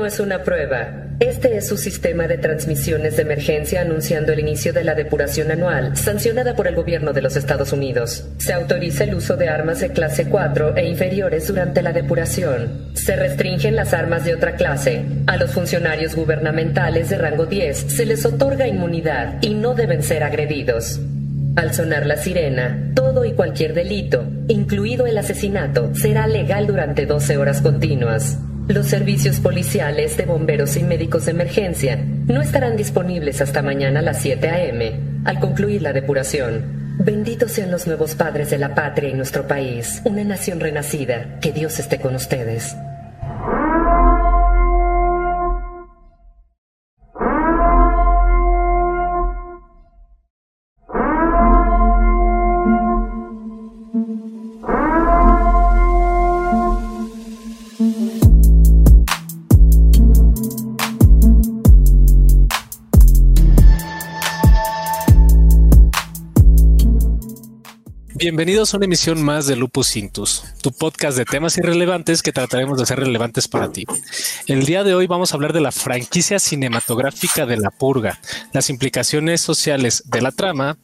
no es una prueba. Este es su sistema de transmisiones de emergencia anunciando el inicio de la depuración anual, sancionada por el gobierno de los Estados Unidos. Se autoriza el uso de armas de clase 4 e inferiores durante la depuración. Se restringen las armas de otra clase. A los funcionarios gubernamentales de rango 10 se les otorga inmunidad y no deben ser agredidos. Al sonar la sirena, todo y cualquier delito, incluido el asesinato, será legal durante 12 horas continuas. Los servicios policiales de bomberos y médicos de emergencia no estarán disponibles hasta mañana a las 7 a.m., al concluir la depuración. Benditos sean los nuevos padres de la patria y nuestro país, una nación renacida. Que Dios esté con ustedes. Bienvenidos a una emisión más de Lupus Intus, tu podcast de temas irrelevantes que trataremos de hacer relevantes para ti. El día de hoy vamos a hablar de la franquicia cinematográfica de La Purga, las implicaciones sociales de la trama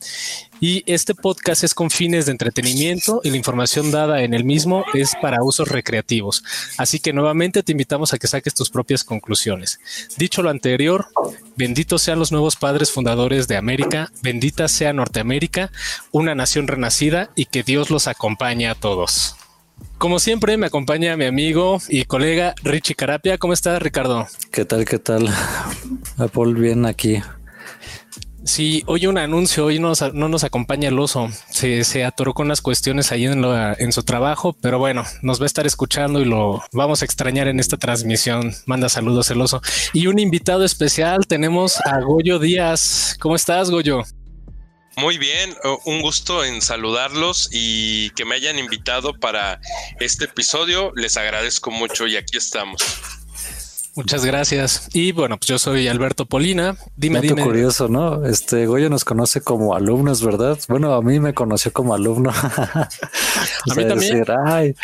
y este podcast es con fines de entretenimiento y la información dada en el mismo es para usos recreativos. Así que nuevamente te invitamos a que saques tus propias conclusiones. Dicho lo anterior, benditos sean los nuevos padres fundadores de América, bendita sea Norteamérica, una nación renacida y que Dios los acompañe a todos. Como siempre, me acompaña mi amigo y colega Richie Carapia. ¿Cómo estás, Ricardo? ¿Qué tal? ¿Qué tal? Apple, bien aquí. Sí, hoy un anuncio, hoy no nos acompaña el oso, se, atoró con las cuestiones ahí en, en, su trabajo, pero bueno, nos va a estar escuchando y lo vamos a extrañar en esta transmisión. Manda saludos el oso. Y un invitado especial, tenemos a Goyo Díaz. ¿Cómo estás, Goyo? Muy bien, un gusto en saludarlos y que me hayan invitado para este episodio. Les agradezco mucho y aquí estamos. Muchas gracias. Y bueno, pues yo soy Alberto Polina. Dime, dime. curioso, ¿no? Este Goyo nos conoce como alumnos, ¿verdad? Bueno, a mí me conoció como alumno. a mí también. Ay,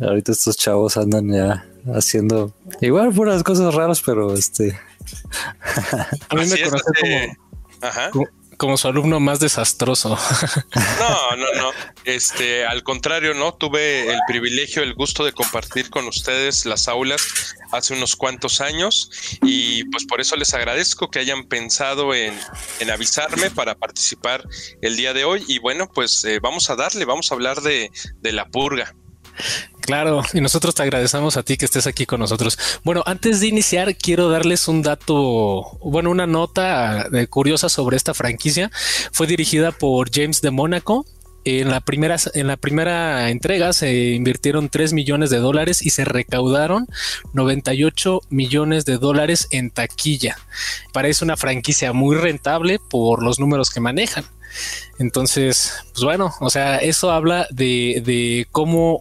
ahorita estos chavos andan ya haciendo igual puras cosas raras, pero este. a mí me conoce este, como, como su alumno más desastroso. No, no, no. Este, al contrario, no tuve el privilegio, el gusto de compartir con ustedes las aulas hace unos cuantos años y pues por eso les agradezco que hayan pensado en, avisarme para participar el día de hoy y bueno, pues eh, vamos a darle, vamos a hablar de, de la purga. Claro, y nosotros te agradecemos a ti que estés aquí con nosotros. Bueno, antes de iniciar, quiero darles un dato, bueno, una nota eh, curiosa sobre esta franquicia. Fue dirigida por James de Mónaco. En la, primera, en la primera entrega se invirtieron 3 millones de dólares y se recaudaron 98 millones de dólares en taquilla. Parece una franquicia muy rentable por los números que manejan. Entonces, pues bueno, o sea, eso habla de, de cómo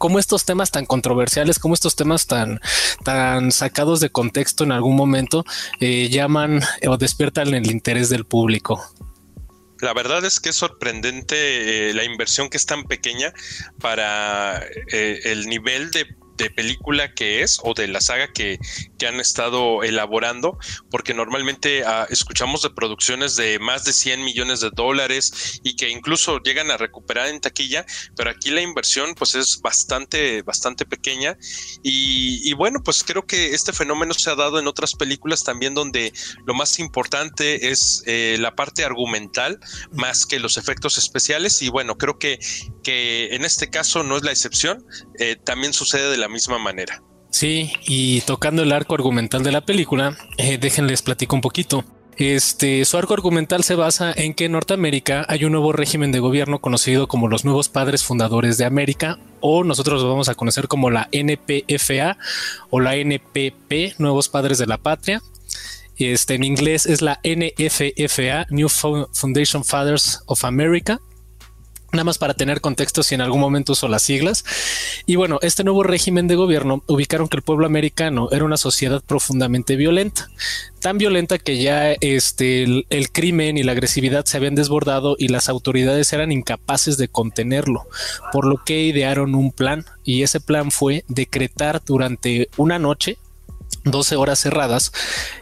cómo estos temas tan controversiales, como estos temas tan, tan sacados de contexto en algún momento eh, llaman o despiertan el interés del público. La verdad es que es sorprendente eh, la inversión que es tan pequeña para eh, el nivel de de película que es o de la saga que, han estado elaborando, porque normalmente ah, escuchamos de producciones de más de 100 millones de dólares y que incluso llegan a recuperar en taquilla, pero aquí la inversión pues es bastante, bastante pequeña. Y, bueno, pues creo que este fenómeno se ha dado en otras películas también donde lo más importante es eh, la parte argumental más que los efectos especiales. Y bueno, creo que, que en este caso no es la excepción, eh, también sucede de la misma manera. Sí, y tocando el arco argumental de la película, eh, déjenles platico un poquito. Este, su arco argumental se basa en que en Norteamérica hay un nuevo régimen de gobierno conocido como los nuevos padres fundadores de América, o nosotros lo vamos a conocer como la NPFA o la NPP, Nuevos Padres de la Patria. Este, en inglés es la NFFA, New Foundation Fathers of America. Nada más para tener contexto si en algún momento uso las siglas. Y bueno, este nuevo régimen de gobierno ubicaron que el pueblo americano era una sociedad profundamente violenta, tan violenta que ya este, el, crimen y la agresividad se habían desbordado y las autoridades eran incapaces de contenerlo, por lo que idearon un plan y ese plan fue decretar durante una noche 12 horas cerradas,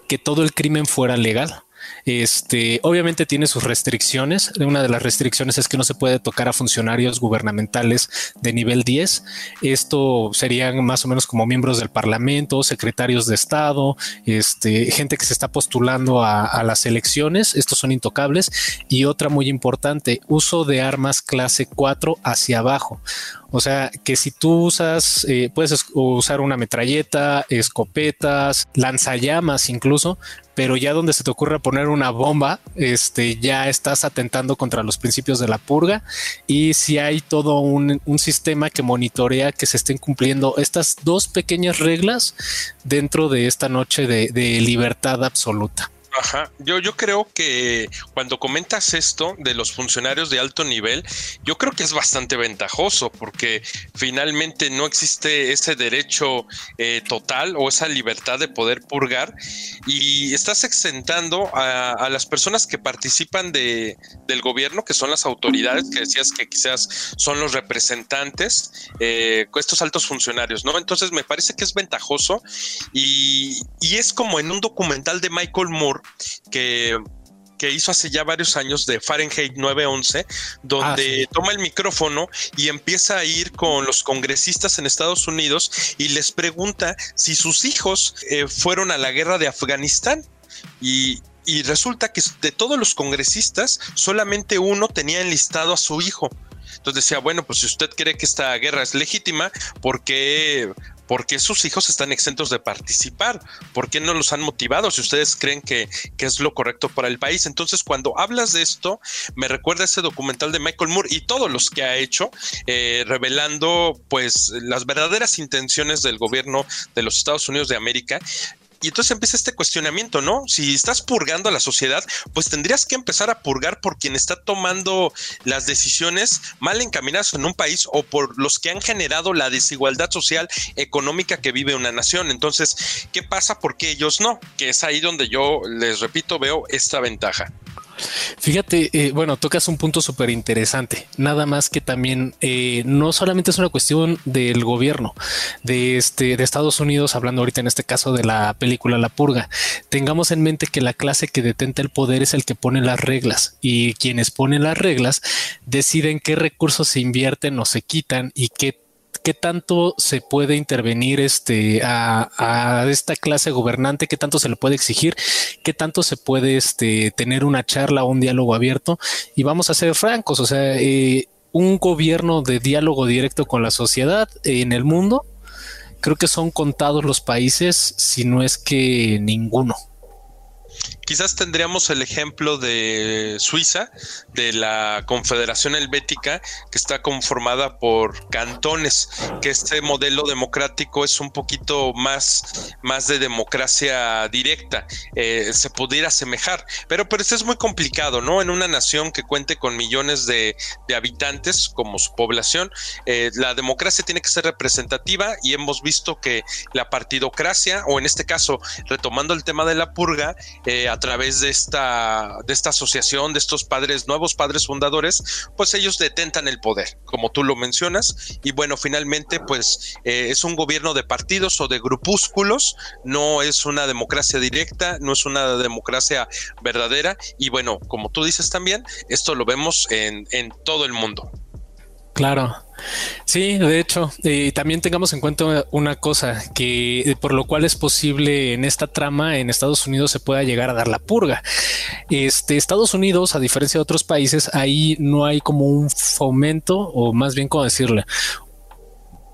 que todo el crimen fuera legal. Este, obviamente tiene sus restricciones. Una de las restricciones es que no se puede tocar a funcionarios gubernamentales de nivel 10. Esto serían más o menos como miembros del Parlamento, secretarios de Estado, este, gente que se está postulando a, las elecciones. Estos son intocables. Y otra muy importante, uso de armas clase 4 hacia abajo. O sea, que si tú usas, eh, puedes usar una metralleta, escopetas, lanzallamas incluso, pero ya donde se te ocurra poner una bomba, este, ya estás atentando contra los principios de la purga y si hay todo un, sistema que monitorea que se estén cumpliendo estas dos pequeñas reglas dentro de esta noche de libertad absoluta. Ajá, yo, yo creo que cuando comentas esto de los funcionarios de alto nivel, yo creo que es bastante ventajoso porque finalmente no existe ese derecho eh, total o esa libertad de poder purgar y estás exentando a, las personas que participan de, del gobierno, que son las autoridades, que decías que quizás son los representantes, eh, estos altos funcionarios, ¿no? Entonces me parece que es ventajoso y, y es como en un documental de Michael Moore que que hizo hace ya varios años de Fahrenheit 911, donde ah, toma el micrófono y empieza a ir con los congresistas en Estados Unidos y les pregunta si sus hijos eh, fueron a la guerra de Afganistán. Y, y resulta que de todos los congresistas, solamente uno tenía enlistado a su hijo. Entonces decía, bueno, pues si usted cree que esta guerra es legítima, ¿por qué, ¿por qué sus hijos están exentos de participar? ¿Por qué no los han motivado si ustedes creen que, es lo correcto para el país? Entonces, cuando hablas de esto, me recuerda ese documental de Michael Moore y todos los que ha hecho, eh, revelando pues las verdaderas intenciones del gobierno de los Estados Unidos de América y entonces empieza este cuestionamiento, ¿no? Si estás purgando a la sociedad, pues tendrías que empezar a purgar por quien está tomando las decisiones mal encaminadas en un país o por los que han generado la desigualdad social económica que vive una nación. Entonces, ¿qué pasa? Porque ellos no? Que es ahí donde yo, les repito, veo esta ventaja. Fíjate, eh, bueno, tocas un punto súper interesante. Nada más que también eh, no solamente es una cuestión del gobierno de este de Estados Unidos, hablando ahorita en este caso de la película La Purga. Tengamos en mente que la clase que detenta el poder es el que pone las reglas y quienes ponen las reglas deciden qué recursos se invierten o se quitan y qué qué tanto se puede intervenir este, a, esta clase gobernante, qué tanto se le puede exigir, qué tanto se puede este, tener una charla o un diálogo abierto. Y vamos a ser francos, o sea, eh, un gobierno de diálogo directo con la sociedad en el mundo, creo que son contados los países, si no es que ninguno. Quizás tendríamos el ejemplo de Suiza, de la Confederación Helvética, que está conformada por cantones, que este modelo democrático es un poquito más, más de democracia directa, eh, se pudiera asemejar, pero, pero eso es muy complicado, ¿no? En una nación que cuente con millones de, habitantes como su población, eh, la democracia tiene que ser representativa y hemos visto que la partidocracia, o en este caso, retomando el tema de la purga, eh, a través de esta, de esta asociación, de estos padres, nuevos padres fundadores, pues ellos detentan el poder, como tú lo mencionas. Y bueno, finalmente, pues eh, es un gobierno de partidos o de grupúsculos, no es una democracia directa, no es una democracia verdadera. Y bueno, como tú dices también, esto lo vemos en, en todo el mundo. Claro. Sí, de hecho, y también tengamos en cuenta una cosa, que eh, por lo cual es posible en esta trama en Estados Unidos se pueda llegar a dar la purga. Este Estados Unidos, a diferencia de otros países, ahí no hay como un fomento, o más bien como decirle,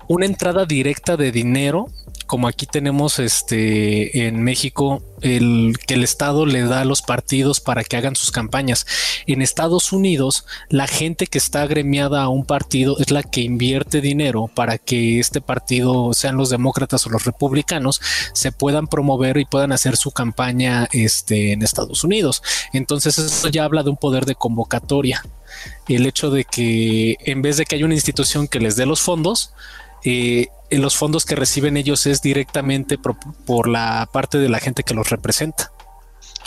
una entrada directa de dinero como aquí tenemos este en México el que el Estado le da a los partidos para que hagan sus campañas. En Estados Unidos, la gente que está agremiada a un partido es la que invierte dinero para que este partido, sean los demócratas o los republicanos, se puedan promover y puedan hacer su campaña este, en Estados Unidos. Entonces, eso ya habla de un poder de convocatoria. El hecho de que en vez de que haya una institución que les dé los fondos, eh, los fondos que reciben ellos es directamente por, la parte de la gente que los representa.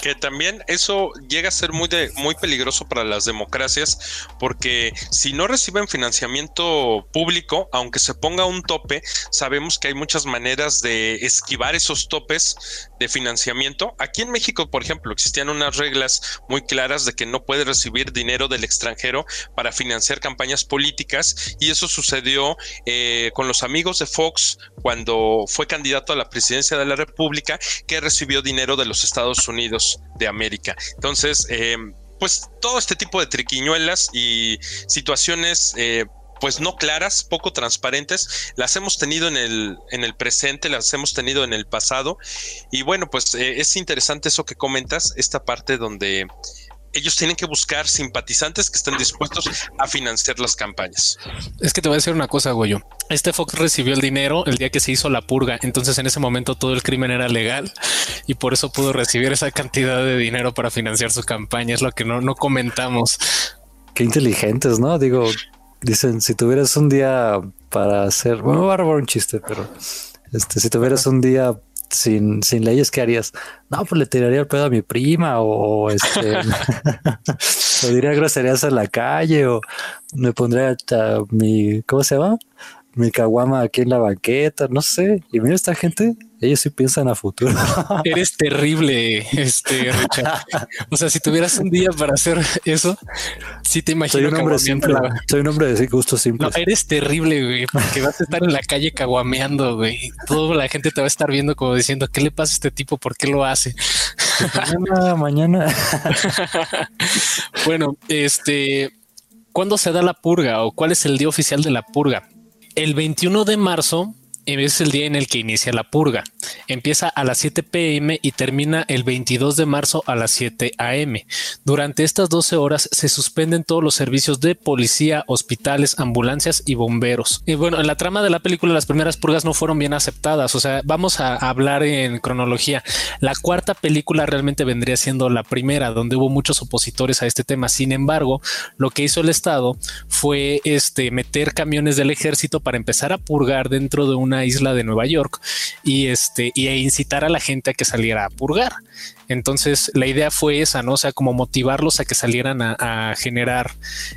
Que también eso llega a ser muy, de, muy peligroso para las democracias, porque si no reciben financiamiento público, aunque se ponga un tope, sabemos que hay muchas maneras de esquivar esos topes de financiamiento. Aquí en México, por ejemplo, existían unas reglas muy claras de que no puede recibir dinero del extranjero para financiar campañas políticas y eso sucedió eh, con los amigos de Fox cuando fue candidato a la presidencia de la República que recibió dinero de los Estados Unidos de América. Entonces, eh, pues todo este tipo de triquiñuelas y situaciones eh, pues no claras, poco transparentes, las hemos tenido en el, en el presente, las hemos tenido en el pasado. Y bueno, pues eh, es interesante eso que comentas, esta parte donde ellos tienen que buscar simpatizantes que estén dispuestos a financiar las campañas. Es que te voy a decir una cosa, Goyo. Este Fox recibió el dinero el día que se hizo la purga, entonces en ese momento todo el crimen era legal y por eso pudo recibir esa cantidad de dinero para financiar su campaña. Es lo que no, no comentamos. Qué inteligentes, ¿no? Digo, Dicen, si tuvieras un día para hacer, bueno, voy a robar un chiste, pero este, si tuvieras un día sin, sin leyes, ¿qué harías? No, pues le tiraría el pedo a mi prima o este, o diría groserías en la calle o me pondría a mi, ¿cómo se llama? Mi caguama aquí en la banqueta, no sé. Y mira esta gente, ellos sí piensan a futuro. Eres terrible, este Richard. O sea, si tuvieras un día para hacer eso, sí te imagino. Soy un hombre simple. Soy un hombre de gusto simple. No, eres terrible, güey, porque vas a estar en la calle caguameando, güey. Toda la gente te va a estar viendo como diciendo, ¿qué le pasa a este tipo? ¿Por qué lo hace? Mañana, mañana. bueno, este, ¿cuándo se da la purga o cuál es el día oficial de la purga? El 21 de marzo es el día en el que inicia la purga. Empieza a las 7 pm y termina el 22 de marzo a las 7 am. Durante estas 12 horas se suspenden todos los servicios de policía, hospitales, ambulancias y bomberos. Y bueno, en la trama de la película las primeras purgas no fueron bien aceptadas. O sea, vamos a hablar en cronología. La cuarta película realmente vendría siendo la primera, donde hubo muchos opositores a este tema. Sin embargo, lo que hizo el Estado fue este meter camiones del ejército para empezar a purgar dentro de una isla de Nueva York y este y incitar a la gente a que saliera a purgar. Entonces la idea fue esa, ¿no? O sea, como motivarlos a que salieran a, generar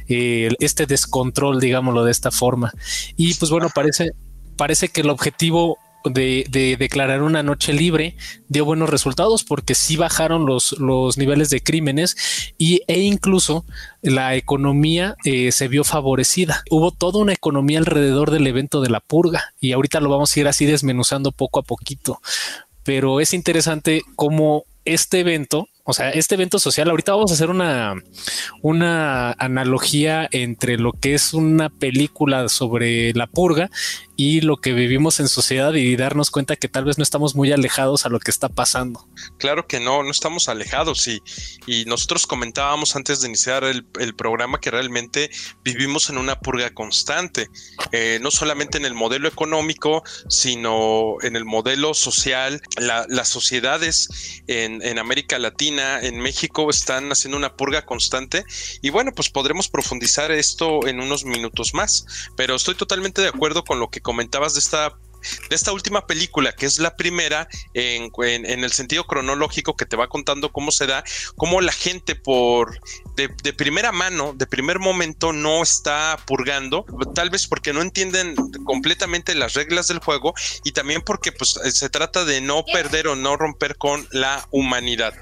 eh, este descontrol, digámoslo de esta forma. Y pues bueno, parece, parece que el objetivo de, declarar una noche libre dio buenos resultados porque sí bajaron los, los niveles de crímenes y, e incluso la economía eh, se vio favorecida. Hubo toda una economía alrededor del evento de la purga y ahorita lo vamos a ir así desmenuzando poco a poquito. Pero es interesante cómo este evento o sea, este evento social, ahorita vamos a hacer una, una analogía entre lo que es una película sobre la purga y lo que vivimos en sociedad y darnos cuenta que tal vez no estamos muy alejados a lo que está pasando. Claro que no, no estamos alejados y, y nosotros comentábamos antes de iniciar el, programa que realmente vivimos en una purga constante, eh, no solamente en el modelo económico, sino en el modelo social. las sociedades en, en América Latina, en México, están haciendo una purga constante y bueno, pues podremos profundizar esto en unos minutos más, pero estoy totalmente de acuerdo con lo que comentabas de esta de esta última película, que es la primera en, en, el sentido cronológico que te va contando cómo se da, cómo la gente por de, de, primera mano, de primer momento, no está purgando, tal vez porque no entienden completamente las reglas del juego y también porque pues, se trata de no perder o no romper con la humanidad.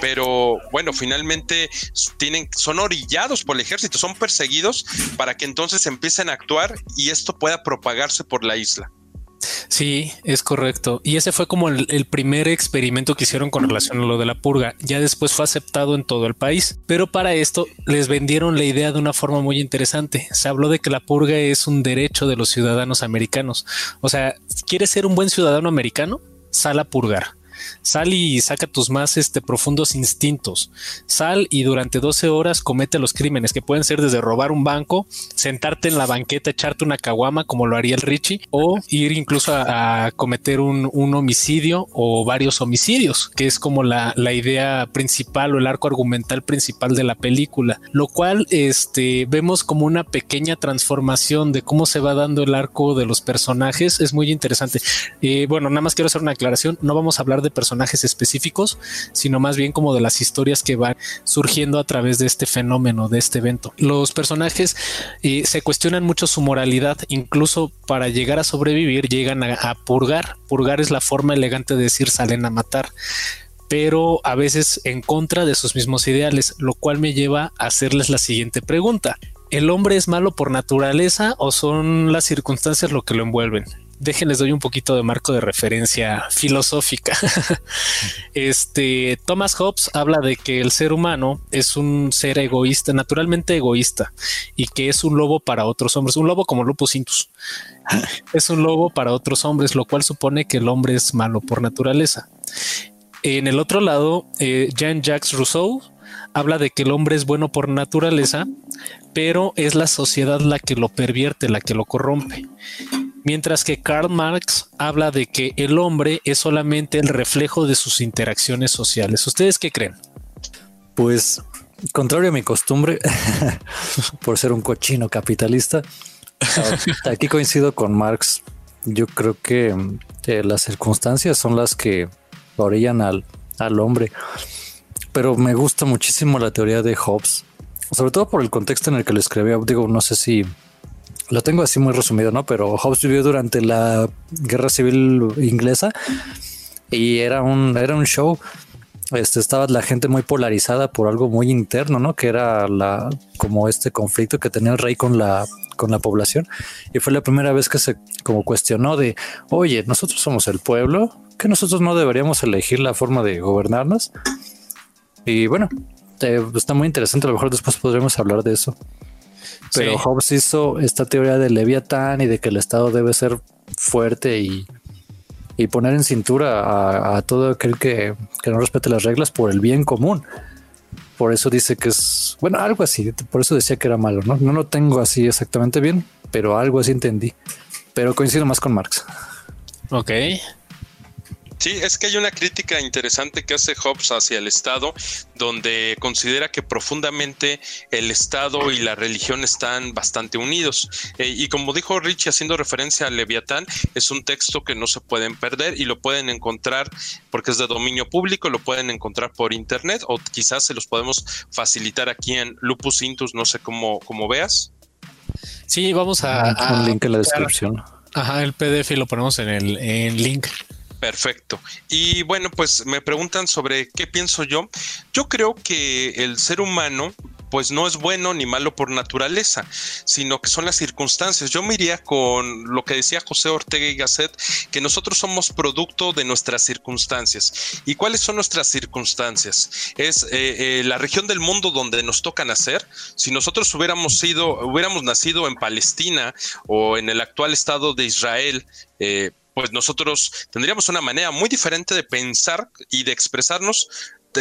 Pero bueno, finalmente tienen, son orillados por el ejército, son perseguidos para que entonces empiecen a actuar y esto pueda propagarse por la isla. Sí, es correcto. Y ese fue como el, primer experimento que hicieron con relación a lo de la purga. Ya después fue aceptado en todo el país. Pero para esto les vendieron la idea de una forma muy interesante. Se habló de que la purga es un derecho de los ciudadanos americanos. O sea, ¿quieres ser un buen ciudadano americano? Sal a purgar. Sal y saca tus más este, profundos instintos. Sal y durante 12 horas comete los crímenes que pueden ser desde robar un banco, sentarte en la banqueta, echarte una caguama como lo haría el Richie, o ir incluso a, cometer un, homicidio o varios homicidios, que es como la, idea principal o el arco argumental principal de la película, lo cual este, vemos como una pequeña transformación de cómo se va dando el arco de los personajes. Es muy interesante. Eh, bueno, nada más quiero hacer una aclaración. No vamos a hablar de de personajes específicos, sino más bien como de las historias que van surgiendo a través de este fenómeno, de este evento. Los personajes eh, se cuestionan mucho su moralidad, incluso para llegar a sobrevivir llegan a, purgar. Purgar es la forma elegante de decir salen a matar pero a veces en contra de sus mismos ideales, lo cual me lleva a hacerles la siguiente pregunta. ¿El hombre es malo por naturaleza o son las circunstancias lo que lo envuelven? Déjenles doy un poquito de marco de referencia filosófica. este Thomas Hobbes habla de que el ser humano es un ser egoísta, naturalmente egoísta, y que es un lobo para otros hombres, un lobo como Lupus Intus. es un lobo para otros hombres, lo cual supone que el hombre es malo por naturaleza. En el otro lado, eh, Jean-Jacques Rousseau habla de que el hombre es bueno por naturaleza, pero es la sociedad la que lo pervierte, la que lo corrompe mientras que Karl Marx habla de que el hombre es solamente el reflejo de sus interacciones sociales. ¿Ustedes qué creen? Pues, contrario a mi costumbre, por ser un cochino capitalista, aquí coincido con Marx. Yo creo que eh, las circunstancias son las que orillan al, al hombre. Pero me gusta muchísimo la teoría de Hobbes, sobre todo por el contexto en el que lo escribió. Digo, no sé si lo tengo así muy resumido, ¿no? Pero Hobbes vivió durante la guerra civil inglesa y era un, era un show. Este, estaba la gente muy polarizada por algo muy interno, ¿no? Que era la, como este conflicto que tenía el rey con la, con la población. Y fue la primera vez que se como cuestionó de, oye, nosotros somos el pueblo, que nosotros no deberíamos elegir la forma de gobernarnos. Y bueno, eh, está muy interesante. A lo mejor después podremos hablar de eso. Pero Hobbes hizo esta teoría de Leviatán y de que el Estado debe ser fuerte y, poner en cintura a, todo aquel que, no respete las reglas por el bien común. Por eso dice que es, bueno, algo así. Por eso decía que era malo, ¿no? No lo tengo así exactamente bien, pero algo así entendí. Pero coincido más con Marx. Ok. Sí, es que hay una crítica interesante que hace Hobbes hacia el Estado, donde considera que profundamente el Estado y la religión están bastante unidos. Eh, y como dijo Richie, haciendo referencia a Leviatán, es un texto que no se pueden perder y lo pueden encontrar porque es de dominio público, lo pueden encontrar por internet o quizás se los podemos facilitar aquí en Lupus Intus, no sé cómo, cómo veas. Sí, vamos a, un link en la descripción. Ajá, el PDF lo ponemos en el en link. Perfecto. Y bueno, pues me preguntan sobre qué pienso yo. Yo creo que el ser humano pues no es bueno ni malo por naturaleza, sino que son las circunstancias. Yo me iría con lo que decía José Ortega y Gasset, que nosotros somos producto de nuestras circunstancias. ¿Y cuáles son nuestras circunstancias? Es eh, eh, la región del mundo donde nos toca nacer. Si nosotros hubiéramos sido, hubiéramos nacido en Palestina o en el actual estado de Israel, eh, pues nosotros tendríamos una manera muy diferente de pensar y de expresarnos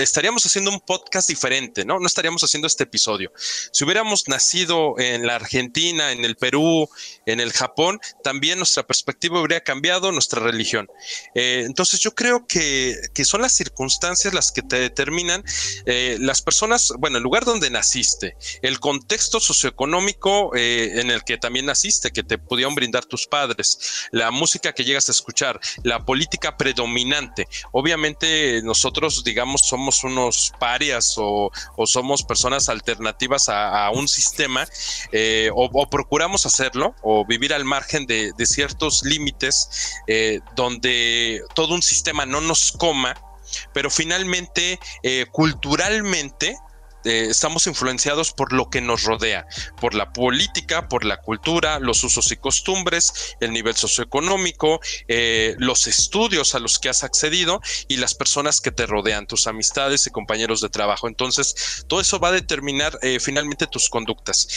estaríamos haciendo un podcast diferente, ¿no? No estaríamos haciendo este episodio. Si hubiéramos nacido en la Argentina, en el Perú, en el Japón, también nuestra perspectiva habría cambiado, nuestra religión. Eh, entonces yo creo que, son las circunstancias las que te determinan eh, las personas, bueno, el lugar donde naciste, el contexto socioeconómico eh, en el que también naciste, que te pudieron brindar tus padres, la música que llegas a escuchar, la política predominante. Obviamente nosotros, digamos, somos unos parias o, somos personas alternativas a, un sistema eh, o, procuramos hacerlo o vivir al margen de, ciertos límites eh, donde todo un sistema no nos coma, pero finalmente eh, culturalmente eh, estamos influenciados por lo que nos rodea, por la política, por la cultura, los usos y costumbres, el nivel socioeconómico, eh, los estudios a los que has accedido y las personas que te rodean, tus amistades y compañeros de trabajo. Entonces, todo eso va a determinar eh, finalmente tus conductas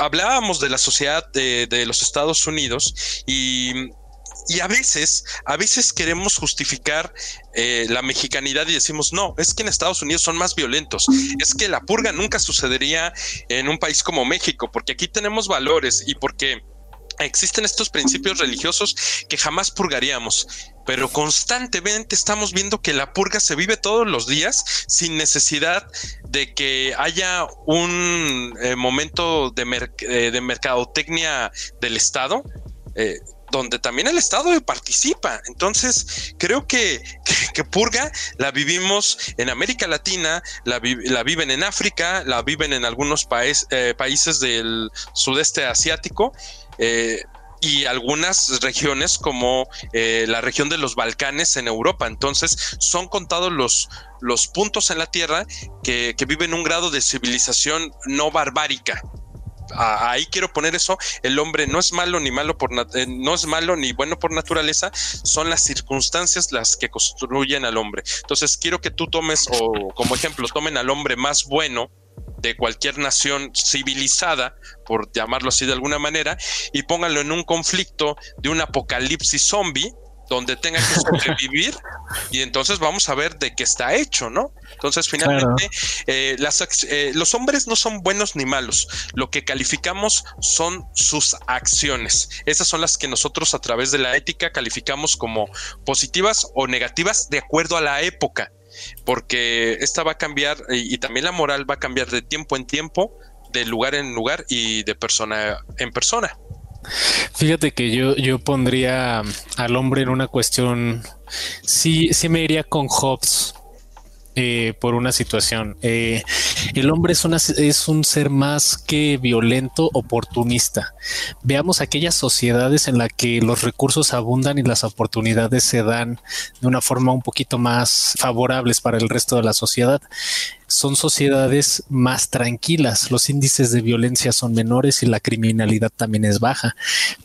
hablábamos de la sociedad de, los Estados Unidos y y a veces, a veces queremos justificar eh, la mexicanidad y decimos, no, es que en Estados Unidos son más violentos, es que la purga nunca sucedería en un país como México, porque aquí tenemos valores y porque existen estos principios religiosos que jamás purgaríamos, pero constantemente estamos viendo que la purga se vive todos los días sin necesidad de que haya un eh, momento de, eh, de mercadotecnia del Estado donde también el Estado participa. Entonces, creo que, que, Purga la vivimos en América Latina, la, viven en África, la viven en algunos eh, países del sudeste asiático. Eh, y algunas regiones como eh, la región de los Balcanes en Europa. Entonces, son contados los, los puntos en la Tierra que, que viven un grado de civilización no barbárica ahí quiero poner eso, el hombre no es malo ni malo por eh, no es malo ni bueno por naturaleza, son las circunstancias las que construyen al hombre. Entonces quiero que tú tomes o como ejemplo tomen al hombre más bueno de cualquier nación civilizada, por llamarlo así de alguna manera, y pónganlo en un conflicto de un apocalipsis zombie donde tenga que sobrevivir y entonces vamos a ver de qué está hecho, ¿no? Entonces finalmente eh, eh, los hombres no son buenos ni malos, lo que calificamos son sus acciones. Esas son las que nosotros a través de la ética calificamos como positivas o negativas de acuerdo a la época, porque esta va a cambiar y también la moral va a cambiar de tiempo en tiempo, de lugar en lugar y de persona en persona. Fíjate que yo, yo pondría al hombre en una cuestión, sí, sí me iría con Hobbes eh, por una situación. Eh, el hombre es, una, es un ser más que violento, oportunista. Veamos aquellas sociedades en las que los recursos abundan y las oportunidades se dan de una forma un poquito más favorables para el resto de la sociedad son sociedades más tranquilas, los índices de violencia son menores y la criminalidad también es baja.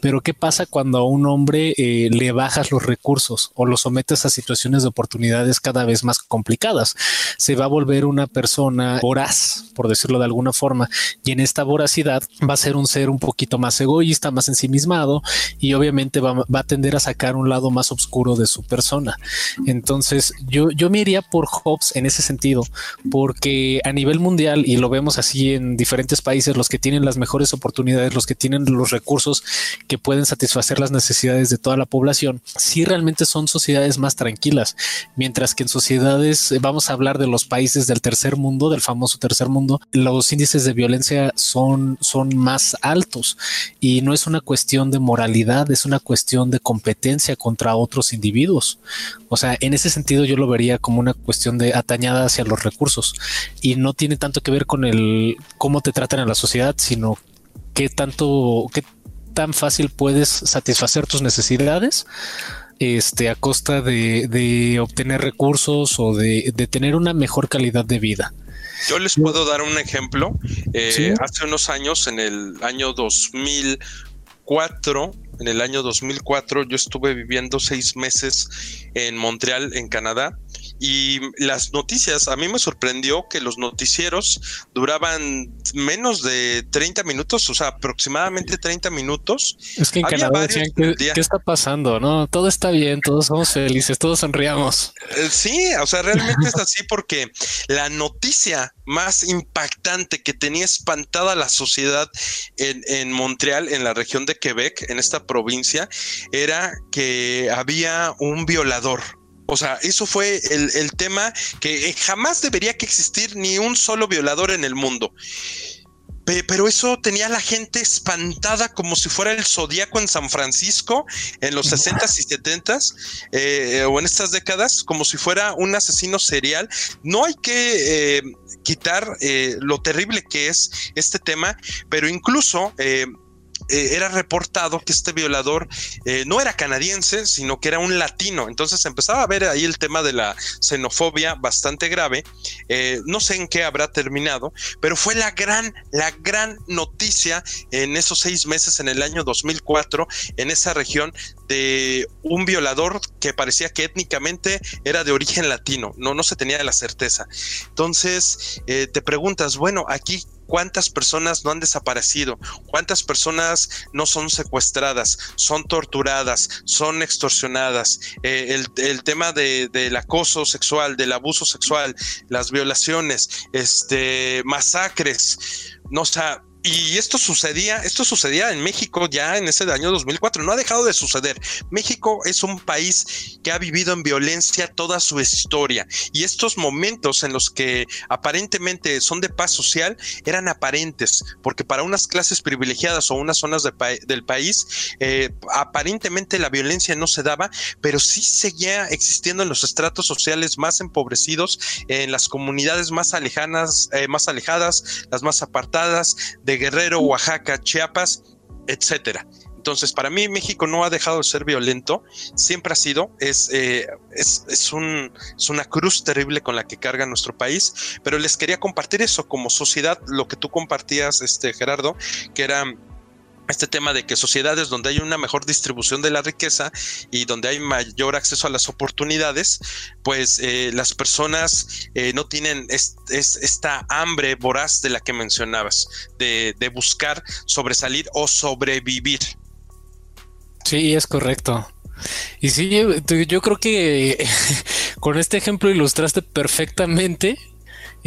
Pero ¿qué pasa cuando a un hombre eh, le bajas los recursos o lo sometes a situaciones de oportunidades cada vez más complicadas? Se va a volver una persona voraz, por decirlo de alguna forma, y en esta voracidad va a ser un ser un poquito más egoísta, más ensimismado y obviamente va, a tender a sacar un lado más oscuro de su persona. Entonces yo, yo me iría por Hobbes en ese sentido, porque que a nivel mundial, y lo vemos así en diferentes países, los que tienen las mejores oportunidades, los que tienen los recursos que pueden satisfacer las necesidades de toda la población, sí realmente son sociedades más tranquilas, mientras que en sociedades, eh, vamos a hablar de los países del tercer mundo, del famoso tercer mundo, los índices de violencia son, son más altos. Y no es una cuestión de moralidad, es una cuestión de competencia contra otros individuos. O sea, en ese sentido yo lo vería como una cuestión de atañada hacia los recursos y no tiene tanto que ver con el cómo te tratan en la sociedad, sino qué tanto, qué tan fácil puedes satisfacer tus necesidades este, a costa de, obtener recursos o de, tener una mejor calidad de vida. Yo les puedo dar un ejemplo. Eh, hace unos años, en el año 2004, en el año 2004, yo estuve viviendo seis meses en Montreal, en Canadá, y las noticias, a mí me sorprendió que los noticieros duraban menos de 30 minutos, o sea, aproximadamente 30 minutos. Es que en Canadá decían, ¿qué, está pasando? No, todo está bien, todos somos felices, todos sonriamos. Eh, sí, o sea, realmente es así porque la noticia más impactante que tenía espantada la sociedad en, en Montreal, en la región de Quebec, en esta provincia, era que había un violador o sea, eso fue el, tema que eh, jamás debería que existir ni un solo violador en el mundo pero eso tenía a la gente espantada como si fuera el zodiaco en San Francisco en los 60s y 70s eh, o en estas décadas, como si fuera un asesino serial. No hay que eh, quitar lo terrible que es este tema, pero incluso eh, era reportado que este violador eh, no era canadiense, sino que era un latino. Entonces empezaba a ver ahí el tema de la xenofobia bastante grave. Eh, no sé en qué habrá terminado, pero fue la gran, la gran noticia en esos seis meses en el año 2004 en esa región de un violador que parecía que étnicamente era de origen latino. No, no se tenía la certeza. Entonces te preguntas, bueno, aquí cuántas personas no han desaparecido, cuántas personas no son secuestradas, son torturadas, son extorsionadas, eh, el, tema del acoso sexual, del abuso sexual, las violaciones, este, masacres, no, o sea, y esto sucedía, esto sucedía en México ya en ese año 2004, no ha dejado de suceder. México es un país que ha vivido en violencia toda su historia y estos momentos en los que aparentemente son de paz social eran aparentes, porque para unas clases privilegiadas o unas zonas del país, eh, aparentemente la violencia no se daba, pero sí seguía existiendo en los estratos sociales más empobrecidos, en las comunidades más alejadas, eh, más alejadas, las más apartadas de Guerrero, Oaxaca, Chiapas, etcétera. Entonces, para mí México no ha dejado de ser violento, siempre ha sido, es, eh, es, es, un, es, una cruz terrible con la que carga nuestro país, pero les quería compartir eso como sociedad, lo que tú compartías, este, Gerardo, que era este tema de que sociedades donde hay una mejor distribución de la riqueza y donde hay mayor acceso a las oportunidades, pues eh, las personas eh, no tienen esta hambre voraz de la que mencionabas, de, de buscar sobresalir o sobrevivir. Sí, es correcto. Y sí, yo, creo que con este ejemplo ilustraste perfectamente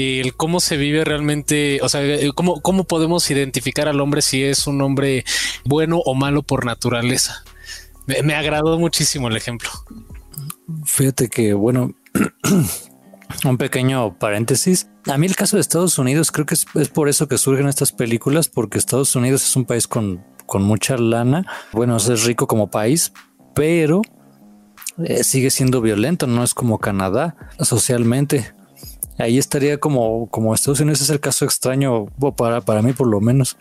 el cómo se vive realmente, o sea, cómo, cómo podemos identificar al hombre si es un hombre bueno o malo por naturaleza. Me, me agradó muchísimo el ejemplo. Fíjate que, bueno, un pequeño paréntesis. A mí el caso de Estados Unidos creo que es, es, por eso que surgen estas películas, porque Estados Unidos es un país con con mucha lana. Bueno, es rico como país, pero eh, sigue siendo violento, no es como Canadá socialmente. Ahí estaría como, como Estados Unidos es el caso extraño para, para mí por lo menos.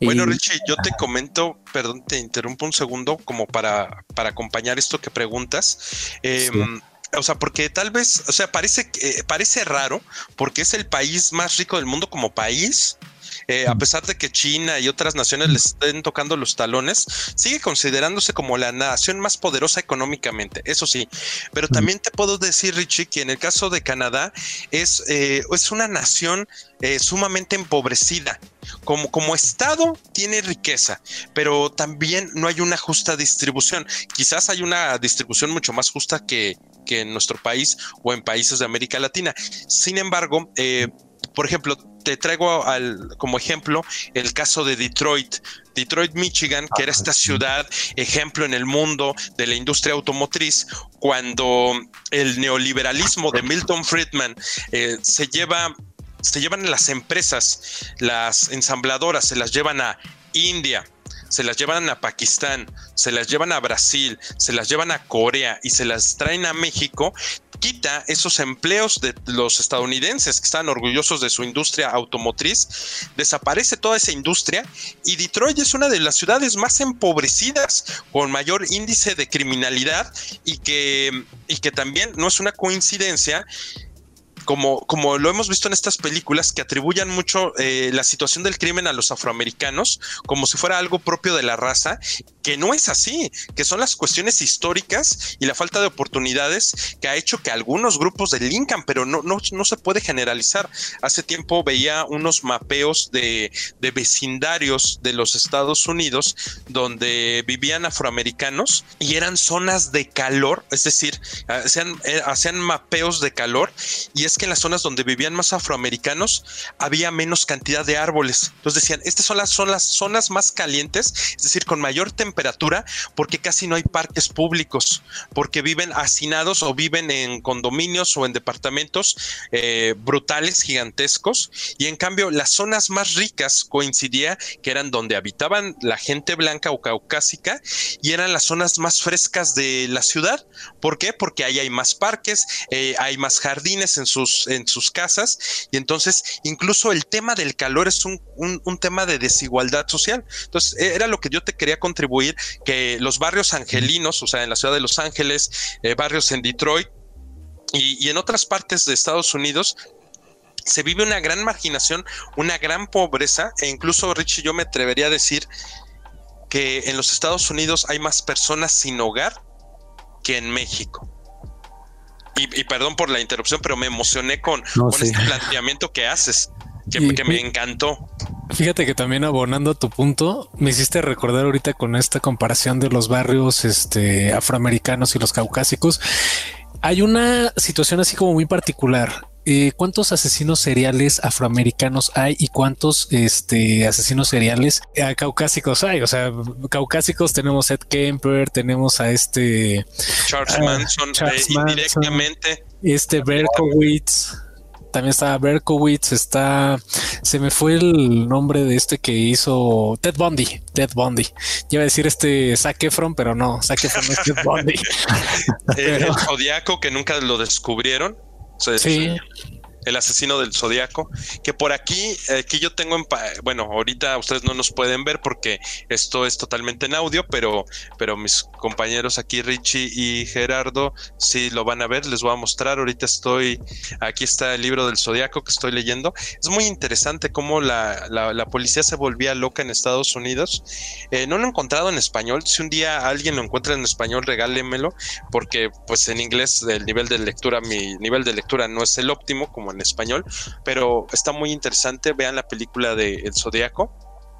Bueno, Richie, yo te comento, perdón, te interrumpo un segundo como para, para acompañar esto que preguntas. Eh, sí. O sea, porque tal vez, o sea, parece, eh, parece raro porque es el país más rico del mundo como país, eh, a pesar de que China y otras naciones le estén tocando los talones, sigue considerándose como la nación más poderosa económicamente, eso sí. Pero también te puedo decir, Richie, que en el caso de Canadá es, eh, es una nación eh, sumamente empobrecida. Como, como Estado tiene riqueza, pero también no hay una justa distribución. Quizás hay una distribución mucho más justa que, que en nuestro país o en países de América Latina. Sin embargo, eh, por ejemplo, te traigo al, como ejemplo el caso de Detroit. Detroit, Michigan, que era esta ciudad ejemplo en el mundo de la industria automotriz, cuando el neoliberalismo de Milton Friedman eh, se lleva, se llevan las empresas, las ensambladoras, se las llevan a India, se las llevan a Pakistán, se las llevan a Brasil, se las llevan a Corea y se las traen a México, quita esos empleos de los estadounidenses que están orgullosos de su industria automotriz, desaparece toda esa industria y Detroit es una de las ciudades más empobrecidas con mayor índice de criminalidad y que, y que también no es una coincidencia como, como lo hemos visto en estas películas, que atribuyan mucho eh, la situación del crimen a los afroamericanos como si fuera algo propio de la raza, que no es así, que son las cuestiones históricas y la falta de oportunidades que ha hecho que algunos grupos delincan, pero no, no, no se puede generalizar. Hace tiempo veía unos mapeos de, de vecindarios de los Estados Unidos donde vivían afroamericanos y eran zonas de calor, es decir, hacían, eh, hacían mapeos de calor y es que en las zonas donde vivían más afroamericanos había menos cantidad de árboles. Entonces decían, estas son las, son las zonas más calientes, es decir, con mayor temperatura, porque casi no hay parques públicos, porque viven hacinados o viven en condominios o en departamentos eh, brutales, gigantescos. Y en cambio, las zonas más ricas coincidía que eran donde habitaban la gente blanca o caucásica y eran las zonas más frescas de la ciudad. ¿Por qué? Porque ahí hay más parques, eh, hay más jardines en sus, en sus casas y entonces incluso el tema del calor es un, un tema de desigualdad social. Entonces era lo que yo te quería contribuir, que los barrios angelinos, o sea, en la ciudad de Los Ángeles, eh, barrios en Detroit y, y en otras partes de Estados Unidos, se vive una gran marginación, una gran pobreza e incluso, Richie, yo me atrevería a decir que en los Estados Unidos hay más personas sin hogar que en México. Y, y, perdón por la interrupción, pero me emocioné con, no, con sí. este planteamiento que haces, que, y, que, me encantó. Fíjate que también abonando a tu punto, me hiciste recordar ahorita con esta comparación de los barrios este, afroamericanos y los caucásicos. Hay una situación así como muy particular. eh, ¿cuántos asesinos seriales afroamericanos hay y cuántos este, asesinos seriales eh, caucásicos hay? O sea, caucásicos tenemos a Ed Kemper, tenemos a este Charles Manson, directamente. Este Berkowitz también está Berkowitz, está, se me fue el nombre de este que hizo Ted Bundy, Ted Bundy. Iba a decir este Zac Efron, pero no, Zac Efron es Ted Bundy. el, Zodiaco que nunca lo descubrieron. sí el asesino del zodiaco, que por aquí, aquí yo tengo, en bueno, ahorita ustedes no nos pueden ver porque esto es totalmente en audio, pero, pero mis compañeros aquí, Richie y Gerardo, sí lo van a ver, les voy a mostrar, ahorita estoy, aquí está el libro del zodiaco que estoy leyendo, es muy interesante cómo la, la, policía se volvía loca en Estados Unidos, eh, no lo he encontrado en español, si un día alguien lo encuentra en español, regálemelo, porque pues en inglés el nivel de lectura, mi nivel de lectura no es el óptimo, como en español, pero está muy interesante. Vean la película de El Zodíaco.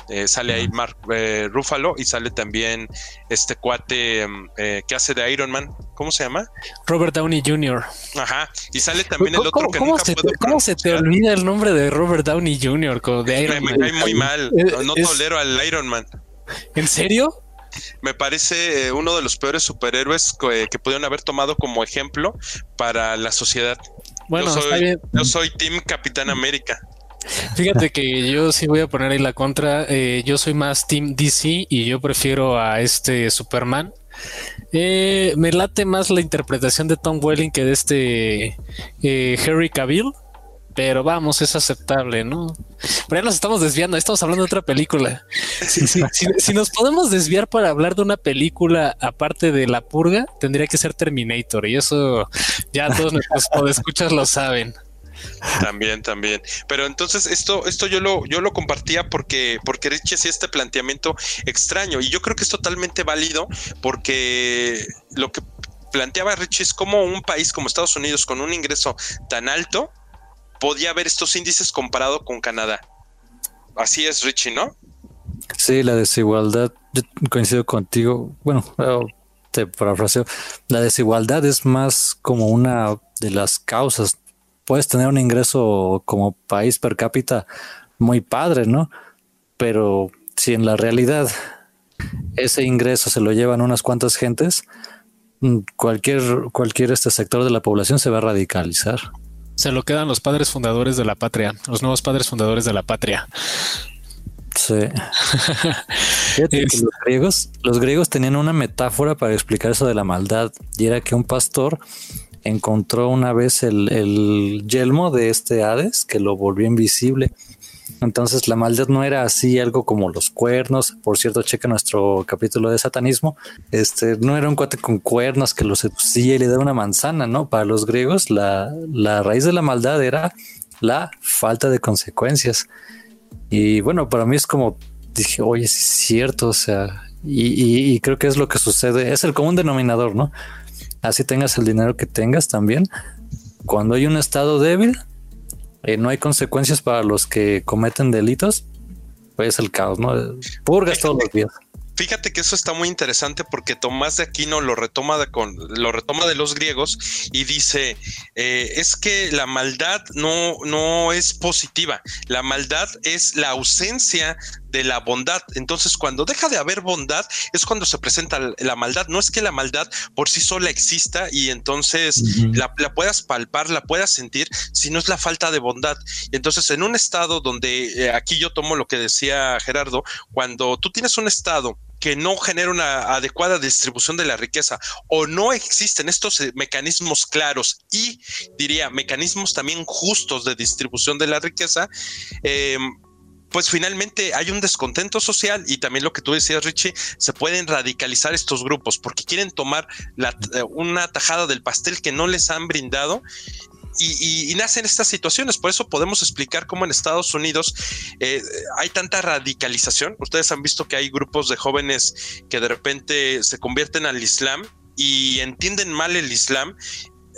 Eh, sale ahí Mark eh, Ruffalo y sale también este cuate mm, eh, que hace de Iron Man. ¿Cómo se llama? Robert Downey Jr. Ajá. Y sale también el otro que ¿cómo se, te, ¿Cómo se te olvida el nombre de Robert Downey Jr. de Iron Man? Me cae muy mal. No, tolero al Iron Man. ¿En serio? me parece uno de los peores superhéroes que, que, pudieron haber tomado como ejemplo para la sociedad. Bueno, yo soy, Yo soy Team Capitán América. Fíjate que yo sí voy a poner ahí la contra. Eh, yo soy más Team DC y yo prefiero a este Superman. Eh, me late más la interpretación de Tom Welling que de este eh, Harry Cavill. Pero vamos, es aceptable, ¿no? Pero ya nos estamos desviando, estamos hablando de otra película. Si, nos podemos desviar para hablar de una película aparte de La Purga, tendría que ser Terminator, y eso ya todos nuestros escuchas lo saben. También, también. Pero entonces esto, esto yo lo, yo lo compartía porque, porque Richie hacía este planteamiento extraño. Y yo creo que es totalmente válido porque lo que planteaba Richie es como un país como Estados Unidos con un ingreso tan alto podía haber estos índices comparado con Canadá. Así es, Richie, ¿no? Sí, la desigualdad, yo coincido contigo. Bueno, te parafraseo. La desigualdad es más como una de las causas. Puedes tener un ingreso como país per cápita muy padre, ¿no? Pero si en la realidad ese ingreso se lo llevan unas cuantas gentes, mm, cualquier, cualquier este sector de la población se va a radicalizar. Se lo quedan los padres fundadores de la patria, los nuevos padres fundadores de la patria. Sí. los, griegos, los griegos tenían una metáfora para explicar eso de la maldad y era que un pastor encontró una vez el, el yelmo de este Hades que lo volvió invisible entonces la maldad no era así algo como los cuernos. Por cierto, checa nuestro capítulo de satanismo. Este no era un cuate con cuernos que lo seducía y le daba una manzana, ¿no? Para los griegos la, raíz de la maldad era la falta de consecuencias. Y bueno, para mí es como dije, oye, es cierto, o sea, y, y, creo que es lo que sucede, es el común denominador, ¿no? Así tengas el dinero que tengas también. Cuando hay un estado débil, eh, no hay consecuencias para los que cometen delitos, pues el caos, ¿no? Purgas todos los días. Fíjate que eso está muy interesante porque Tomás de Aquino lo retoma de, con, lo retoma de los griegos y dice eh, es que la maldad no, no es positiva, la maldad es la ausencia de la bondad. Entonces, cuando deja de haber bondad, es cuando se presenta la maldad. No es que la maldad por sí sola exista y entonces la, puedas palpar, la puedas sentir, sino es la falta de bondad. Entonces, en un estado donde eh, aquí yo tomo lo que decía Gerardo, cuando tú tienes un estado que no genera una adecuada distribución de la riqueza o no existen estos eh, mecanismos claros y diría mecanismos también justos de distribución de la riqueza, eh, pues finalmente hay un descontento social y también lo que tú decías, Richie, se pueden radicalizar estos grupos porque quieren tomar eh, una tajada del pastel que no les han brindado y, nacen estas situaciones. Por eso podemos explicar cómo en Estados Unidos eh, hay tanta radicalización. Ustedes han visto que hay grupos de jóvenes que de repente se convierten al Islam y entienden mal el Islam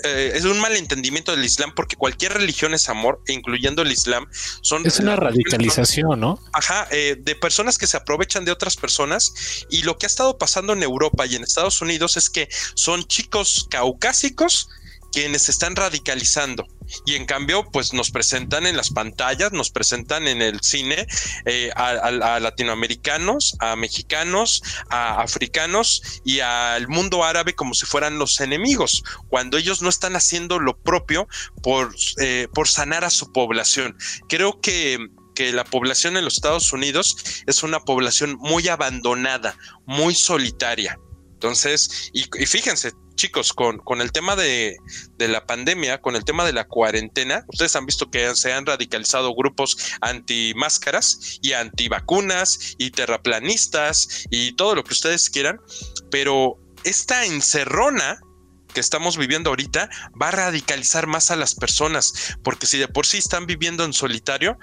eh, es un malentendimiento del Islam porque cualquier religión es amor, incluyendo el Islam. Son es una radicalización, ¿no? Ajá, eh, de personas que se aprovechan de otras personas. Y lo que ha estado pasando en Europa y en Estados Unidos es que son chicos caucásicos quienes están radicalizando. y en cambio, pues nos presentan en las pantallas, nos presentan en el cine eh, a, latinoamericanos, a mexicanos, a africanos y al mundo árabe como si fueran los enemigos, cuando ellos no están haciendo lo propio por, eh, por sanar a su población. Creo que que la población en los Estados Unidos es una población muy abandonada, muy solitaria. Entonces, y, fíjense, chicos, con, con el tema de, de, la pandemia, con el tema de la cuarentena, ustedes han visto que se han radicalizado grupos anti-máscaras y anti-vacunas y terraplanistas y todo lo que ustedes quieran, pero esta encerrona que estamos viviendo ahorita va a radicalizar más a las personas, porque si de por sí están viviendo en solitario,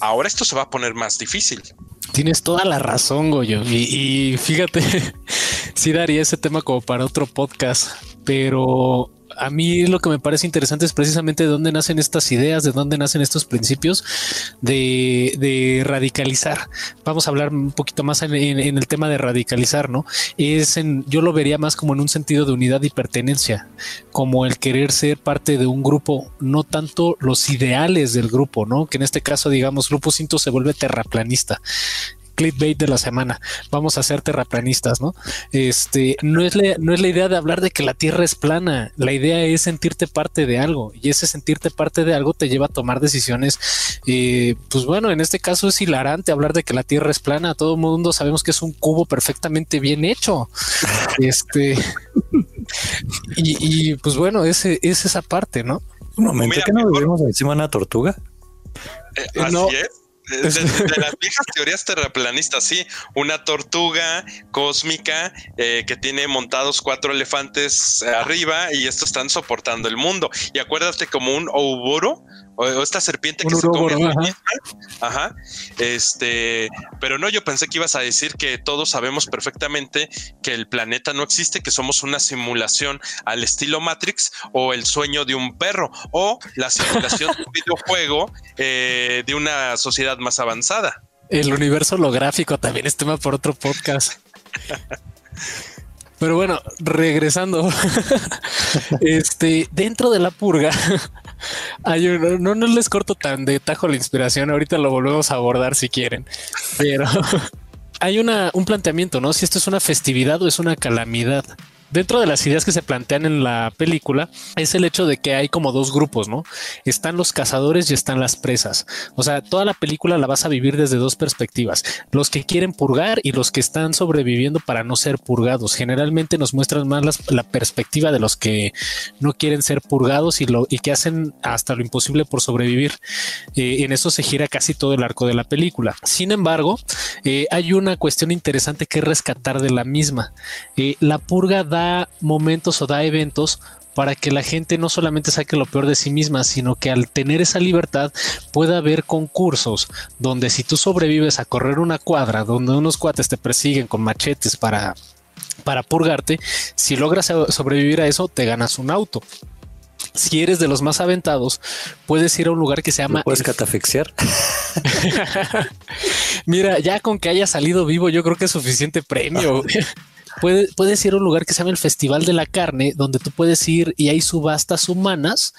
ahora esto se va a poner más difícil. Tienes toda la razón, Goyo. Y, y fíjate, sí daría ese tema como para otro podcast, pero a mí lo que me parece interesante es precisamente de dónde nacen estas ideas, de dónde nacen estos principios de, radicalizar. Vamos a hablar un poquito más en, el tema de radicalizar, ¿no? Es en, yo lo vería más como en un sentido de unidad y pertenencia, como el querer ser parte de un grupo, no tanto los ideales del grupo, ¿no? Que en este caso, digamos, Grupo Cinto se vuelve terraplanista clickbait de la semana. Vamos a ser terraplanistas, ¿no? Este no es la, no es la idea de hablar de que la Tierra es plana. La idea es sentirte parte de algo y ese sentirte parte de algo te lleva a tomar decisiones. Eh, pues bueno, en este caso es hilarante hablar de que la Tierra es plana. Todo el mundo sabemos que es un cubo perfectamente bien hecho. Este y, pues bueno, ese es esa parte, ¿no? Un momento, ¿qué no vivimos encima de una tortuga? Eh, así es. De, las viejas teorías terraplanistas, sí, una tortuga cósmica eh, que tiene montados cuatro elefantes arriba y estos están soportando el mundo. Y acuérdate como un ouboro, o, esta serpiente que se come ajá. ajá. Este, pero no, yo pensé que ibas a decir que todos sabemos perfectamente que el planeta no existe, que somos una simulación al estilo Matrix o el sueño de un perro o la simulación de un videojuego eh, de una sociedad más avanzada. El universo holográfico también es tema por otro podcast. Pero bueno, regresando, este, dentro de la purga, hay no, no les corto tan de tajo la inspiración, ahorita lo volvemos a abordar si quieren, pero hay una, un planteamiento, ¿no? Si esto es una festividad o es una calamidad dentro de las ideas que se plantean en la película es el hecho de que hay como dos grupos, ¿no? Están los cazadores y están las presas. O sea, toda la película la vas a vivir desde dos perspectivas. Los que quieren purgar y los que están sobreviviendo para no ser purgados. Generalmente nos muestran más la perspectiva de los que no quieren ser purgados y, lo, y que hacen hasta lo imposible por sobrevivir. Eh, en eso se gira casi todo el arco de la película. Sin embargo, eh, hay una cuestión interesante que rescatar de la misma. Eh, la purga da momentos o da eventos para que la gente no solamente saque lo peor de sí misma, sino que al tener esa libertad pueda haber concursos donde si tú sobrevives a correr una cuadra, donde unos cuates te persiguen con machetes para, para purgarte, si logras sobrevivir a eso, te ganas un auto. Si eres de los más aventados, puedes ir a un lugar que se llama. ¿Puedes catafixiar? Mira, ya con que haya salido vivo, yo creo que es suficiente premio. puede, puedes ir a un lugar que se llama el Festival de la Carne, donde tú puedes ir y hay subastas humanas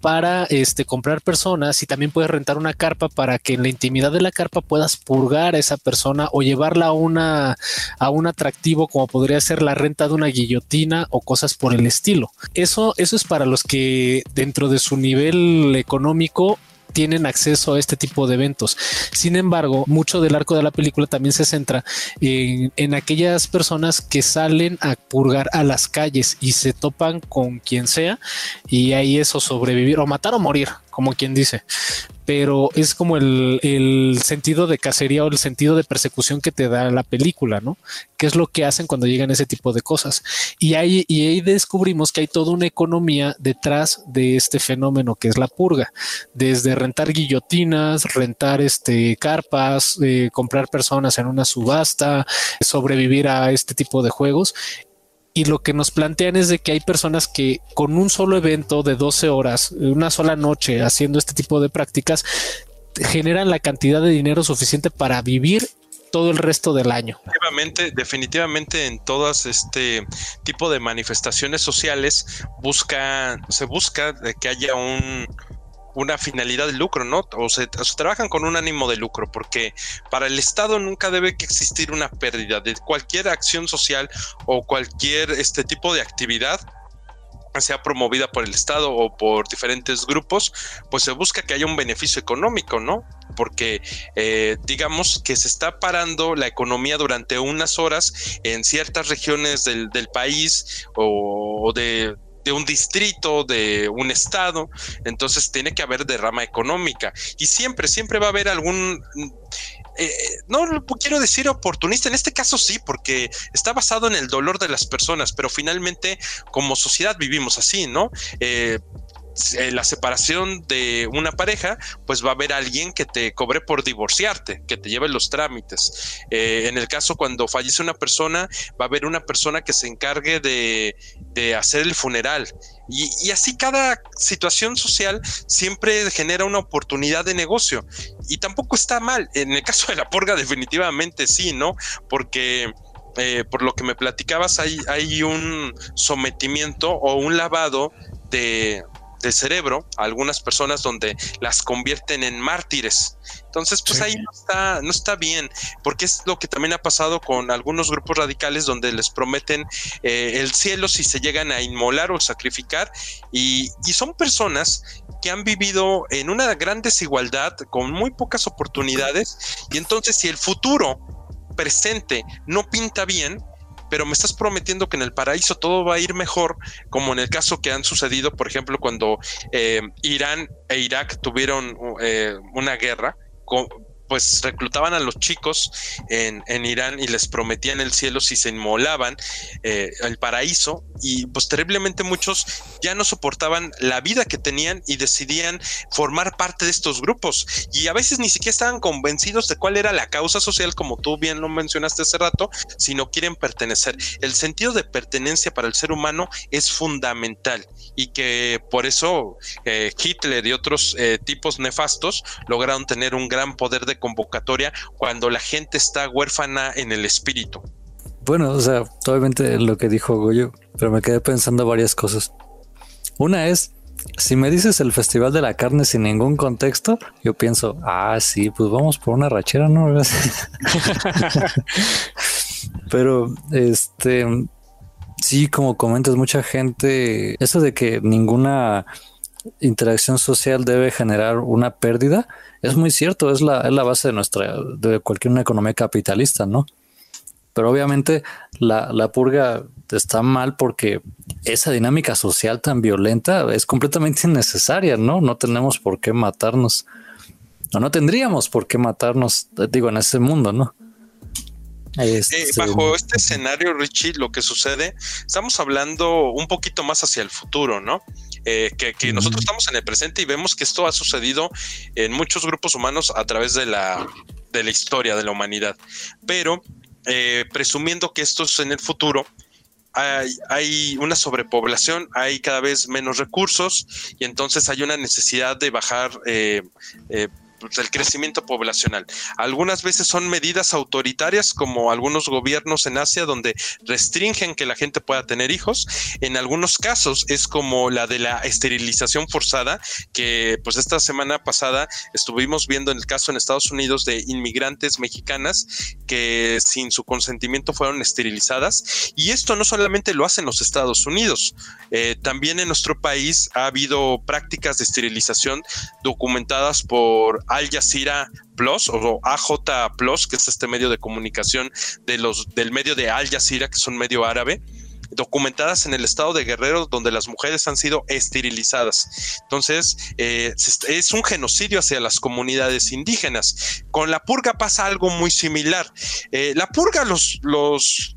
para este, comprar personas y también puedes rentar una carpa para que en la intimidad de la carpa puedas purgar a esa persona o llevarla a, una, a un atractivo como podría ser la renta de una guillotina o cosas por el estilo. Eso, eso es para los que dentro de su nivel económico tienen acceso a este tipo de eventos. Sin embargo, mucho del arco de la película también se centra en, aquellas personas que salen a purgar a las calles y se topan con quien sea y ahí eso sobrevivir o matar o morir, como quien dice pero es como el, sentido de cacería o el sentido de persecución que te da la película, ¿no? ¿Qué es lo que hacen cuando llegan ese tipo de cosas? Y ahí, y ahí descubrimos que hay toda una economía detrás de este fenómeno que es la purga, desde rentar guillotinas, rentar este carpas, eh, comprar personas en una subasta, sobrevivir a este tipo de juegos y lo que nos plantean es de que hay personas que con un solo evento de 12 horas, una sola noche haciendo este tipo de prácticas, generan la cantidad de dinero suficiente para vivir todo el resto del año. Definitivamente, definitivamente en todas este tipo de manifestaciones sociales busca, se busca que haya un, una finalidad de lucro, ¿no? O se, trabajan con un ánimo de lucro, porque para el Estado nunca debe existir una pérdida de cualquier acción social o cualquier este tipo de actividad sea promovida por el Estado o por diferentes grupos, pues se busca que haya un beneficio económico, ¿no? Porque eh, digamos que se está parando la economía durante unas horas en ciertas regiones del, del país o de de un distrito, de un estado, entonces tiene que haber derrama económica y siempre, siempre va a haber algún... Eh, no quiero decir oportunista, en este caso sí, porque está basado en el dolor de las personas, pero finalmente como sociedad vivimos así, ¿no? Eh, eh, la separación de una pareja, pues va a haber alguien que te cobre por divorciarte, que te lleve los trámites. Eh, en el caso cuando fallece una persona, va a haber una persona que se encargue de, hacer el funeral. Y, así cada situación social siempre genera una oportunidad de negocio. Y tampoco está mal. En el caso de la porga, definitivamente sí, ¿no? Porque... Eh, por lo que me platicabas, hay un sometimiento o un lavado de, de cerebro a algunas personas donde las convierten en mártires. Entonces, pues ahí no está, no está bien, porque es lo que también ha pasado con algunos grupos radicales donde les prometen eh, el cielo si se llegan a inmolar o sacrificar, y, y son personas que han vivido en una gran desigualdad, con muy pocas oportunidades, y entonces si el futuro presente no pinta bien, pero me estás prometiendo que en el paraíso todo va a ir mejor, como en el caso que han sucedido, por ejemplo, cuando eh, Irán e Irak tuvieron eh, una guerra. Pues reclutaban a los chicos en, Irán y les prometían el cielo si se inmolaban, eh, el paraíso, y pues terriblemente muchos ya no soportaban la vida que tenían y decidían formar parte de estos grupos. Y a veces ni siquiera estaban convencidos de cuál era la causa social, como tú bien lo mencionaste hace rato, sino quieren pertenecer. El sentido de pertenencia para el ser humano es fundamental y que por eso eh, Hitler y otros eh, tipos nefastos lograron tener un gran poder de convocatoria cuando la gente está huérfana en el espíritu. Bueno, o sea, obviamente lo que dijo Goyo, pero me quedé pensando varias cosas. Una es, si me dices el Festival de la Carne sin ningún contexto, yo pienso, ah, sí, pues vamos por una rachera, ¿no? pero, este, sí, como comentas, mucha gente, eso de que ninguna interacción social debe generar una pérdida, es muy cierto, es la, es la base de nuestra, de cualquier una economía capitalista, ¿no? Pero obviamente la, la purga está mal porque esa dinámica social tan violenta es completamente innecesaria, ¿no? No tenemos por qué matarnos. No, no tendríamos por qué matarnos, digo, en ese mundo, ¿no? Este, bajo este escenario, Richie, lo que sucede, estamos hablando un poquito más hacia el futuro, ¿no? Eh, que, nosotros estamos en el presente y vemos que esto ha sucedido en muchos grupos humanos a través de la, de la historia de la humanidad. Pero eh, presumiendo que esto es en el futuro, hay, hay, una sobrepoblación, hay cada vez menos recursos y entonces hay una necesidad de bajar eh, pues, el crecimiento poblacional. Algunas veces son medidas autoritarias, como algunos gobiernos en Asia, donde restringen que la gente pueda tener hijos. En algunos casos es como la de la esterilización forzada, que pues esta semana pasada estuvimos viendo en el caso en Estados Unidos de inmigrantes mexicanas que sin su consentimiento fueron esterilizadas. Y esto no solamente lo hacen los Estados Unidos, eh, también en nuestro país ha habido prácticas de esterilización documentadas por al Jazeera Plus o AJ Plus, que es este medio de comunicación del medio de Al Jazeera, que es un medio árabe, documentadas en el estado de Guerrero, donde las mujeres han sido esterilizadas. Entonces, eh, es un genocidio hacia las comunidades indígenas. Con la purga pasa algo muy similar. Eh, la purga, los, los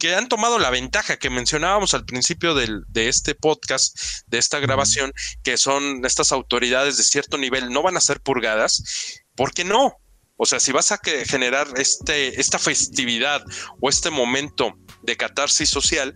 que han tomado la ventaja que mencionábamos al principio del, de este podcast, de esta grabación, que son estas autoridades de cierto nivel, no van a ser purgadas, ¿por qué no? O sea, si vas a generar este, esta festividad o este momento de catarsis social,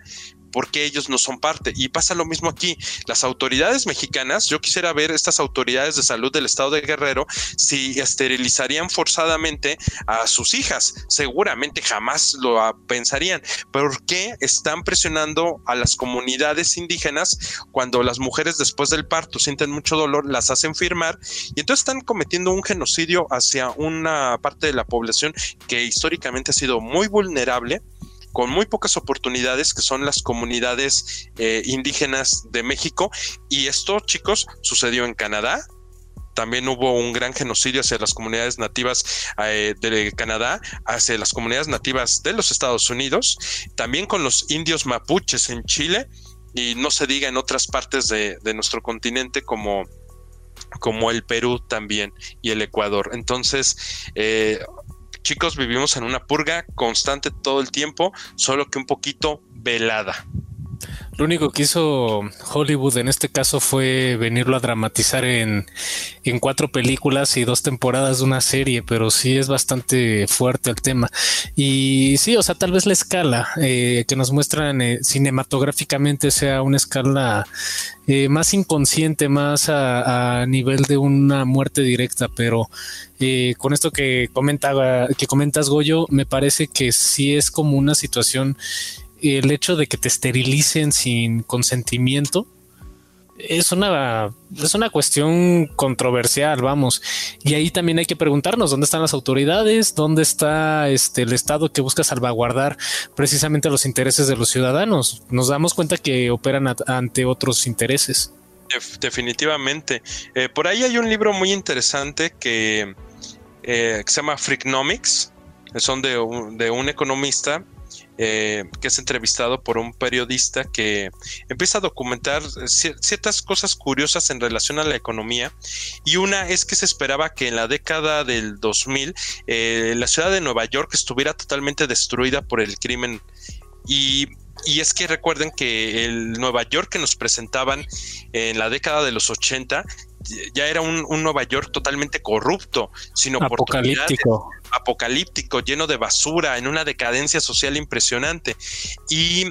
por qué ellos no son parte. Y pasa lo mismo aquí. Las autoridades mexicanas, yo quisiera ver estas autoridades de salud del estado de Guerrero si esterilizarían forzadamente a sus hijas. Seguramente jamás lo pensarían. ¿Por qué están presionando a las comunidades indígenas cuando las mujeres después del parto sienten mucho dolor, las hacen firmar y entonces están cometiendo un genocidio hacia una parte de la población que históricamente ha sido muy vulnerable con muy pocas oportunidades, que son las comunidades eh, indígenas de México. Y esto, chicos, sucedió en Canadá, también hubo un gran genocidio hacia las comunidades nativas eh, de Canadá, hacia las comunidades nativas de los Estados Unidos, también con los indios mapuches en Chile y no se diga en otras partes de, nuestro continente como, como el Perú también y el Ecuador. Entonces, eh, chicos, vivimos en una purga constante todo el tiempo, solo que un poquito velada. Lo único que hizo Hollywood en este caso fue venirlo a dramatizar en, cuatro películas y dos temporadas de una serie, pero sí es bastante fuerte el tema. Y sí, o sea, tal vez la escala eh, que nos muestran eh, cinematográficamente sea una escala eh, más inconsciente, más a, nivel de una muerte directa, pero con esto que comentaba, que comentas Goyo, me parece que sí es como una situación el hecho de que te esterilicen sin consentimiento es una, es una cuestión controversial, vamos. Y ahí también hay que preguntarnos dónde están las autoridades, dónde está este, el Estado que busca salvaguardar precisamente los intereses de los ciudadanos. Nos damos cuenta que operan ante otros intereses. definitivamente. Eh, por ahí hay un libro muy interesante que, eh, se llama Freakonomics. Son de de un economista eh, que es entrevistado por un periodista que empieza a documentar ciertas cosas curiosas en relación a la economía. Y una es que se esperaba que en la década del 2000 eh, la ciudad de Nueva York estuviera totalmente destruida por el crimen. Y y es que recuerden que el Nueva York que nos presentaban en la década de los 80 ya era un, Nueva York totalmente corrupto, sino apocalíptico. apocalíptico, lleno de basura, en una decadencia social impresionante. Y,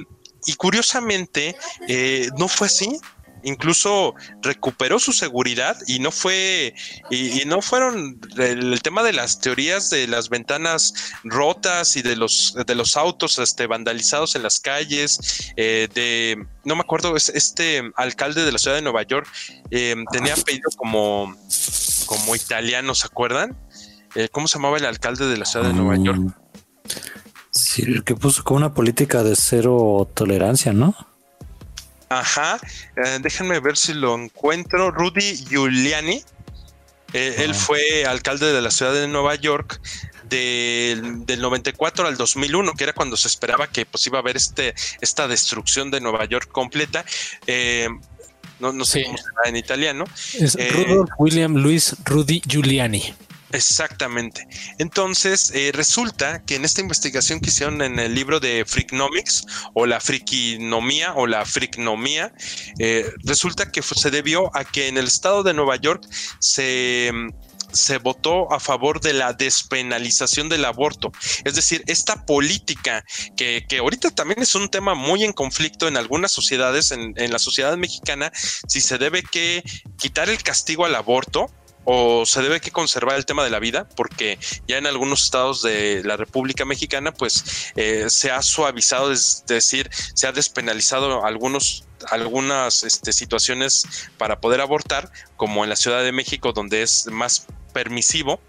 y curiosamente, eh, no fue así incluso recuperó su seguridad y no fue y, no fueron el, tema de las teorías de las ventanas rotas y de los de los autos este vandalizados en las calles eh, de no me acuerdo es este alcalde de la ciudad de Nueva York eh, tenía apellido como como italiano se acuerdan eh, cómo se llamaba el alcalde de la ciudad de Nueva York mm. sí el que puso como una política de cero tolerancia no Ajá, eh, déjenme ver si lo encuentro. Rudy Giuliani. Eh, él fue alcalde de la ciudad de Nueva York del, 94 al 2001, que era cuando se esperaba que pues, iba a haber este, esta destrucción de Nueva York completa. Eh, no, sé cómo se en italiano. Es Rudolf William Luis Rudy Giuliani. Exactamente. Entonces, eh, resulta que en esta investigación que hicieron en el libro de Freaknomics o la frikinomía o la friknomía, eh, resulta que se debió a que en el estado de Nueva York se se votó a favor de la despenalización del aborto. Es decir, esta política que, ahorita también es un tema muy en conflicto en algunas sociedades, en, en la sociedad mexicana, si se debe que quitar el castigo al aborto o se debe que conservar el tema de la vida, porque ya en algunos estados de la República Mexicana, pues eh, se ha suavizado, es decir, se ha despenalizado algunos algunas este, situaciones para poder abortar, como en la Ciudad de México, donde es más permisivo,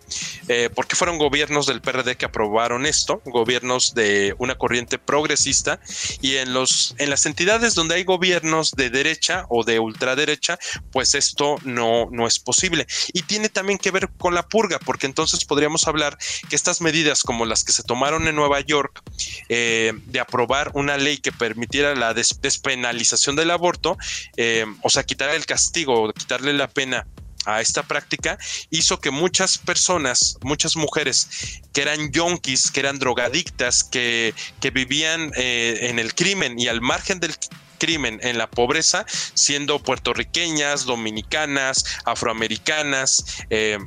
eh, porque fueron gobiernos del PRD que aprobaron esto, gobiernos de una corriente progresista, y en, los, en las entidades donde hay gobiernos de derecha o de ultraderecha, pues esto no, no es posible. Y tiene también que ver con la purga, porque entonces podríamos hablar que estas medidas como las que se tomaron en Nueva York, eh, de aprobar una ley que permitiera la despenalización del aborto, eh, o sea, quitar el castigo, quitarle la pena a esta práctica hizo que muchas personas, muchas mujeres que eran yonkis, que eran drogadictas, que, vivían eh, en el crimen y al margen del crimen, en la pobreza, siendo puertorriqueñas, dominicanas, afroamericanas, eh,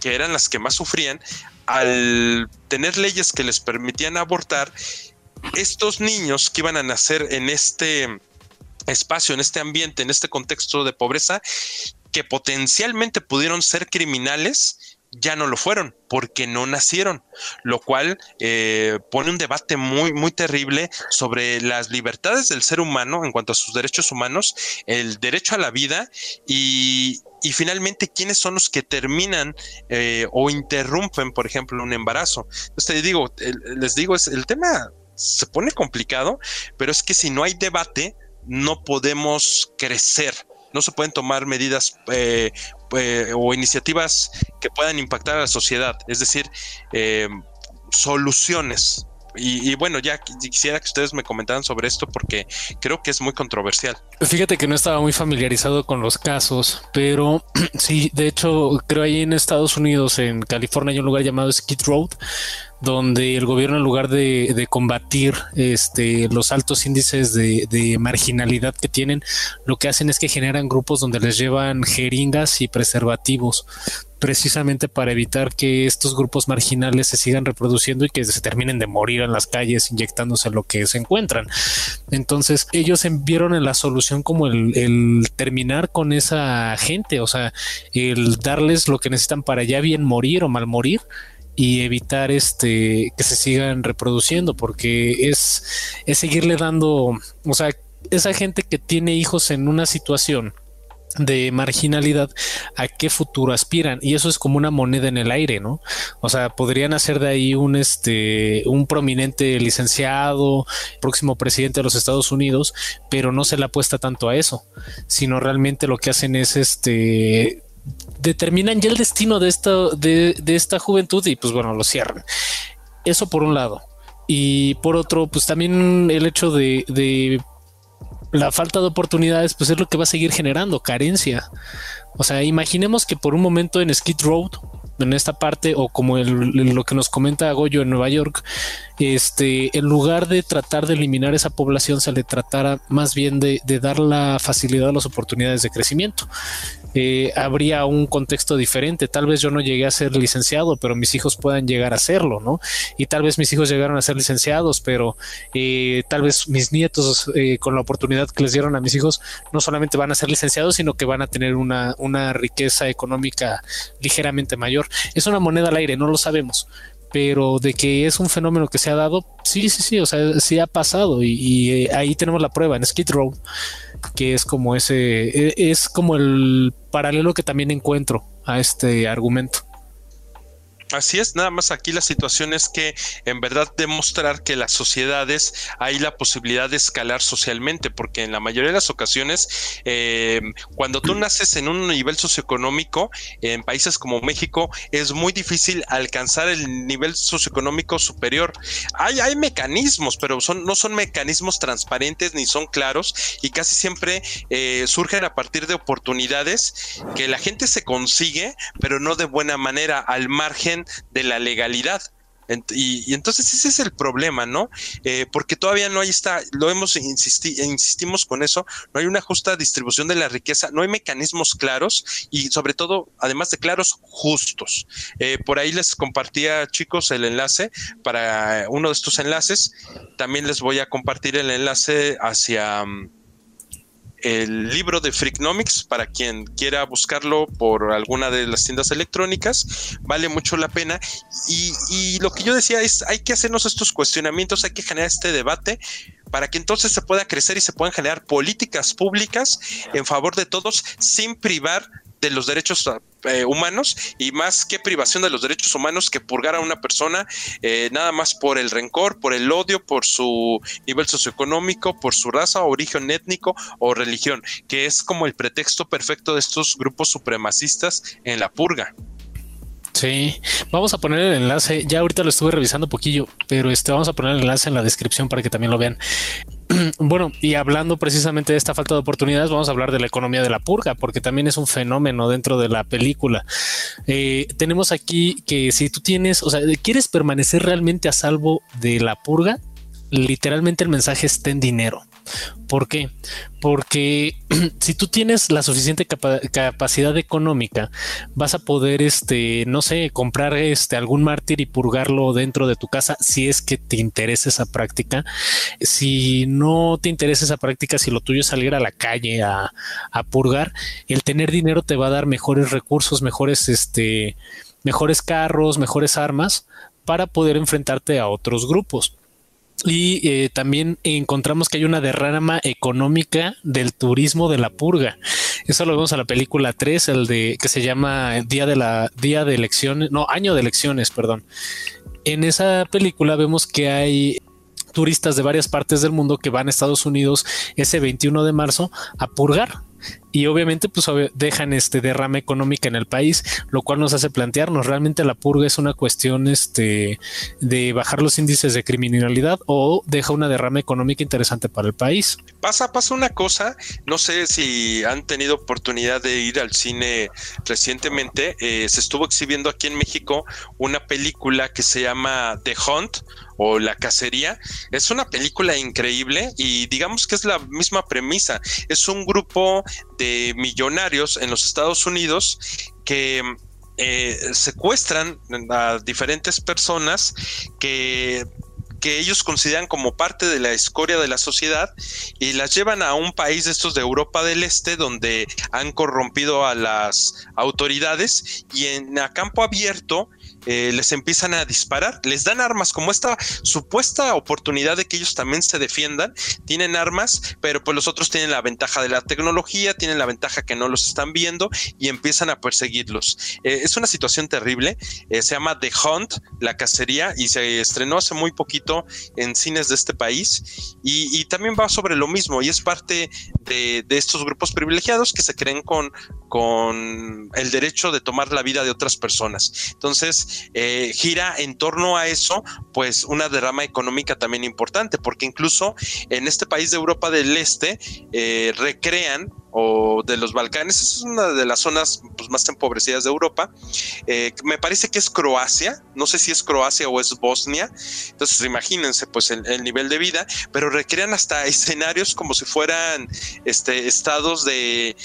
que eran las que más sufrían, al tener leyes que les permitían abortar, estos niños que iban a nacer en este espacio, en este ambiente, en este contexto de pobreza, que potencialmente pudieron ser criminales, ya no lo fueron porque no nacieron, lo cual eh, pone un debate muy, muy terrible sobre las libertades del ser humano en cuanto a sus derechos humanos, el derecho a la vida y, y finalmente quiénes son los que terminan eh, o interrumpen, por ejemplo, un embarazo. Entonces, digo, les digo, es, el tema se pone complicado, pero es que si no hay debate, no podemos crecer no se pueden tomar medidas eh, eh, o iniciativas que puedan impactar a la sociedad, es decir, eh, soluciones. Y, bueno, ya quisiera que ustedes me comentaran sobre esto porque creo que es muy controversial. Fíjate que no estaba muy familiarizado con los casos, pero sí, de hecho, creo ahí en Estados Unidos, en California, hay un lugar llamado Skid Road, donde el gobierno en lugar de, combatir este, los altos índices de, marginalidad que tienen, lo que hacen es que generan grupos donde les llevan jeringas y preservativos precisamente para evitar que estos grupos marginales se sigan reproduciendo y que se terminen de morir en las calles inyectándose lo que se encuentran. Entonces ellos vieron en la solución como el, el terminar con esa gente, o sea, el darles lo que necesitan para ya bien morir o mal morir y evitar este que se sigan reproduciendo porque es, es seguirle dando, o sea, esa gente que tiene hijos en una situación de marginalidad, a qué futuro aspiran y eso es como una moneda en el aire, ¿no? O sea, podrían hacer de ahí un este un prominente licenciado, próximo presidente de los Estados Unidos, pero no se le apuesta tanto a eso, sino realmente lo que hacen es este determinan ya el destino de esta, de, esta juventud y pues bueno, lo cierran. Eso por un lado. Y por otro, pues también el hecho de, de la falta de oportunidades, pues es lo que va a seguir generando carencia. O sea, imaginemos que por un momento en Skid Road, en esta parte, o como lo que nos comenta Goyo en Nueva York, este, en lugar de tratar de eliminar esa población, se le tratara más bien de, de dar la facilidad a las oportunidades de crecimiento. Eh, habría un contexto diferente. Tal vez yo no llegué a ser licenciado, pero mis hijos puedan llegar a serlo, ¿no? Y tal vez mis hijos llegaron a ser licenciados, pero eh, tal vez mis nietos, eh, con la oportunidad que les dieron a mis hijos, no solamente van a ser licenciados, sino que van a tener una, una riqueza económica ligeramente mayor. Es una moneda al aire, no lo sabemos pero de que es un fenómeno que se ha dado, sí, sí, sí, o sea, sí ha pasado y, ahí tenemos la prueba en Skid Row que es como ese, e, es como el paralelo que también encuentro a este argumento. Así es, nada más aquí la situación es que en verdad demostrar que las sociedades hay la posibilidad de escalar socialmente, porque en la mayoría de las ocasiones, eh, cuando tú naces en un nivel socioeconómico, en países como México, es muy difícil alcanzar el nivel socioeconómico superior. Hay, hay mecanismos, pero son, no son mecanismos transparentes ni son claros y casi siempre eh, surgen a partir de oportunidades que la gente se consigue, pero no de buena manera, al margen de la legalidad. Y, entonces ese es el problema, ¿no? Eh, porque todavía no hay esta, lo hemos insistido, insistimos con eso, no hay una justa distribución de la riqueza, no hay mecanismos claros y sobre todo, además de claros, justos. Eh, por ahí les compartía, chicos, el enlace para uno de estos enlaces. También les voy a compartir el enlace hacia... Mm, el libro de Freaknomics para quien quiera buscarlo por alguna de las tiendas electrónicas. Vale mucho la pena. Y, lo que yo decía es, hay que hacernos estos cuestionamientos, hay que generar este debate para que entonces se pueda crecer y se puedan generar políticas públicas en favor de todos sin privar de los derechos eh, humanos y más que privación de los derechos humanos que purgar a una persona eh, nada más por el rencor, por el odio, por su nivel socioeconómico, por su raza, origen étnico o religión, que es como el pretexto perfecto de estos grupos supremacistas en la purga. Sí, vamos a poner el enlace. Ya ahorita lo estuve revisando un poquillo, pero este vamos a poner el enlace en la descripción para que también lo vean. bueno, y hablando precisamente de esta falta de oportunidades, vamos a hablar de la economía de la purga, porque también es un fenómeno dentro de la película. Eh, tenemos aquí que si tú tienes, o sea, quieres permanecer realmente a salvo de la purga, literalmente el mensaje está en dinero. ¿Por qué? Porque si tú tienes la suficiente capacidad económica, vas a poder, este, no sé, comprar este algún mártir y purgarlo dentro de tu casa si es que te interesa esa práctica. Si no te interesa esa práctica, si lo tuyo es salir a la calle a, a purgar, el tener dinero te va a dar mejores recursos, mejores, este, mejores carros, mejores armas para poder enfrentarte a otros grupos. Y eh, también encontramos que hay una derrama económica del turismo de la purga. Eso lo vemos a la película 3, el de que se llama Día de la Día de Elecciones, no, Año de Elecciones, perdón. En esa película vemos que hay turistas de varias partes del mundo que van a Estados Unidos ese 21 de marzo a purgar y obviamente pues dejan este derrama económica en el país, lo cual nos hace plantearnos realmente la purga es una cuestión este de bajar los índices de criminalidad o deja una derrama económica interesante para el país. Pasa, pasa una cosa, no sé si han tenido oportunidad de ir al cine recientemente, eh, se estuvo exhibiendo aquí en México una película que se llama The Hunt o La Cacería. Es una película increíble y digamos que es la misma premisa. Es un grupo de millonarios en los Estados Unidos que eh, secuestran a diferentes personas que que ellos consideran como parte de la escoria de la sociedad y las llevan a un país de estos de Europa del Este donde han corrompido a las autoridades y en a campo abierto eh, les empiezan a disparar, les dan armas como esta supuesta oportunidad de que ellos también se defiendan, tienen armas, pero pues los otros tienen la ventaja de la tecnología, tienen la ventaja que no los están viendo y empiezan a perseguirlos. Eh, es una situación terrible, eh, se llama The Hunt, la cacería, y se estrenó hace muy poquito en cines de este país y, también va sobre lo mismo y es parte de, de estos grupos privilegiados que se creen con, con el derecho de tomar la vida de otras personas. Entonces, eh, gira en torno a eso, pues una derrama económica también importante, porque incluso en este país de Europa del Este eh, recrean o de los Balcanes, es una de las zonas pues, más empobrecidas de Europa. Eh, me parece que es Croacia, no sé si es Croacia o es Bosnia, entonces imagínense pues el, nivel de vida, pero recrean hasta escenarios como si fueran este, estados de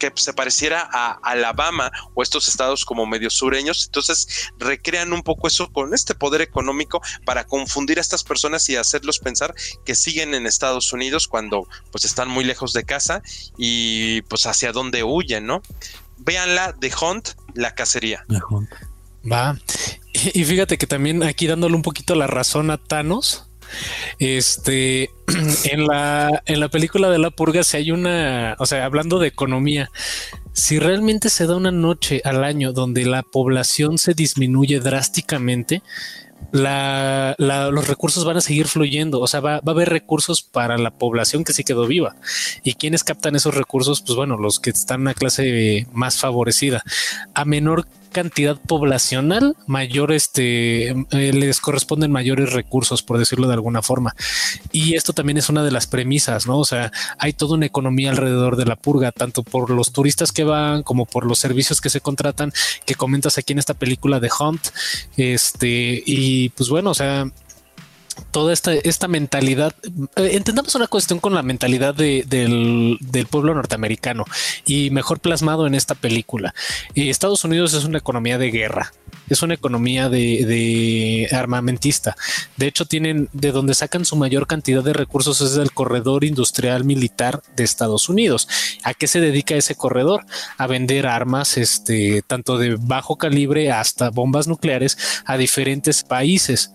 que se pareciera a Alabama o estos estados como medio sureños, entonces recrean un poco eso con este poder económico para confundir a estas personas y hacerlos pensar que siguen en Estados Unidos cuando pues están muy lejos de casa y y pues hacia dónde huyen, ¿no? Véanla de Hunt, la cacería. Va. Y fíjate que también aquí dándole un poquito la razón a Thanos, este, en la, en la película de la purga, si hay una, o sea, hablando de economía, si realmente se da una noche al año donde la población se disminuye drásticamente, la, los recursos van a seguir fluyendo, o sea, va, va, a haber recursos para la población que sí quedó viva. ¿Y quienes captan esos recursos? Pues bueno, los que están en la clase más favorecida. A menor cantidad poblacional, mayor este, eh, les corresponden mayores recursos, por decirlo de alguna forma. Y esto también es una de las premisas, ¿no? O sea, hay toda una economía alrededor de la purga, tanto por los turistas que van como por los servicios que se contratan, que comentas aquí en esta película de Hunt. Este, y pues bueno, o sea, toda esta, esta mentalidad, eh, entendamos una cuestión con la mentalidad del, pueblo norteamericano y mejor plasmado en esta película. Eh, Estados Unidos es una economía de guerra, es una economía de, armamentista. De hecho, tienen de donde sacan su mayor cantidad de recursos es del corredor industrial militar de Estados Unidos. ¿A qué se dedica ese corredor? A vender armas, este, tanto de bajo calibre hasta bombas nucleares a diferentes países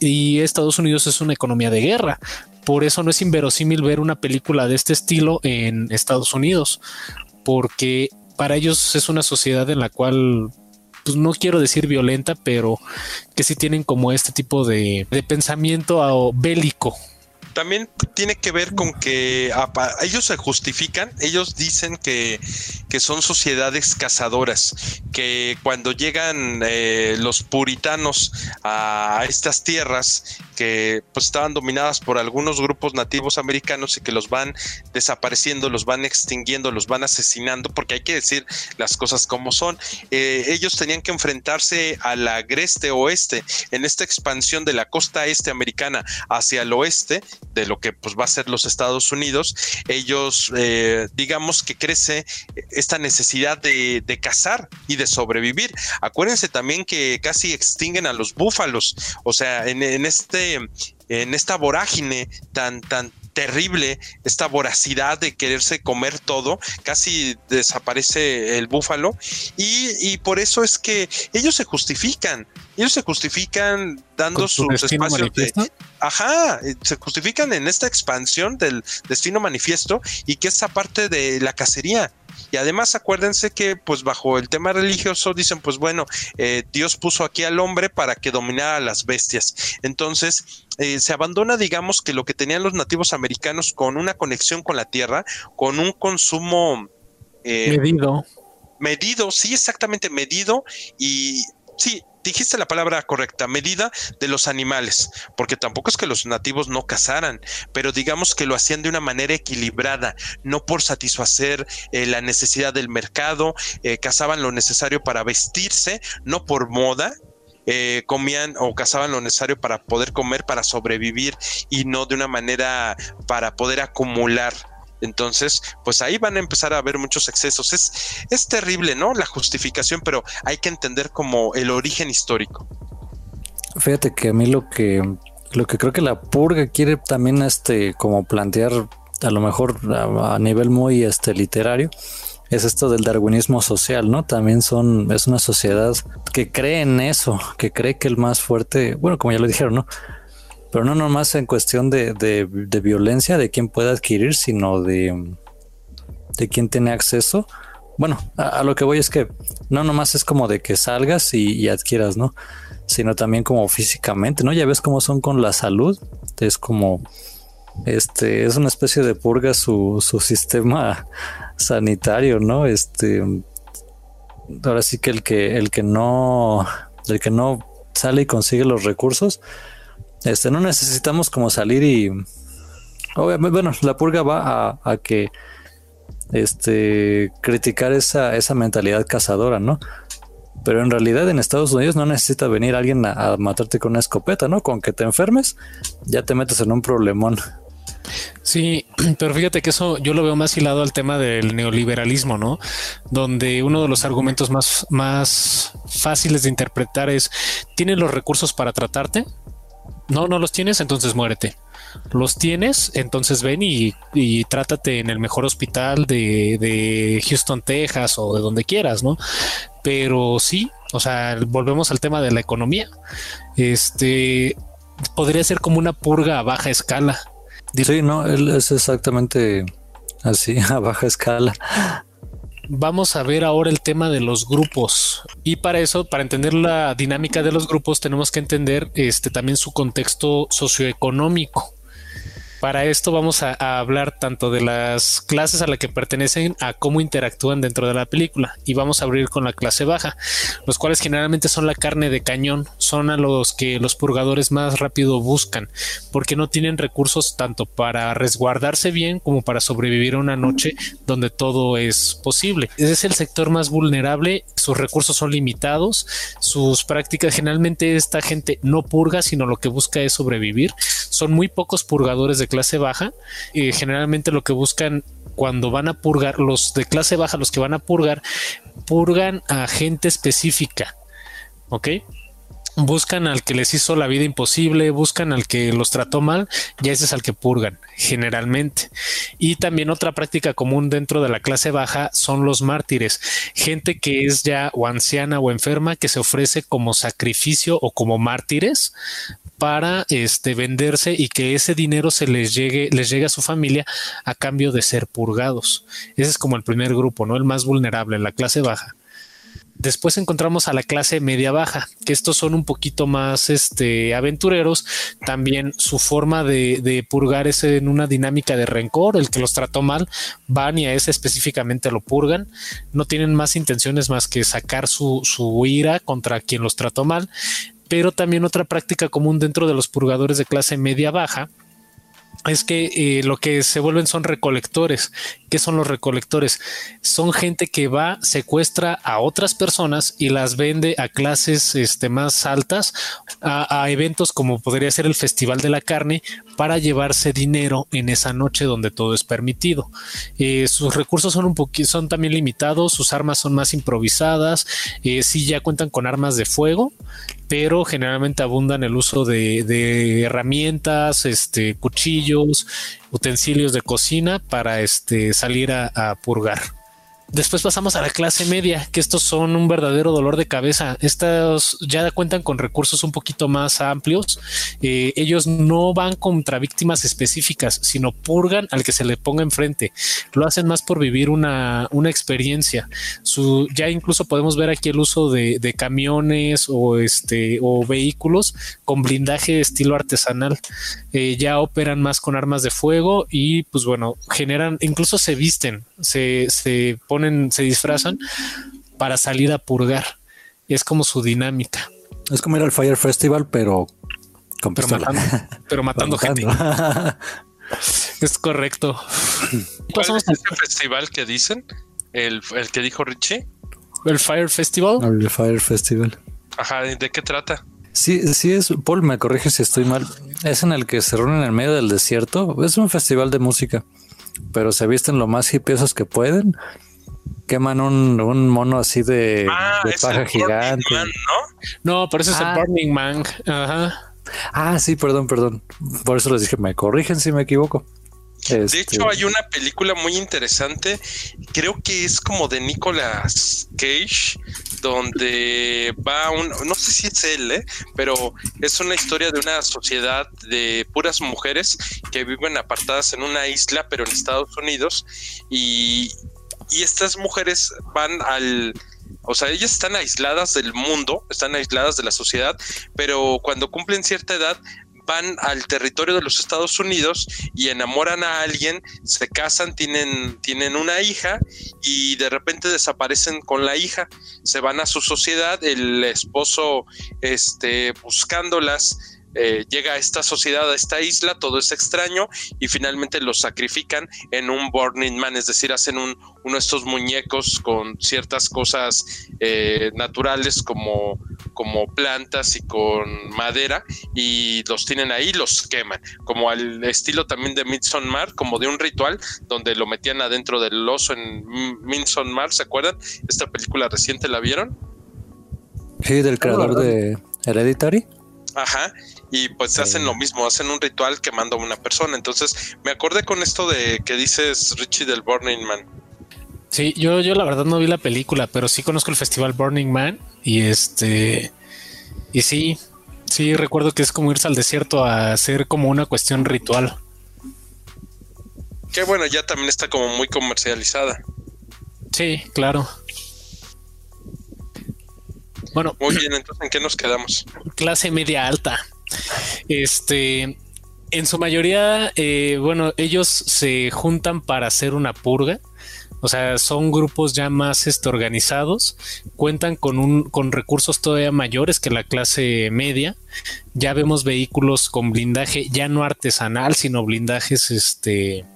y Estados Unidos es una economía de guerra. Por eso no es inverosímil ver una película de este estilo en Estados Unidos, porque para ellos es una sociedad en la cual, pues no quiero decir violenta, pero que sí tienen como este tipo de, de pensamiento bélico, también tiene que ver con que ellos se justifican, ellos dicen que, son sociedades cazadoras, que cuando llegan eh, los puritanos a estas tierras que pues estaban dominadas por algunos grupos nativos americanos y que los van desapareciendo, los van extinguiendo, los van asesinando, porque hay que decir las cosas como son. Eh, ellos tenían que enfrentarse al agreste oeste en esta expansión de la costa este americana hacia el oeste de lo que pues va a ser los Estados Unidos. Ellos, eh, digamos que crece esta necesidad de, de cazar y de sobrevivir. Acuérdense también que casi extinguen a los búfalos, o sea, en este en esta vorágine tan, tan terrible, esta voracidad de quererse comer todo, casi desaparece el búfalo y, y por eso es que ellos se justifican, ellos se justifican dando sus espacios de, ajá, se justifican en esta expansión del destino manifiesto y que esa parte de la cacería y además acuérdense que pues bajo el tema religioso dicen pues bueno, eh, Dios puso aquí al hombre para que dominara a las bestias. Entonces eh, se abandona digamos que lo que tenían los nativos americanos con una conexión con la tierra, con un consumo... Eh, medido. Medido, sí, exactamente medido y sí, dijiste la palabra correcta, medida de los animales, porque tampoco es que los nativos no cazaran, pero digamos que lo hacían de una manera equilibrada, no por satisfacer eh, la necesidad del mercado, eh, cazaban lo necesario para vestirse, no por moda, eh, comían o cazaban lo necesario para poder comer, para sobrevivir y no de una manera para poder acumular entonces, pues ahí van a empezar a haber muchos excesos. Es, es terrible, ¿no? La justificación, pero hay que entender como el origen histórico. Fíjate que a mí lo que, lo que creo que la purga quiere también este, como plantear a lo mejor a, nivel muy este, literario, es esto del darwinismo social, ¿no? También son, es una sociedad que cree en eso, que cree que el más fuerte, bueno, como ya lo dijeron, ¿no? pero no nomás en cuestión de, de, violencia de quién puede adquirir, sino de, de quién tiene acceso. Bueno, a, lo que voy es que no nomás es como de que salgas y, adquieras, ¿no? Sino también como físicamente, ¿no? Ya ves cómo son con la salud. Es como, este, es una especie de purga su, su sistema sanitario, ¿no? Este, ahora sí que el que, el que no, el que no sale y consigue los recursos, este, no necesitamos como salir y. Obviamente, bueno, la purga va a, que este criticar esa, esa mentalidad cazadora, ¿no? Pero en realidad en Estados Unidos no necesita venir alguien a, matarte con una escopeta, ¿no? Con que te enfermes, ya te metes en un problemón. Sí, pero fíjate que eso yo lo veo más hilado al tema del neoliberalismo, ¿no? Donde uno de los argumentos más, más fáciles de interpretar es, ¿tienes los recursos para tratarte? No, no los tienes, entonces muérete. Los tienes, entonces ven y, trátate en el mejor hospital de, Houston, Texas o de donde quieras, ¿no? Pero sí, o sea, volvemos al tema de la economía. Este podría ser como una purga a baja escala. Sí, no, es exactamente así, a baja escala vamos a ver ahora el tema de los grupos. Y para eso, para entender la dinámica de los grupos, tenemos que entender este también su contexto socioeconómico. Para esto vamos a, hablar tanto de las clases a las que pertenecen a cómo interactúan dentro de la película y vamos a abrir con la clase baja, los cuales generalmente son la carne de cañón, son a los que los purgadores más rápido buscan porque no tienen recursos tanto para resguardarse bien como para sobrevivir a una noche donde todo es posible. Es el sector más vulnerable, sus recursos son limitados, sus prácticas generalmente esta gente no purga, sino lo que busca es sobrevivir. Son muy pocos purgadores de clase baja, y generalmente lo que buscan cuando van a purgar, los de clase baja, los que van a purgar, purgan a gente específica. ¿Ok? Buscan al que les hizo la vida imposible, buscan al que los trató mal, y ese es al que purgan, generalmente. Y también otra práctica común dentro de la clase baja son los mártires, gente que es ya o anciana o enferma que se ofrece como sacrificio o como mártires para este venderse y que ese dinero se les llegue, les llegue a su familia a cambio de ser purgados. Ese es como el primer grupo, ¿no? El más vulnerable, la clase baja. Después encontramos a la clase media baja, que estos son un poquito más este, aventureros. También su forma de, purgar es en una dinámica de rencor. El que los trató mal van y a ese específicamente lo purgan. No tienen más intenciones más que sacar su, ira contra quien los trató mal pero también otra práctica común dentro de los purgadores de clase media baja es que eh, lo que se vuelven son recolectores. ¿Qué son los recolectores? Son gente que va, secuestra a otras personas y las vende a clases este, más altas, a, eventos como podría ser el Festival de la Carne, para llevarse dinero en esa noche donde todo es permitido. Eh, sus recursos son un poquito, son también limitados, sus armas son más improvisadas, eh, sí ya cuentan con armas de fuego, pero generalmente abundan el uso de, herramientas, este, cuchillos, utensilios de cocina para este, salir a purgar. Después pasamos a la clase media, que estos son un verdadero dolor de cabeza. Estos ya cuentan con recursos un poquito más amplios. Eh, ellos no van contra víctimas específicas, sino purgan al que se le ponga enfrente. Lo hacen más por vivir una, experiencia. Su, ya incluso podemos ver aquí el uso de, camiones o, este, o vehículos con blindaje estilo artesanal. Eh, ya operan más con armas de fuego y pues bueno, generan, incluso se visten, se, se ponen, se disfrazan para salir a purgar. Es como su dinámica. Es como ir al Fire Festival, pero con pero matando, pero matando gente. es correcto. ¿Cuál es ese festival que dicen? ¿El, el que dijo Richie? ¿El Fire Festival? El Fire Festival. Ajá, ¿de qué trata? Sí, sí es, Paul, me corrige si estoy mal. Es en el que se reúnen en el medio del desierto. Es un festival de música, pero se visten lo más hipiosos que pueden queman un, un mono así de, ah, paja gigante. ¿no? no, pero ese es el ah. Burning Man. Ajá. Ah, sí, perdón, perdón. Por eso les dije, me corrigen si me equivoco. De este, hecho, hay una película muy interesante, creo que es como de Nicolas Cage, donde va un, no sé si es él, ¿eh? pero es una historia de una sociedad de puras mujeres que viven apartadas en una isla, pero en Estados Unidos, y, y estas mujeres van al, o sea, ellas están aisladas del mundo, están aisladas de la sociedad, pero cuando cumplen cierta edad van al territorio de los Estados Unidos y enamoran a alguien, se casan, tienen, tienen una hija y de repente desaparecen con la hija, se van a su sociedad, el esposo este, buscándolas eh, llega a esta sociedad, a esta isla, todo es extraño y finalmente los sacrifican en un Burning Man, es decir, hacen un, uno de estos muñecos con ciertas cosas eh, naturales como, como plantas y con madera y los tienen ahí los queman, como al estilo también de Midsommar, como de un ritual donde lo metían adentro del oso en Midsommar, ¿se acuerdan? Esta película reciente la vieron. Sí, del creador de Hereditary. Ajá, y pues hacen lo mismo, hacen un ritual quemando a una persona. Entonces me acordé con esto de que dices Richie del Burning Man. Sí, yo, yo la verdad no vi la película, pero sí conozco el festival Burning Man y este, y sí, sí recuerdo que es como irse al desierto a hacer como una cuestión ritual. Que bueno, ya también está como muy comercializada. Sí, claro. Bueno, muy bien, entonces ¿en qué nos quedamos? Clase media alta. Este, en su mayoría, eh, bueno, ellos se juntan para hacer una purga. O sea, son grupos ya más este, organizados, cuentan con, un, con recursos todavía mayores que la clase media. Ya vemos vehículos con blindaje ya no artesanal, sino blindajes, este,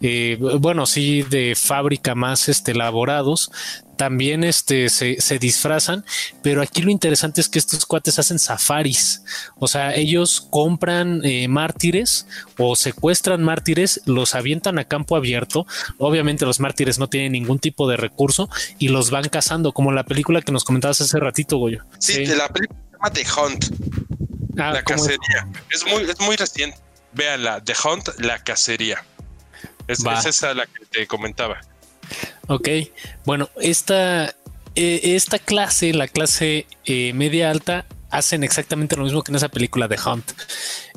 eh, bueno, sí, de fábrica más este, elaborados también este, se, disfrazan, pero aquí lo interesante es que estos cuates hacen safaris, o sea, ellos compran eh, mártires o secuestran mártires, los avientan a campo abierto, obviamente los mártires no tienen ningún tipo de recurso y los van cazando, como la película que nos comentabas hace ratito, Goyo. Sí, la película se llama The Hunt, ah, la cacería, es? muy, es muy reciente, véanla, The Hunt, la cacería, es, es esa la que te comentaba. Ok, bueno, esta, eh, esta clase, la clase eh, media alta, hacen exactamente lo mismo que en esa película de Hunt.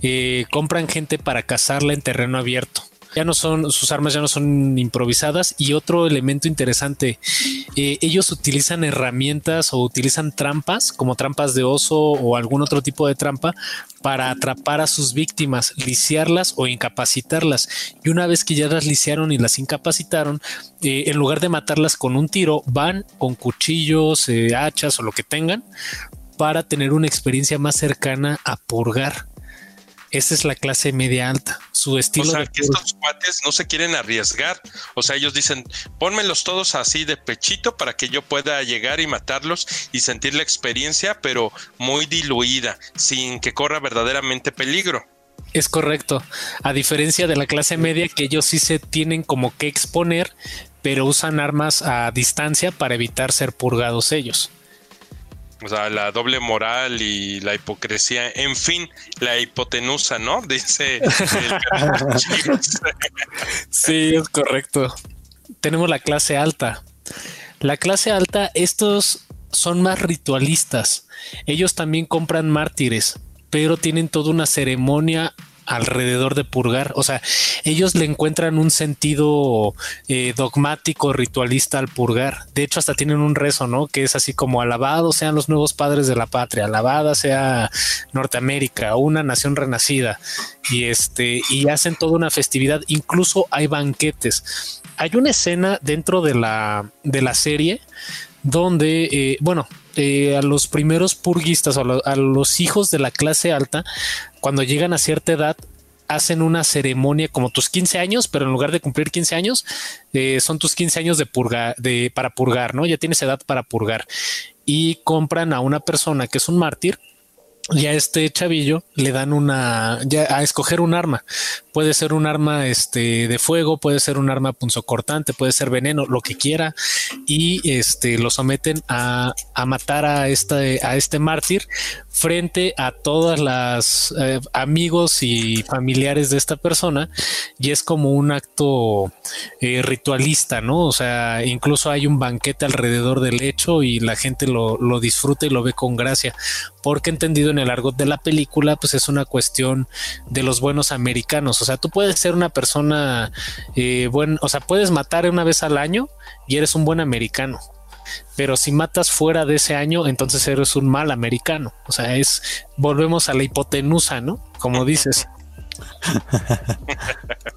Eh, compran gente para cazarla en terreno abierto ya no son, sus armas ya no son improvisadas. Y otro elemento interesante, eh, ellos utilizan herramientas o utilizan trampas, como trampas de oso o algún otro tipo de trampa, para atrapar a sus víctimas, lisiarlas o incapacitarlas. Y una vez que ya las lisiaron y las incapacitaron, eh, en lugar de matarlas con un tiro, van con cuchillos, eh, hachas o lo que tengan para tener una experiencia más cercana a purgar. Esa es la clase media alta. Su estilo. O sea, que estos cuates no se quieren arriesgar. O sea, ellos dicen, pónmelos todos así de pechito para que yo pueda llegar y matarlos y sentir la experiencia, pero muy diluida, sin que corra verdaderamente peligro. Es correcto. A diferencia de la clase media, que ellos sí se tienen como que exponer, pero usan armas a distancia para evitar ser purgados ellos. O sea, la doble moral y la hipocresía, en fin, la hipotenusa, ¿no? Dice. sí, es correcto. Tenemos la clase alta. La clase alta, estos son más ritualistas. Ellos también compran mártires, pero tienen toda una ceremonia alrededor de purgar. O sea, ellos le encuentran un sentido eh, dogmático, ritualista al purgar. De hecho, hasta tienen un rezo, ¿no? Que es así como alabado sean los nuevos padres de la patria, alabada sea Norteamérica, una nación renacida. Y este, y hacen toda una festividad. Incluso hay banquetes. Hay una escena dentro de la, de la serie donde, eh, bueno, eh, a los primeros purguistas o a, los hijos de la clase alta, cuando llegan a cierta edad, hacen una ceremonia como tus 15 años, pero en lugar de cumplir 15 años, eh, son tus 15 años de purga, de, para purgar, ¿no? Ya tienes edad para purgar. Y compran a una persona que es un mártir y a este chavillo le dan una ya a escoger un arma. Puede ser un arma este de fuego, puede ser un arma punzocortante, puede ser veneno, lo que quiera. Y este lo someten a, a matar a este, a este mártir frente a todas las eh, amigos y familiares de esta persona. Y es como un acto eh, ritualista, ¿no? O sea, incluso hay un banquete alrededor del hecho y la gente lo, lo disfruta y lo ve con gracia. Porque entendido en el argot de la película, pues es una cuestión de los buenos americanos. O sea, tú puedes ser una persona eh, buen, o sea, puedes matar una vez al año y eres un buen americano. Pero si matas fuera de ese año, entonces eres un mal americano. O sea, es volvemos a la hipotenusa, ¿no? Como dices.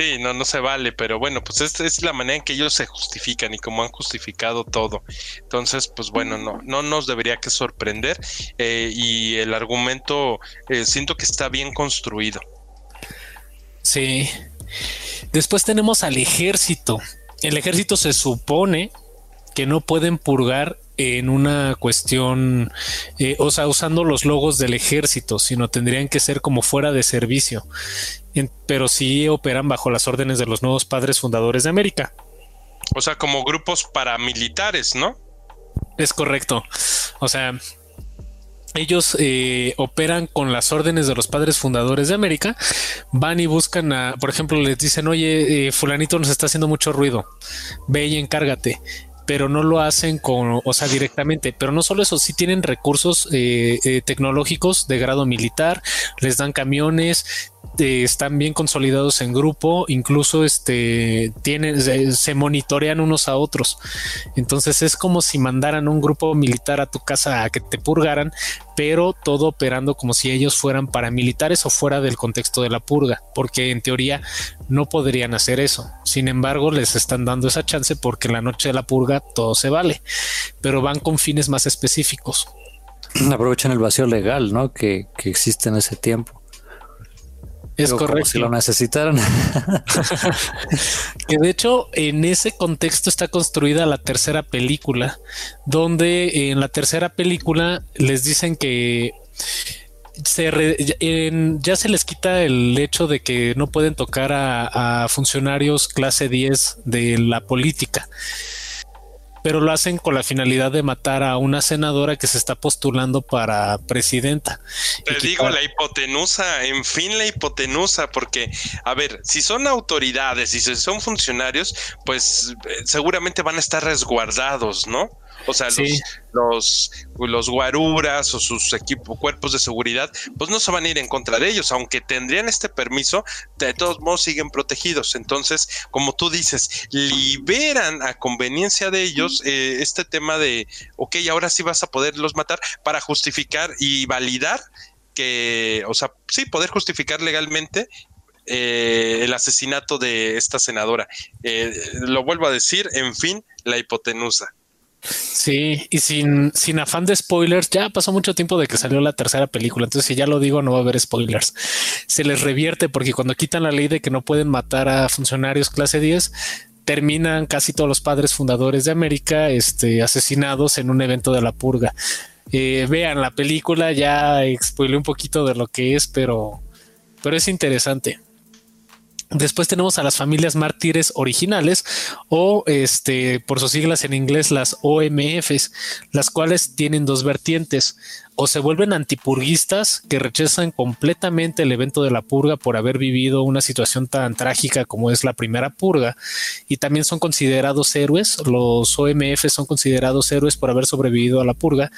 Sí, no, no se vale, pero bueno, pues esta es la manera en que ellos se justifican y como han justificado todo. Entonces, pues bueno, no, no nos debería que sorprender eh, y el argumento eh, siento que está bien construido. Sí. Después tenemos al ejército. El ejército se supone que no pueden purgar en una cuestión, eh, o sea, usando los logos del ejército, sino tendrían que ser como fuera de servicio, pero sí operan bajo las órdenes de los nuevos padres fundadores de América. O sea, como grupos paramilitares, ¿no? Es correcto. O sea, ellos eh, operan con las órdenes de los padres fundadores de América, van y buscan a, por ejemplo, les dicen, oye, eh, fulanito nos está haciendo mucho ruido, ve y encárgate pero no lo hacen con, o sea, directamente. Pero no solo eso, sí tienen recursos eh, eh, tecnológicos de grado militar, les dan camiones, eh, están bien consolidados en grupo, incluso este tienen, se, monitorean unos a otros. Entonces es como si mandaran un grupo militar a tu casa a que te purgaran, pero todo operando como si ellos fueran paramilitares o fuera del contexto de la purga, porque en teoría no podrían hacer eso. Sin embargo, les están dando esa chance porque en la noche de la purga todo se vale, pero van con fines más específicos. Aprovechan el vacío legal, ¿no? Que, que existe en ese tiempo. Es correcto. si lo necesitaran. que de hecho, en ese contexto está construida la tercera película, donde en la tercera película les dicen que se ya se les quita el hecho de que no pueden tocar a, a funcionarios clase 10 de la política pero lo hacen con la finalidad de matar a una senadora que se está postulando para presidenta. Te digo, la hipotenusa, en fin, la hipotenusa, porque, a ver, si son autoridades y si son funcionarios, pues eh, seguramente van a estar resguardados, ¿no? O sea, los, los, guaruras o sus equipos, cuerpos de seguridad, pues no se van a ir en contra de ellos, aunque tendrían este permiso, de todos modos siguen protegidos. Entonces, como tú dices, liberan a conveniencia de ellos eh, este tema de, ok, ahora sí vas a poderlos matar para justificar y validar que, o sea, sí, poder justificar legalmente eh, el asesinato de esta senadora. Eh, lo vuelvo a decir, en fin, la hipotenusa. Sí, y sin, sin afán de spoilers, ya pasó mucho tiempo de que salió la tercera película, entonces si ya lo digo no va a haber spoilers. Se les revierte porque cuando quitan la ley de que no pueden matar a funcionarios clase 10, terminan casi todos los padres fundadores de América este, asesinados en un evento de la purga. Eh, vean la película, ya spoilé un poquito de lo que es, pero, pero es interesante. Después tenemos a las familias mártires originales o este por sus siglas en inglés las OMFs, las cuales tienen dos vertientes. O se vuelven antipurguistas que rechazan completamente el evento de la purga por haber vivido una situación tan trágica como es la primera purga y también son considerados héroes, los OMFs son considerados héroes por haber sobrevivido a la purga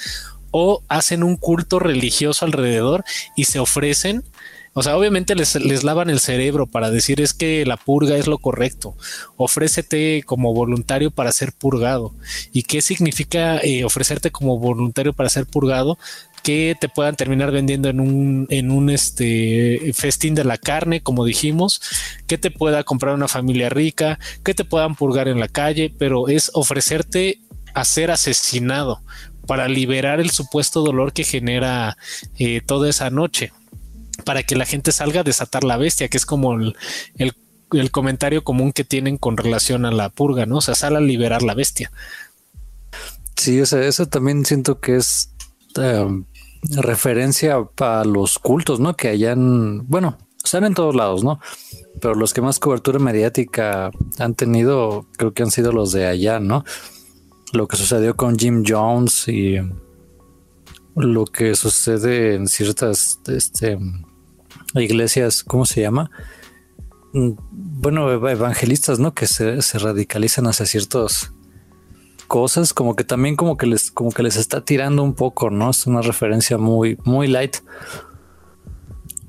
o hacen un culto religioso alrededor y se ofrecen o sea, obviamente les, lavan el cerebro para decir es que la purga es lo correcto. Ofrécete como voluntario para ser purgado. ¿Y qué significa eh, ofrecerte como voluntario para ser purgado? que te puedan terminar vendiendo en un, en un este festín de la carne, como dijimos, que te pueda comprar una familia rica, que te puedan purgar en la calle, pero es ofrecerte a ser asesinado para liberar el supuesto dolor que genera eh, toda esa noche para que la gente salga a desatar la bestia, que es como el, comentario común que tienen con relación a la purga, ¿no? O sea, sale a liberar la bestia. Sí, eso también siento que es em, referencia a los cultos, ¿no? Que hayan, bueno, están en todos lados, ¿no? Pero los que más cobertura mediática han tenido, creo que han sido los de allá, ¿no? Lo que sucedió con Jim Jones y lo que sucede en ciertas este, iglesias, ¿cómo se llama? Mm, bueno, evangelistas, ¿no? Que se, radicalizan hacia ciertas cosas, como que también como que les, como que les está tirando un poco, ¿no? Es una referencia muy, muy light.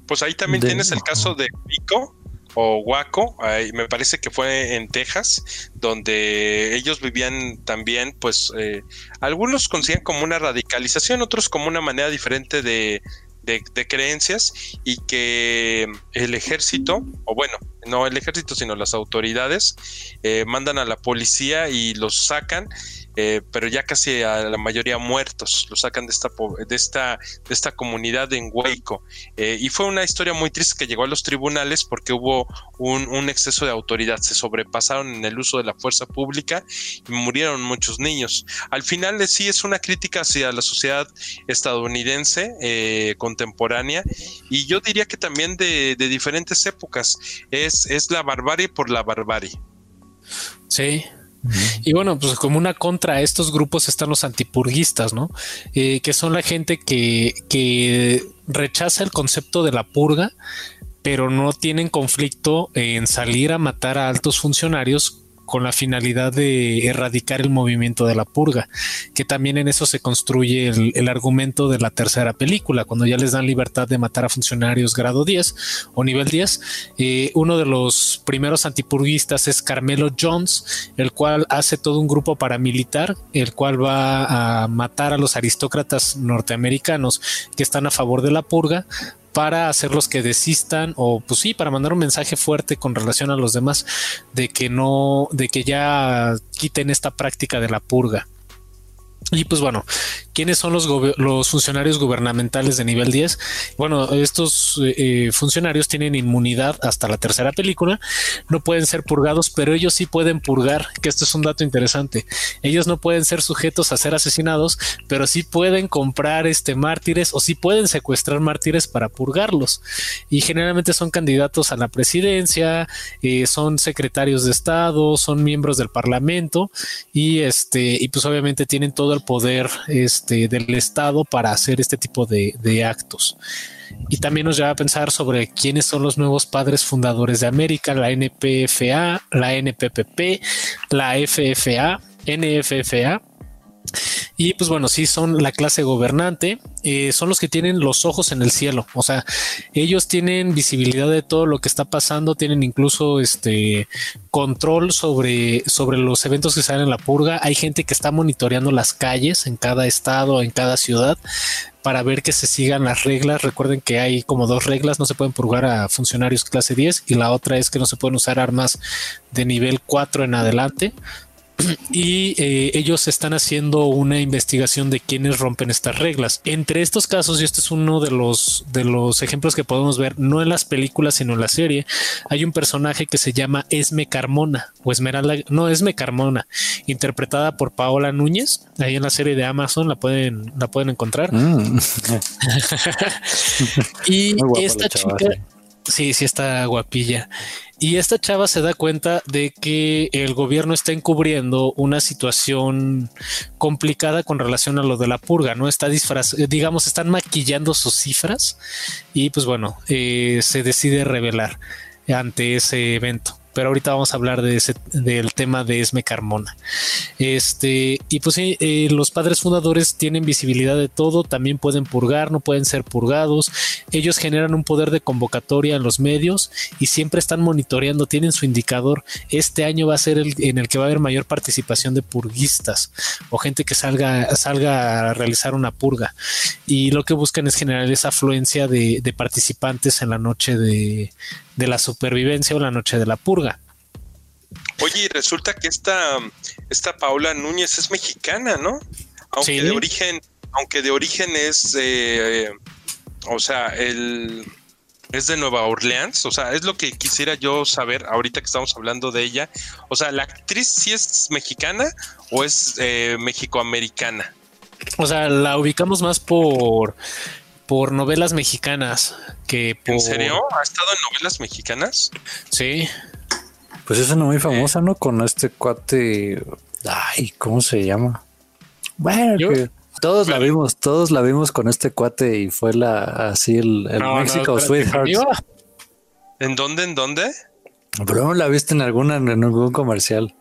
Pues ahí también tienes el caso de Pico, o Waco, me parece que fue en Texas, donde ellos vivían también, pues eh, algunos consideran como una radicalización, otros como una manera diferente de, de, creencias y que el ejército, o bueno, no el ejército, sino las autoridades, eh, mandan a la policía y los sacan eh, pero ya casi a la mayoría muertos, lo sacan de esta, de esta, de esta comunidad en Hueco. Eh, y fue una historia muy triste que llegó a los tribunales porque hubo un, exceso de autoridad, se sobrepasaron en el uso de la fuerza pública y murieron muchos niños. Al final eh, sí es una crítica hacia la sociedad estadounidense contemporánea y yo diría que también de, de diferentes épocas, es, es la barbarie por la barbarie. Sí, y bueno, pues como una contra a estos grupos están los antipurguistas, ¿no? Eh, que son la gente que, que rechaza el concepto de la purga, pero no tienen conflicto en salir a matar a altos funcionarios con la finalidad de erradicar el movimiento de la purga, que también en eso se construye el, argumento de la tercera película, cuando ya les dan libertad de matar a funcionarios grado 10 o nivel 10. Eh, uno de los primeros antipurguistas es Carmelo Jones, el cual hace todo un grupo paramilitar, el cual va a matar a los aristócratas norteamericanos que están a favor de la purga para hacerlos que desistan o pues sí, para mandar un mensaje fuerte con relación a los demás de que no, de que ya quiten esta práctica de la purga. Y pues bueno, ¿quiénes son los, funcionarios gubernamentales de nivel 10? Bueno, estos eh, eh, funcionarios tienen inmunidad hasta la tercera película, no pueden ser purgados, pero ellos sí pueden purgar, que esto es un dato interesante. Ellos no pueden ser sujetos a ser asesinados, pero sí pueden comprar este mártires o sí pueden secuestrar mártires para purgarlos. Y generalmente son candidatos a la presidencia, eh, son secretarios de Estado, son miembros del Parlamento y este y pues obviamente tienen todo el poder este, del Estado para hacer este tipo de, de actos. Y también nos lleva a pensar sobre quiénes son los nuevos padres fundadores de América, la NPFA, la NPPP, la FFA, NFFA y pues bueno, sí son la clase gobernante, eh, son los que tienen los ojos en el cielo, o sea, ellos tienen visibilidad de todo lo que está pasando, tienen incluso este control sobre, sobre los eventos que salen en la purga. Hay gente que está monitoreando las calles en cada estado, en cada ciudad, para ver que se sigan las reglas. Recuerden que hay como dos reglas, no se pueden purgar a funcionarios clase 10 y la otra es que no se pueden usar armas de nivel 4 en adelante y eh, ellos están haciendo una investigación de quiénes rompen estas reglas. Entre estos casos, y este es uno de los de los ejemplos que podemos ver, no en las películas, sino en la serie, hay un personaje que se llama Esme Carmona o Esmeralda, no Esme Carmona, interpretada por Paola Núñez. Ahí en la serie de Amazon la pueden la pueden encontrar. Mm. y esta chica, sí, sí está guapilla. Y esta chava se da cuenta de que el gobierno está encubriendo una situación complicada con relación a lo de la purga, ¿no? Está disfraz, digamos, están maquillando sus cifras y pues bueno, eh, se decide revelar ante ese evento pero ahorita vamos a hablar de ese, del tema de Esme Carmona. Este, y pues sí, eh, los padres fundadores tienen visibilidad de todo, también pueden purgar, no pueden ser purgados. Ellos generan un poder de convocatoria en los medios y siempre están monitoreando, tienen su indicador. Este año va a ser el en el que va a haber mayor participación de purguistas o gente que salga, salga a realizar una purga. Y lo que buscan es generar esa afluencia de, de participantes en la noche de, de la supervivencia o la noche de la purga. Oye, resulta que esta, esta Paula Núñez es mexicana, ¿no? Aunque de origen, aunque de origen es, eh, o sea, el es de Nueva Orleans, o sea, es lo que quisiera yo saber ahorita que estamos hablando de ella. O sea, ¿la actriz sí es mexicana o es eh, mexicoamericana? O sea, la ubicamos más por por novelas mexicanas que por... ¿En serio? ¿Ha estado en novelas mexicanas? Sí. Pues es una muy famosa, ¿no? Con este cuate. Ay, ¿cómo se llama? Bueno, todos la vimos, todos la vimos con este cuate y fue la así el, el México Sweetheart. ¿En dónde? ¿En dónde? Pero no la viste en alguna, en algún comercial.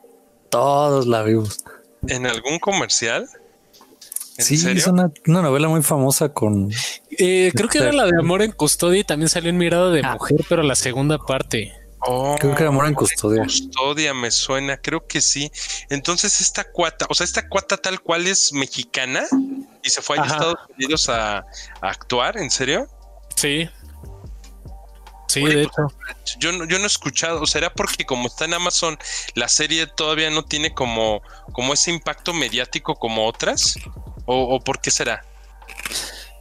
Todos la vimos. ¿En algún comercial? Sí, es una, novela muy famosa con. Eh, creo que era la de Amor en Custodia y también salió en Mirada de ah. Mujer, pero la segunda parte. Oh, creo que era Amor en Custodia. Custodia me suena, creo que sí. Entonces, esta cuata, o sea, esta cuata tal cual es mexicana y se fue a Estados Unidos a, actuar, ¿en serio? Sí. Sí, de hecho. Yo no, yo no he escuchado, será porque como está en Amazon, la serie todavía no tiene como, como ese impacto mediático como otras. ¿O, por qué será?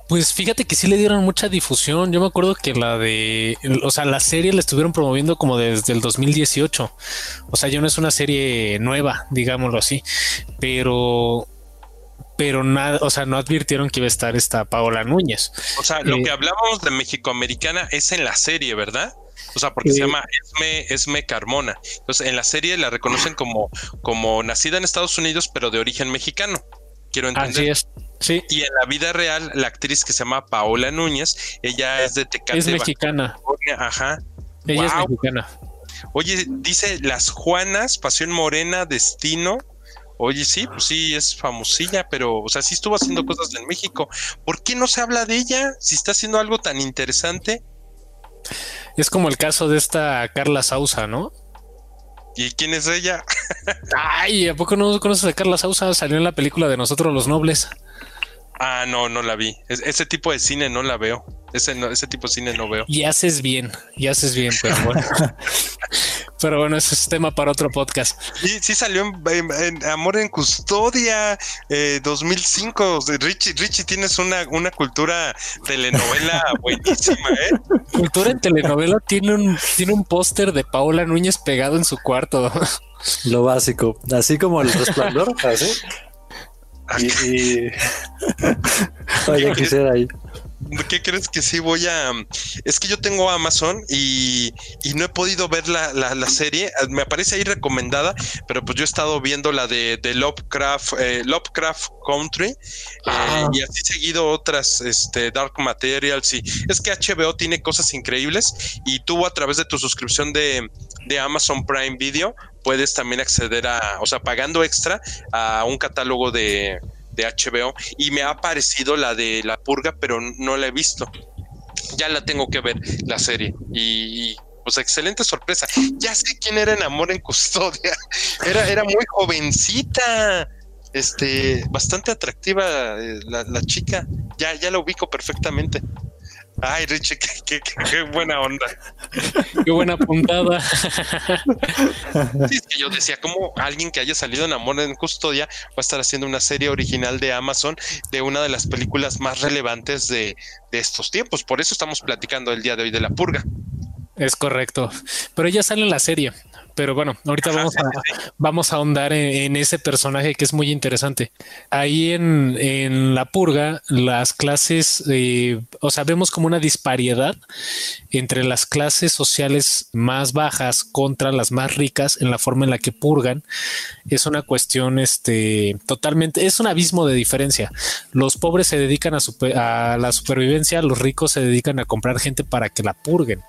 Pues fíjate que sí le dieron mucha difusión. Yo me acuerdo que la de, o sea, la serie la estuvieron promoviendo como desde el 2018. O sea, ya no es una serie nueva, digámoslo así, pero, pero nada, o sea, no advirtieron que iba a estar esta Paola Núñez. O sea, lo eh, que hablamos de México-Americana es en la serie, ¿verdad? O sea, porque se eh, llama Esme, Esme Carmona. Entonces, en la serie la reconocen como, como nacida en Estados Unidos, pero de origen mexicano quiero entender. Así es. Sí. Y en la vida real, la actriz que se llama Paola Núñez, ella es de Tecate. Es mexicana. Ajá. Ella es mexicana. Oye, dice Las Juanas, Pasión Morena, Destino. Oye, sí, pues sí, es famosilla, pero, o sea, sí estuvo haciendo cosas en México. ¿Por qué no se habla de ella si está haciendo algo tan interesante? Es como el caso de esta Carla Sausa, ¿no? ¿Y quién es ella? Ay, ¿a poco no conoces a Carla Sousa? Salió en la película de Nosotros los Nobles. Ah, no, no la vi. ese tipo de cine no la veo. Ese, ese tipo de cine no veo. Y haces bien, y haces bien, pero bueno. pero bueno, ese es tema para otro podcast. Sí, sí salió en, Amor en Custodia 2005. Eh, Richie, Richie, tienes una, una cultura telenovela buenísima, ¿eh? Cultura en telenovela tiene un, tiene un póster de Paola Núñez pegado en su cuarto. Lo básico, así como el resplandor, así. Y, Vaya quisiera ahí. ¿Qué crees que sí voy a...? Es que yo tengo Amazon y, no he podido ver la, serie. Me aparece ahí recomendada, pero pues yo he estado viendo la de, Lovecraft, eh, Lovecraft Country eh, ah. y así seguido otras este, Dark Materials. Y es que HBO tiene cosas increíbles y tú a través de tu suscripción de, de Amazon Prime Video puedes también acceder a, o sea, pagando extra a un catálogo de, de HBO y me ha aparecido la de La Purga, pero no la he visto. Ya la tengo que ver, la serie. Y, pues excelente sorpresa. Ya sé quién era en Amor en Custodia. Era, era muy jovencita. Este, bastante atractiva eh, la, la, chica. Ya, ya la ubico perfectamente. Ay, Richie, qué, buena onda. qué buena puntada. Sí, es que yo decía, como alguien que haya salido en Amor en Custodia va a estar haciendo una serie original de Amazon de una de las películas más relevantes de, de estos tiempos. Por eso estamos platicando el día de hoy de La Purga. Es correcto. Pero ya sale en la serie. Pero bueno, ahorita vamos a, vamos a ahondar en, ese personaje que es muy interesante. Ahí en, en la purga, las clases, eh, o sea, vemos como una disparidad entre las clases sociales más bajas contra las más ricas en la forma en la que purgan. Es una cuestión este, totalmente, es un abismo de diferencia. Los pobres se dedican a, a la supervivencia, los ricos se dedican a comprar gente para que la purguen.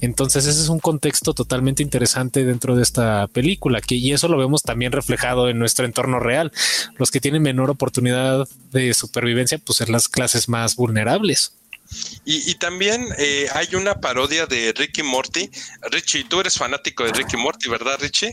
Entonces, ese es un contexto totalmente interesante dentro de esta película, que y eso lo vemos también reflejado en nuestro entorno real. Los que tienen menor oportunidad de supervivencia, pues ser las clases más vulnerables. Y, también eh, hay una parodia de Ricky Morty. Richie, tú eres fanático de Ricky Morty, ¿verdad, Richie?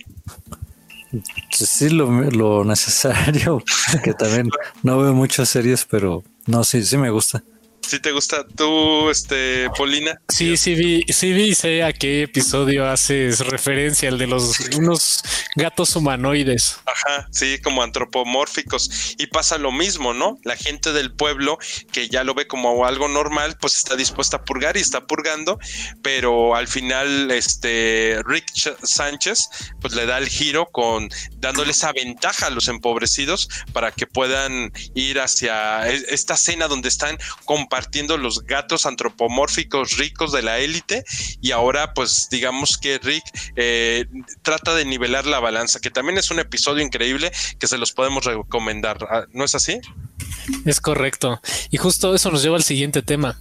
Sí, lo, lo necesario, que también no veo muchas series, pero no, sí, sí me gusta. Si te gusta tú, este, Polina. Sí, sí vi, sí vi, sé a qué episodio haces referencia, el de los unos gatos humanoides. Ajá, sí, como antropomórficos. Y pasa lo mismo, ¿no? La gente del pueblo que ya lo ve como algo normal, pues está dispuesta a purgar y está purgando, pero al final, este, Rick Sánchez, pues le da el giro con dándole esa ventaja a los empobrecidos para que puedan ir hacia e-, esta cena donde están compartiendo partiendo los gatos antropomórficos ricos de la élite y ahora pues digamos que Rick eh, trata de nivelar la balanza, que también es un episodio increíble que se los podemos recomendar, ah, ¿no es así? Es correcto. Y justo eso nos lleva al siguiente tema,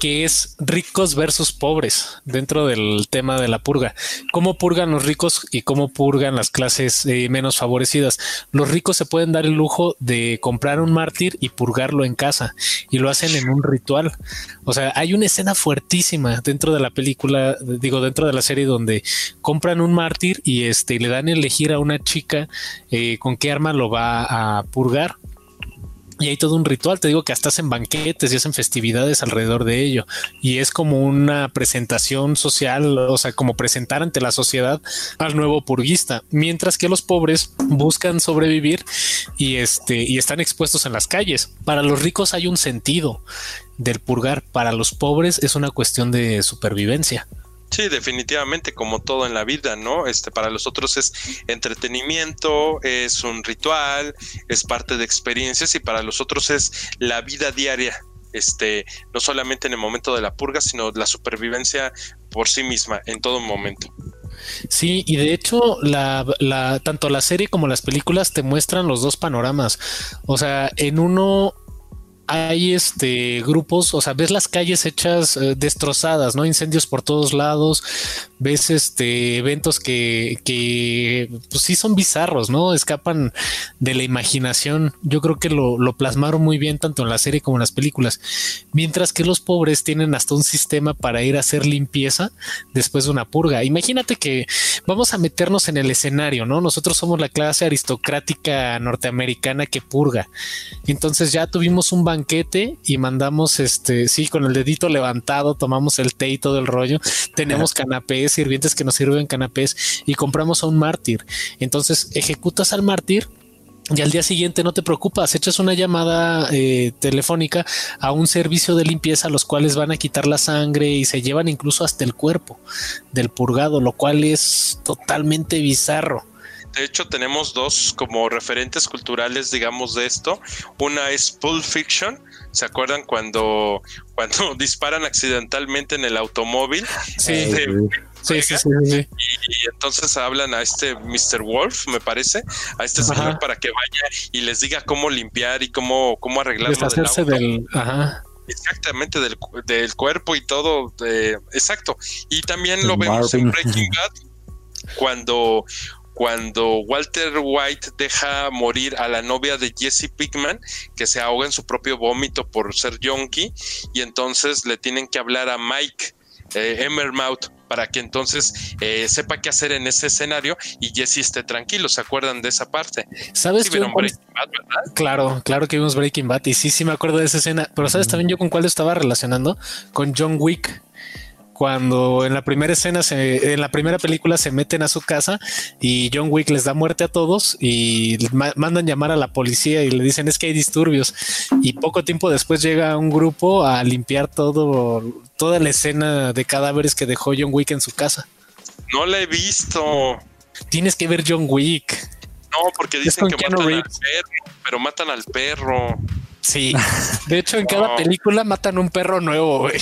que es ricos versus pobres dentro del tema de la purga. ¿Cómo purgan los ricos y cómo purgan las clases eh, menos favorecidas? Los ricos se pueden dar el lujo de comprar un mártir y purgarlo en casa y lo hacen en un ritual. O sea, hay una escena fuertísima dentro de la película, digo, dentro de la serie donde compran un mártir y este le dan a elegir a una chica eh, con qué arma lo va a purgar y hay todo un ritual, te digo que hasta hacen banquetes y hacen festividades alrededor de ello. Y es como una presentación social, o sea, como presentar ante la sociedad al nuevo purguista. Mientras que los pobres buscan sobrevivir y, este, y están expuestos en las calles. Para los ricos hay un sentido del purgar, para los pobres es una cuestión de supervivencia. Sí, definitivamente, como todo en la vida, ¿no? Este, para los otros es entretenimiento, es un ritual, es parte de experiencias y para los otros es la vida diaria, este, no solamente en el momento de la purga, sino la supervivencia por sí misma en todo momento. Sí, y de hecho, la, la, tanto la serie como las películas te muestran los dos panoramas. O sea, en uno hay este grupos, o sea, ves las calles hechas eh, destrozadas, ¿no? Incendios por todos lados, ves este eventos que, que pues sí son bizarros, ¿no? Escapan de la imaginación. Yo creo que lo, lo, plasmaron muy bien tanto en la serie como en las películas. Mientras que los pobres tienen hasta un sistema para ir a hacer limpieza después de una purga. Imagínate que vamos a meternos en el escenario, ¿no? Nosotros somos la clase aristocrática norteamericana que purga. Entonces ya tuvimos un banquete y mandamos este, sí, con el dedito levantado, tomamos el té y todo el rollo. Tenemos canapés, sirvientes que nos sirven canapés y compramos a un mártir. Entonces ejecutas al mártir y al día siguiente no te preocupas, echas una llamada eh, telefónica a un servicio de limpieza, los cuales van a quitar la sangre y se llevan incluso hasta el cuerpo del purgado, lo cual es totalmente bizarro. De hecho, tenemos dos como referentes culturales, digamos, de esto. Una es Pulp Fiction. ¿Se acuerdan cuando, cuando disparan accidentalmente en el automóvil? Sí. Sí, sí, sí, y, entonces hablan a este Mr. Wolf, me parece, a este señor para que vaya y les diga cómo limpiar y cómo, cómo arreglarlo del, del Ajá. Exactamente, del, del, cuerpo y todo. exacto. Y también lo vemos en Breaking Bad cuando cuando Walter White deja morir a la novia de Jesse Pickman, que se ahoga en su propio vómito por ser yonki, y entonces le tienen que hablar a Mike eh, para que entonces eh, sepa qué hacer en ese escenario y Jesse esté tranquilo. ¿Se acuerdan de esa parte? ¿Sabes qué? Claro, claro que vimos Breaking Bad y sí, sí me acuerdo de esa escena, pero ¿sabes también yo con cuál estaba relacionando? Con John Wick cuando en la primera escena, se, en la primera película se meten a su casa y John Wick les da muerte a todos y mandan llamar a la policía y le dicen es que hay disturbios y poco tiempo después llega un grupo a limpiar todo, toda la escena de cadáveres que dejó John Wick en su casa. No la he visto. Tienes que ver John Wick. No, porque dicen que matan al perro, pero matan al perro. Sí. De hecho, en cada película matan un perro nuevo, güey.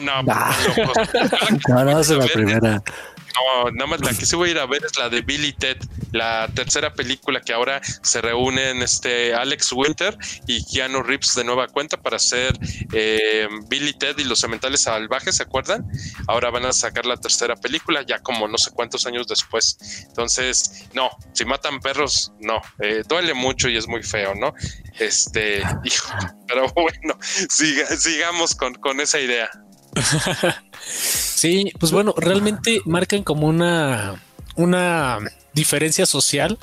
No, no. No, no, es la primera. No, nada más la que sí voy a ir a ver es la de Billy Ted, la tercera película que ahora se reúnen este Alex Winter y Keanu Reeves de nueva cuenta para hacer eh, Billy Ted y los cementales salvajes, ¿se acuerdan? Ahora van a sacar la tercera película ya como no sé cuántos años después. Entonces, no, si matan perros, no, eh, duele mucho y es muy feo, ¿no? Este, hijo, pero bueno, sigamos con, con esa idea. sí, pues bueno, realmente marcan como una, una diferencia social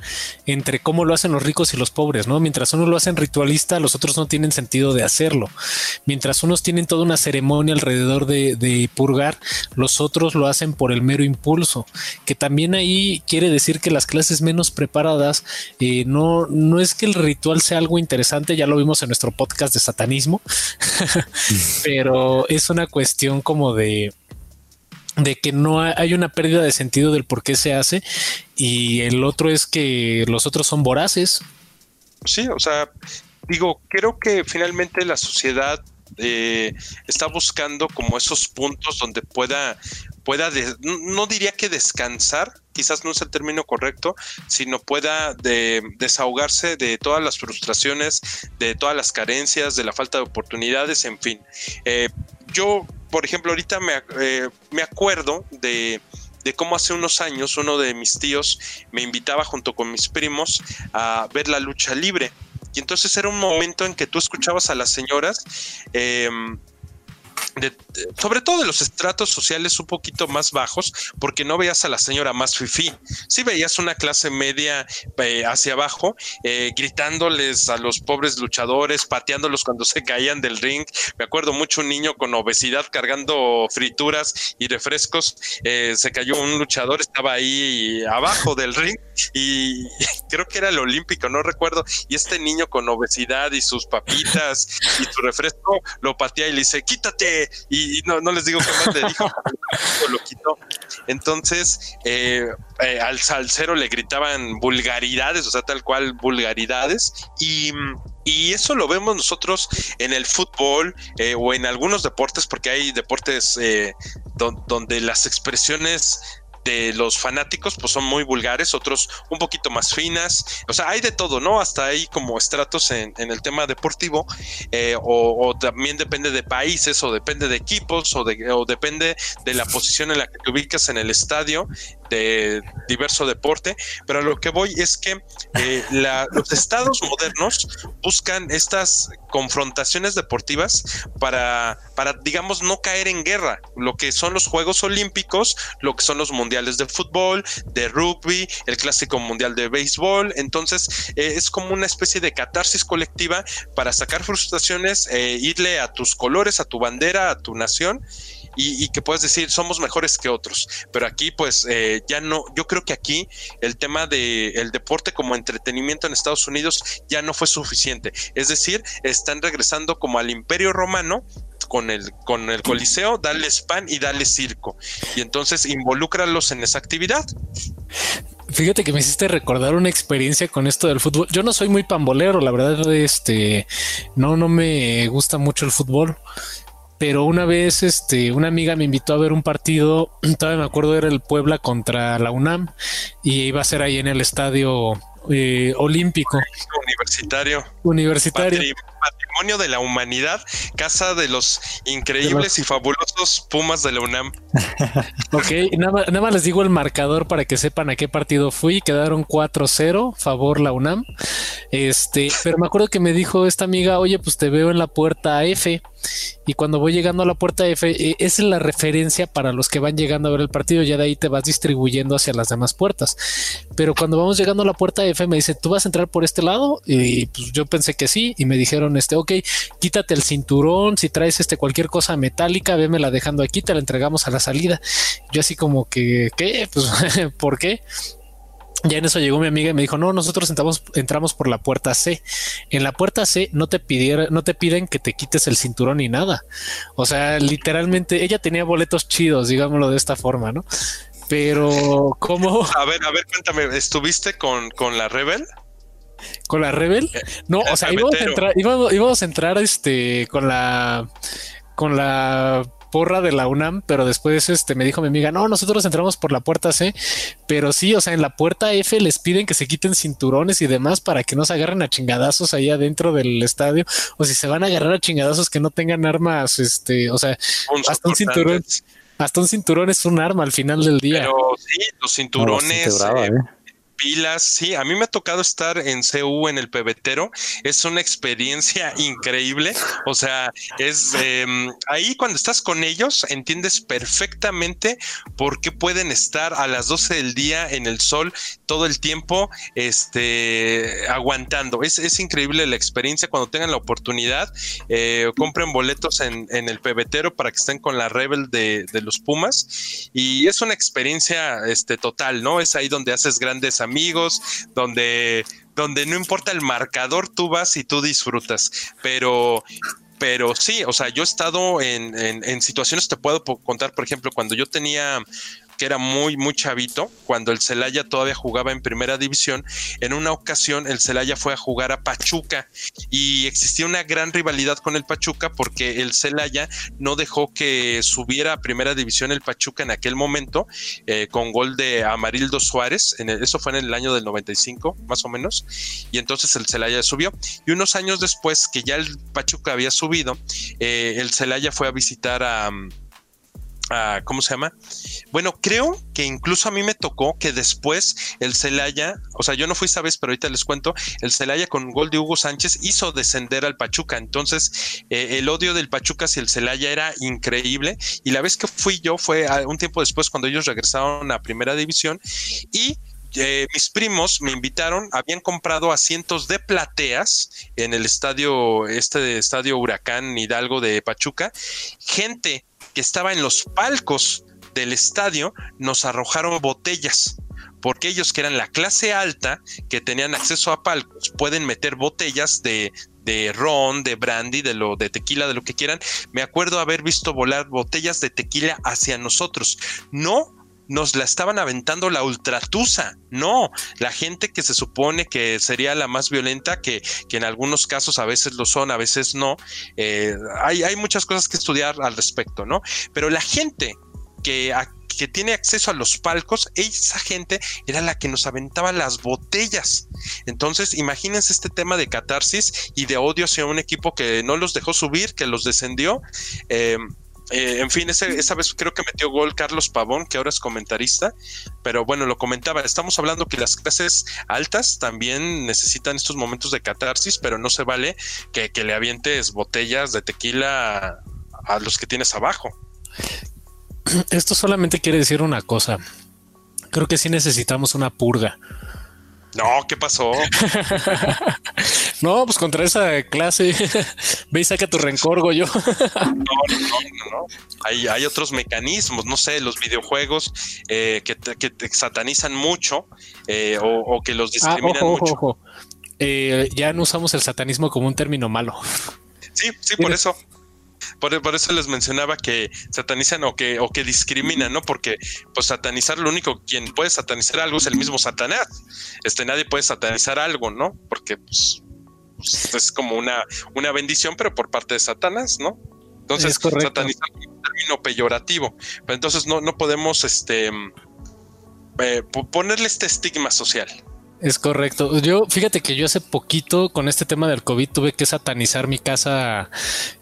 entre cómo lo hacen los ricos y los pobres, ¿no? Mientras unos lo hacen ritualista, los otros no tienen sentido de hacerlo. Mientras unos tienen toda una ceremonia alrededor de, purgar, los otros lo hacen por el mero impulso, que también ahí quiere decir que las clases menos preparadas, eh, no, no es que el ritual sea algo interesante, ya lo vimos en nuestro podcast de satanismo, pero es una cuestión como de de que no hay una pérdida de sentido del por qué se hace y el otro es que los otros son voraces. Sí, o sea, digo, creo que finalmente la sociedad eh, está buscando como esos puntos donde pueda, pueda no diría que descansar, quizás no es el término correcto, sino pueda de, desahogarse de todas las frustraciones, de todas las carencias, de la falta de oportunidades, en fin. Eh, yo por ejemplo, ahorita me, eh, me acuerdo de, de cómo hace unos años uno de mis tíos me invitaba junto con mis primos a ver la lucha libre. Y entonces era un momento en que tú escuchabas a las señoras eh, sobre todo de los estratos sociales un poquito más bajos, porque no veías a la señora más fifí. Sí veías una clase media eh, hacia abajo, eh, gritándoles a los pobres luchadores, pateándolos cuando se caían del ring. Me acuerdo mucho un niño con obesidad cargando frituras y refrescos. Eh, se cayó un luchador, estaba ahí abajo del ring y creo que era el olímpico, no recuerdo. Y este niño con obesidad y sus papitas y su refresco lo patea y le dice, quítate. Y, no, no les digo qué más le dijo, lo quitó. Entonces, eh, eh, al salsero le gritaban vulgaridades, o sea, tal cual vulgaridades. Y, y eso lo vemos nosotros en el fútbol eh, o en algunos deportes, porque hay deportes donde las expresiones de los fanáticos pues son muy vulgares, otros un poquito más finas, o sea, hay de todo, ¿no? Hasta ahí como estratos en, el tema deportivo, eh, o, también depende de países, o depende de equipos, o, de, o depende de la posición en la que te ubicas en el estadio, de diverso deporte, pero a lo que voy es que eh, los estados modernos buscan estas confrontaciones deportivas para, para, digamos, no caer en guerra, lo que son los Juegos Olímpicos, lo que son los mundiales de fútbol, de rugby, el clásico mundial de béisbol, entonces eh, es como una especie de catarsis colectiva para sacar frustraciones, eh, irle a tus colores, a tu bandera, a tu nación y, que puedes decir somos mejores que otros. Pero aquí, pues eh, ya no, yo creo que aquí el tema del el deporte como entretenimiento en Estados Unidos ya no fue suficiente. Es decir, están regresando como al imperio romano con el, con el coliseo, darles pan y darles circo. Y entonces involúcralos en esa actividad. Fíjate que me hiciste recordar una experiencia con esto del fútbol. Yo no soy muy pambolero, la verdad, este, no, no me gusta mucho el fútbol pero una vez este, una amiga me invitó a ver un partido, todavía me acuerdo era el Puebla contra la UNAM y iba a ser ahí en el estadio eh, olímpico. Universitario. Universitario. Patrimonio de la humanidad, casa de los increíbles y fabulosos Pumas de la UNAM. ok, nada, nada, más les digo el marcador para que sepan a qué partido fui. Quedaron 4-0, favor la UNAM. Este, pero me acuerdo que me dijo esta amiga, oye, pues te veo en la puerta F. Y cuando voy llegando a la puerta F, esa es la referencia para los que van llegando a ver el partido. Ya de ahí te vas distribuyendo hacia las demás puertas. Pero cuando vamos llegando a la puerta F, me dice, ¿tú vas a entrar por este lado? Y pues yo pensé que sí. Y me dijeron, este, ok, quítate el cinturón. Si traes este cualquier cosa metálica, vémela dejando aquí, te la entregamos a la salida. Yo así como que, ¿qué? Pues, ¿por qué? Ya en eso llegó mi amiga y me dijo, no, nosotros entramos, entramos por la puerta C. En la puerta C no te no te piden que te quites el cinturón ni nada. O sea, literalmente ella tenía boletos chidos, digámoslo de esta forma, ¿no? Pero, ¿cómo? A ver, a ver, cuéntame, ¿estuviste con, con la Rebel? ¿Con la Rebel? No, o sea, íbamos a entrar, íbamos, íbamos a entrar este con la con la porra de la UNAM, pero después este, me dijo mi amiga, no, nosotros entramos por la puerta C, pero sí, o sea, en la puerta F les piden que se quiten cinturones y demás para que no se agarren a chingadazos ahí adentro del estadio, o si se van a agarrar a chingadazos que no tengan armas, este, o sea, hasta un cinturón. Hasta un cinturón es un arma al final del día. Pero sí, los cinturones. ¿eh? Pilas. Sí, a mí me ha tocado estar en CU en el pebetero. Es una experiencia increíble. O sea, es em, ahí cuando estás con ellos, entiendes perfectamente por qué pueden estar a las 12 del día en el sol todo el tiempo, este, aguantando. Es, es increíble la experiencia. Cuando tengan la oportunidad, eh, compren boletos en, en, el pebetero para que estén con la Rebel de, de los Pumas. Y es una experiencia este, total, ¿no? Es ahí donde haces grandes amigos amigos, donde, donde no importa el marcador, tú vas y tú disfrutas. Pero pero sí, o sea, yo he estado en, en, en, situaciones, te puedo contar, por ejemplo, cuando yo tenía que era muy, muy chavito, cuando el Celaya todavía jugaba en primera división, en una ocasión el Celaya fue a jugar a Pachuca y existía una gran rivalidad con el Pachuca porque el Celaya no dejó que subiera a primera división el Pachuca en aquel momento eh, con gol de Amarildo Suárez, en eso fue en el año del 95 más o menos, y entonces el Celaya subió. Y unos años después que ya el Pachuca había subido, eh, el Celaya fue a visitar a... ¿cómo se llama? Bueno, creo que incluso a mí me tocó que después el Celaya, o sea, yo no fui esta vez, pero ahorita les cuento, el Celaya con gol de Hugo Sánchez hizo descender al Pachuca. Entonces, eh, el odio del Pachuca hacia el Celaya era increíble. Y la vez que fui yo fue un tiempo después cuando ellos regresaron a Primera División y eh, mis primos me invitaron, habían comprado asientos de plateas en el estadio, este estadio Huracán Hidalgo de Pachuca, gente que estaba en los palcos del estadio nos arrojaron botellas porque ellos que eran la clase alta, que tenían acceso a palcos, pueden meter botellas de, de ron, de brandy, de lo de tequila, de lo que quieran. Me acuerdo haber visto volar botellas de tequila hacia nosotros. No nos la estaban aventando la ultratusa. No, la gente que se supone que sería la más violenta, que, que en algunos casos a veces lo son, a veces no. Eh, hay, hay muchas cosas que estudiar al respecto, ¿no? Pero la gente que, que tiene acceso a los palcos, esa gente era la que nos aventaba las botellas. Entonces, imagínense este tema de catarsis y de odio hacia un equipo que no los dejó subir, que los descendió. Eh, eh, en fin, esa vez creo que metió gol Carlos Pavón, que ahora es comentarista, pero bueno, lo comentaba, estamos hablando que las clases altas también necesitan estos momentos de catarsis, pero no se vale que, le avientes botellas de tequila a, los que tienes abajo. Esto solamente quiere decir una cosa. Creo que sí necesitamos una purga. No, ¿qué pasó? no, pues contra esa clase, ve y saca tu rencor, yo. no, no, no, no. Hay, hay, otros mecanismos, no sé, los videojuegos eh, que, te, satanizan mucho eh, o, que los ah, discriminan mucho. Eh, ya no usamos el satanismo como un término malo. Sí, sí, por eso. Por, eso les mencionaba que satanizan o que, o que discriminan, ¿no? Porque pues satanizar, lo único quien puede satanizar algo es el mismo Satanás. Este, nadie puede satanizar algo, ¿no? Porque pues, pues es como una, una bendición, pero por parte de Satanás, ¿no? Entonces, satanizar es un término peyorativo. Pero entonces no, no podemos este eh, ponerle este estigma social. Es correcto. Yo, fíjate que yo hace poquito con este tema del COVID tuve que satanizar mi casa,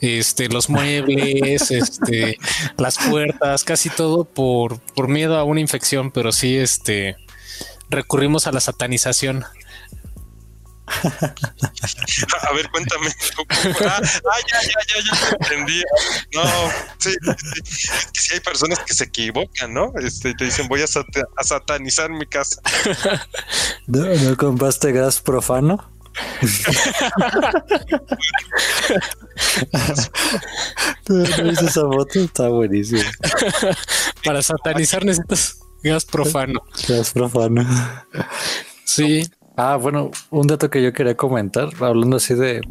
este, los muebles, este, las puertas, casi todo por, por miedo a una infección, pero sí, este, recurrimos a la satanización. A ver, cuéntame. Ah, ah, ya, ya, ya, ya entendí. No, sí, sí. Es que sí hay personas que se equivocan, ¿no? Este, te dicen, voy a, a satanizar mi casa. ¿No, ¿No compraste gas profano? ¿No esa foto? Está buenísimo. Para satanizar necesitas gas profano. Gas profano. Sí. Ah, bueno, un dato que yo quería comentar, hablando así de,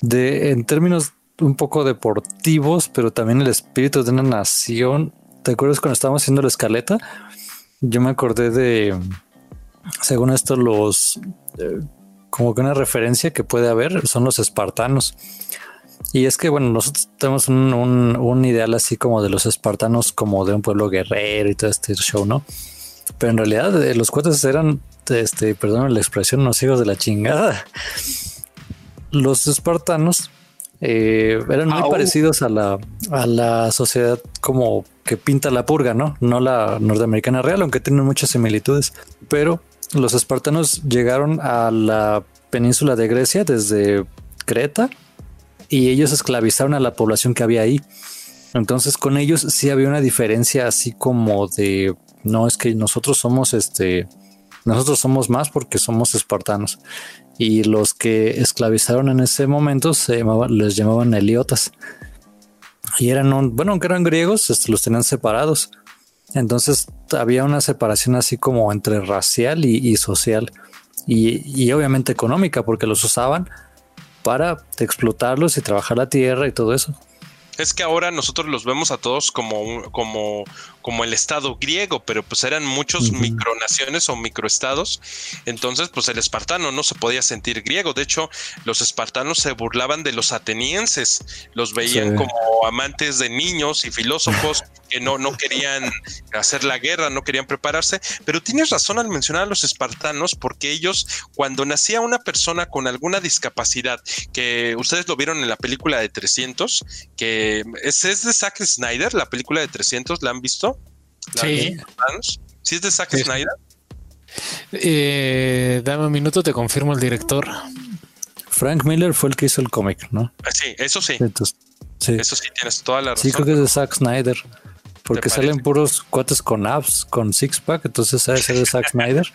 de en términos un poco deportivos, pero también el espíritu de una nación. ¿Te acuerdas cuando estábamos haciendo la escaleta? Yo me acordé de, según esto, los eh, como que una referencia que puede haber son los espartanos. Y es que, bueno, nosotros tenemos un, un, ideal así como de los espartanos, como de un pueblo guerrero y todo este show, ¿no? Pero en realidad eh, los cuates eran, este, perdón la expresión, los hijos de la chingada. Los espartanos eh, eran muy parecidos a la, a la sociedad como que pinta la purga, ¿no? No la norteamericana real, aunque tienen muchas similitudes. Pero los espartanos llegaron a la península de Grecia desde Creta y ellos esclavizaron a la población que había ahí. Entonces con ellos sí había una diferencia así como de no es que nosotros somos este nosotros somos más porque somos espartanos. Y los que esclavizaron en ese momento se llamaban les llamaban eliotas. Y eran un, bueno aunque eran griegos este, los tenían separados. Entonces había una separación así como entre racial y, social y, obviamente económica porque los usaban para explotarlos y trabajar la tierra y todo eso. Es que ahora nosotros los vemos a todos como, como, como el estado griego, pero pues eran muchos micronaciones o microestados. Entonces, pues el espartano no se podía sentir griego. De hecho, los espartanos se burlaban de los atenienses, los veían como amantes de niños y filósofos que no, no querían hacer la guerra, no querían prepararse. Pero tienes razón al mencionar a los espartanos, porque ellos, cuando nacía una persona con alguna discapacidad, que ustedes lo vieron en la película de 300, que es, es de Zack Snyder, la película de 300, ¿la han visto? Sí. ¿Sí es de Zack Snyder? Eh, dame un minuto, te confirmo el director. Frank Miller fue el que hizo el cómic, ¿no? Ah, sí, eso sí. sí. Eso sí, tienes toda la razón. Sí, creo que es de Zack Snyder. Porque salen puros cuates con abs, con six pack, entonces debe ser de Zack Snyder.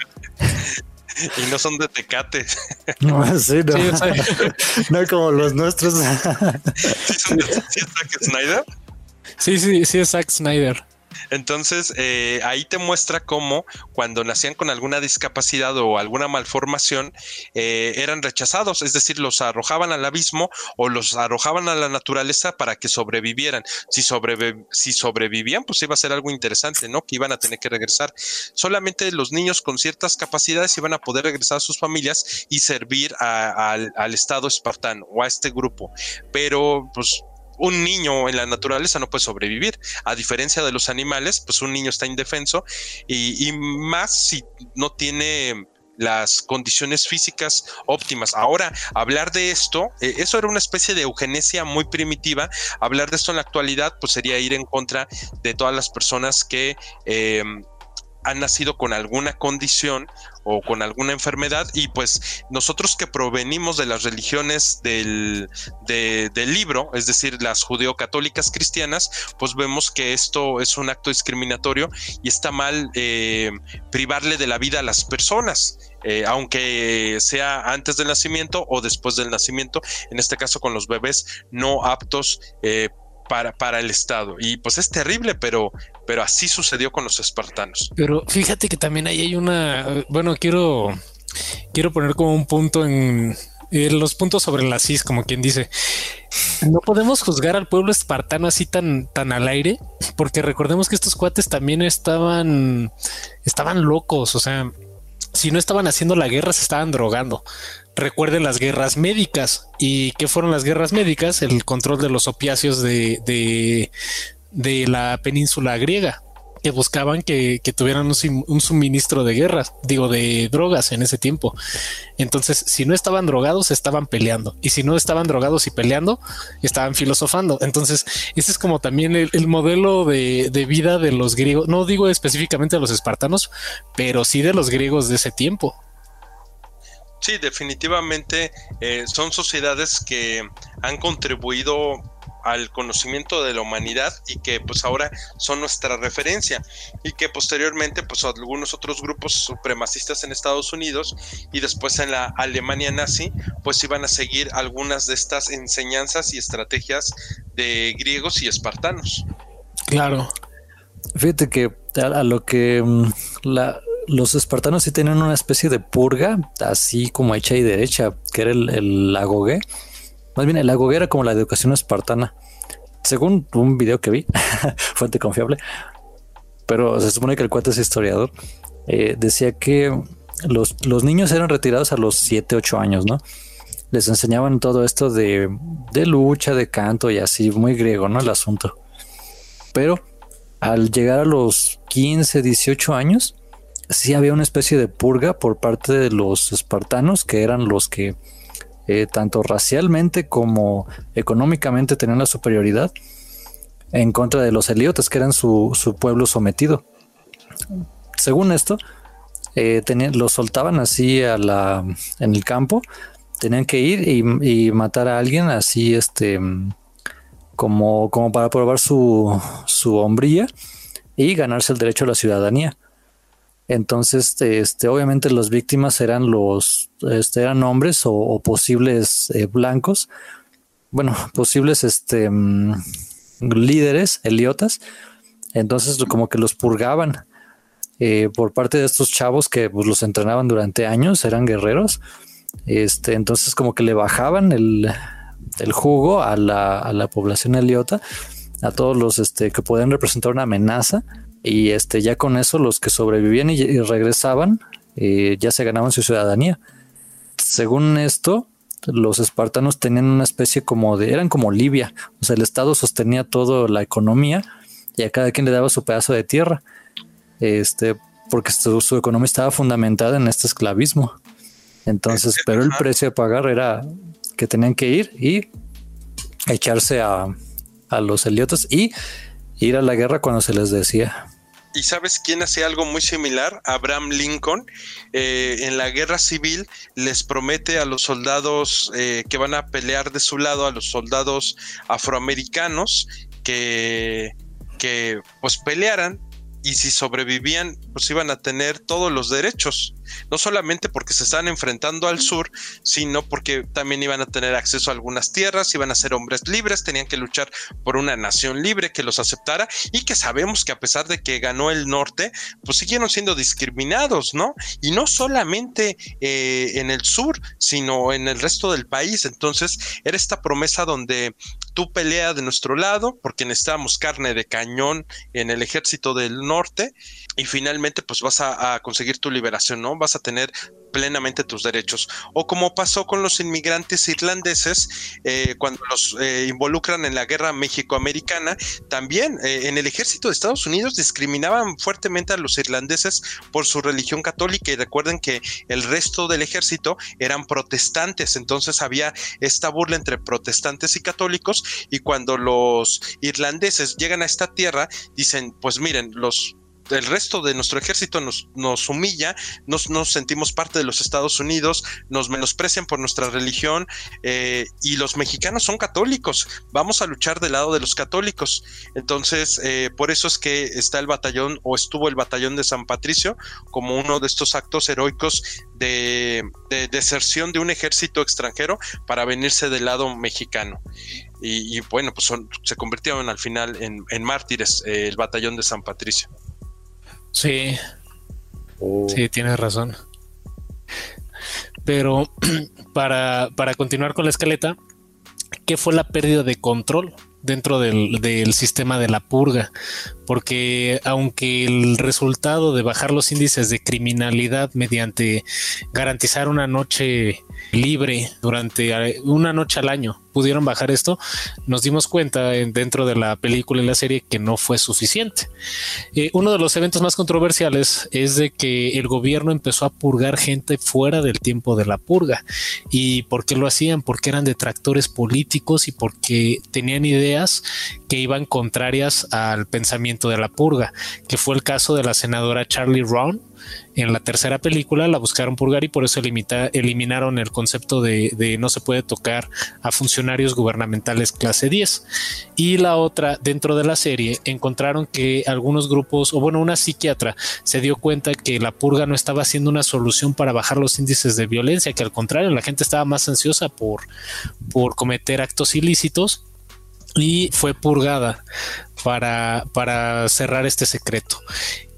y no son de Tecate. No, sí, no. no como los nuestros. ¿Sí, son de, ¿Sí es Zack Snyder? Sí, sí, sí es Zack Snyder. Entonces, eh, ahí te muestra cómo cuando nacían con alguna discapacidad o alguna malformación, eh, eran rechazados, es decir, los arrojaban al abismo o los arrojaban a la naturaleza para que sobrevivieran. Si, sobrevivían, pues iba a ser algo interesante, ¿no? Que iban a tener que regresar. Solamente los niños con ciertas capacidades iban a poder regresar a sus familias y servir al, al Estado espartano o a este grupo. Pero, pues, un niño en la naturaleza no puede sobrevivir. A diferencia de los animales, pues un niño está indefenso y, más si no tiene las condiciones físicas óptimas. Ahora, hablar de esto, eh, eso era una especie de eugenesia muy primitiva. Hablar de esto en la actualidad, pues sería ir en contra de todas las personas que eh, han nacido con alguna condición o con alguna enfermedad y pues nosotros que provenimos de las religiones del, del libro, es decir, las judeocatólicas cristianas, pues vemos que esto es un acto discriminatorio y está mal eh, privarle de la vida a las personas. Eh, aunque sea antes del nacimiento o después del nacimiento, en este caso con los bebés no aptos eh, para, para, el Estado. Y pues es terrible, pero, pero así sucedió con los espartanos. Pero fíjate que también ahí hay una, bueno, quiero, quiero poner como un punto en, los puntos sobre la CIS, como quien dice, no podemos juzgar al pueblo espartano así tan, tan al aire, porque recordemos que estos cuates también estaban, estaban locos, o sea, si no estaban haciendo la guerra, se estaban drogando. Recuerden las guerras médicas. ¿Y qué fueron las guerras médicas? El control de los opiáceos de, de, de la península griega que buscaban que, tuvieran un, suministro de guerras, digo, de drogas en ese tiempo. Entonces, si no estaban drogados, estaban peleando. Y si no estaban drogados y peleando, estaban filosofando. Entonces, ese es como también el, modelo de, vida de los griegos. No digo específicamente de los espartanos, pero sí de los griegos de ese tiempo. Sí, definitivamente eh, son sociedades que han contribuido al conocimiento de la humanidad y que pues ahora son nuestra referencia y que posteriormente pues algunos otros grupos supremacistas en Estados Unidos y después en la Alemania nazi pues iban a seguir algunas de estas enseñanzas y estrategias de griegos y espartanos. Claro. Fíjate que a, lo que mm, los espartanos sí tenían una especie de purga, así como hecha y derecha, que era el, el más bien, el agoge era como la educación espartana. Según un video que vi, fuente confiable, pero se supone que el cuate es historiador, eh, decía que los, los, niños eran retirados a los 7, 8 años, ¿no? Les enseñaban todo esto de, de lucha, de canto y así, muy griego, ¿no? El asunto. Pero al llegar a los 15, 18 años, sí había una especie de purga por parte de los espartanos, que eran los que eh, tanto racialmente como económicamente tenían la superioridad en contra de los eliotas, que eran su, pueblo sometido. Según esto, eh, los soltaban así a la, en el campo, tenían que ir y, matar a alguien así, este, como, como para probar su, su hombría y ganarse el derecho a la ciudadanía. Entonces, este, obviamente las víctimas eran los, este, eran hombres o, posibles eh, blancos, bueno, posibles, este, mm, líderes, eliotas. Entonces, como que los purgaban eh, por parte de estos chavos que pues, los entrenaban durante años, eran guerreros. Este, entonces, como que le bajaban el, el jugo a la, a la población eliota, a todos los este, que pueden representar una amenaza y este, ya con eso los que sobrevivían y, regresaban eh, ya se ganaban su ciudadanía. Según esto, los espartanos tenían una especie como de, eran como Libia, o sea, el Estado sostenía toda la economía y a cada quien le daba su pedazo de tierra, este, porque su, economía estaba fundamentada en este esclavismo. Entonces, pero el precio de pagar era que tenían que ir y echarse a, a los eliotas y ir a la guerra cuando se les decía. ¿Y sabes quién hace algo muy similar? Abraham Lincoln. Eh, en la guerra civil les promete a los soldados eh, que van a pelear de su lado, a los soldados afroamericanos, que, que pues pelearan y si sobrevivían, pues iban a tener todos los derechos, no solamente porque se están enfrentando al sur, sino porque también iban a tener acceso a algunas tierras, iban a ser hombres libres, tenían que luchar por una nación libre que los aceptara y que sabemos que a pesar de que ganó el norte, pues siguieron siendo discriminados, ¿no? Y no solamente eh, en el sur, sino en el resto del país. Entonces, era esta promesa donde tú peleas de nuestro lado porque necesitamos carne de cañón en el ejército del norte y finalmente pues vas a, conseguir tu liberación, ¿no? Vas a tener plenamente tus derechos. O como pasó con los inmigrantes irlandeses eh, cuando los eh, involucran en la guerra México-Americana, también eh, en el ejército de Estados Unidos discriminaban fuertemente a los irlandeses por su religión católica y recuerden que el resto del ejército eran protestantes, entonces había esta burla entre protestantes y católicos y cuando los irlandeses llegan a esta tierra dicen, pues miren, los el resto de nuestro ejército nos, nos humilla, nos, sentimos parte de los Estados Unidos, nos menosprecian por nuestra religión eh, y los mexicanos son católicos, vamos a luchar del lado de los católicos. Entonces, eh, por eso es que está el batallón o estuvo el batallón de San Patricio como uno de estos actos heroicos de, deserción de un ejército extranjero para venirse del lado mexicano. Y, bueno, pues se convirtieron al final en, mártires eh, el batallón de San Patricio. Sí. Oh. Sí, tienes razón. Pero para, para continuar con la escaleta, ¿qué fue la pérdida de control dentro del, del, sistema de la purga? Porque aunque el resultado de bajar los índices de criminalidad mediante garantizar una noche libre durante eh, una noche al año pudieron bajar esto, nos dimos cuenta dentro de la película y la serie que no fue suficiente. Eh, uno de los eventos más controversiales es de que el gobierno empezó a purgar gente fuera del tiempo de la purga. ¿Y por qué lo hacían? Porque eran detractores políticos y porque tenían ideas que iban contrarias al pensamiento de la purga, que fue el caso de la senadora Charlie Brown, en la tercera película la buscaron purgar y por eso eliminaron el concepto de, no se puede tocar a funcionarios gubernamentales clase 10. Y la otra, dentro de la serie, encontraron que algunos grupos, o bueno, una psiquiatra se dio cuenta que la purga no estaba siendo una solución para bajar los índices de violencia, que al contrario, la gente estaba más ansiosa por, por cometer actos ilícitos y fue purgada para, para cerrar este secreto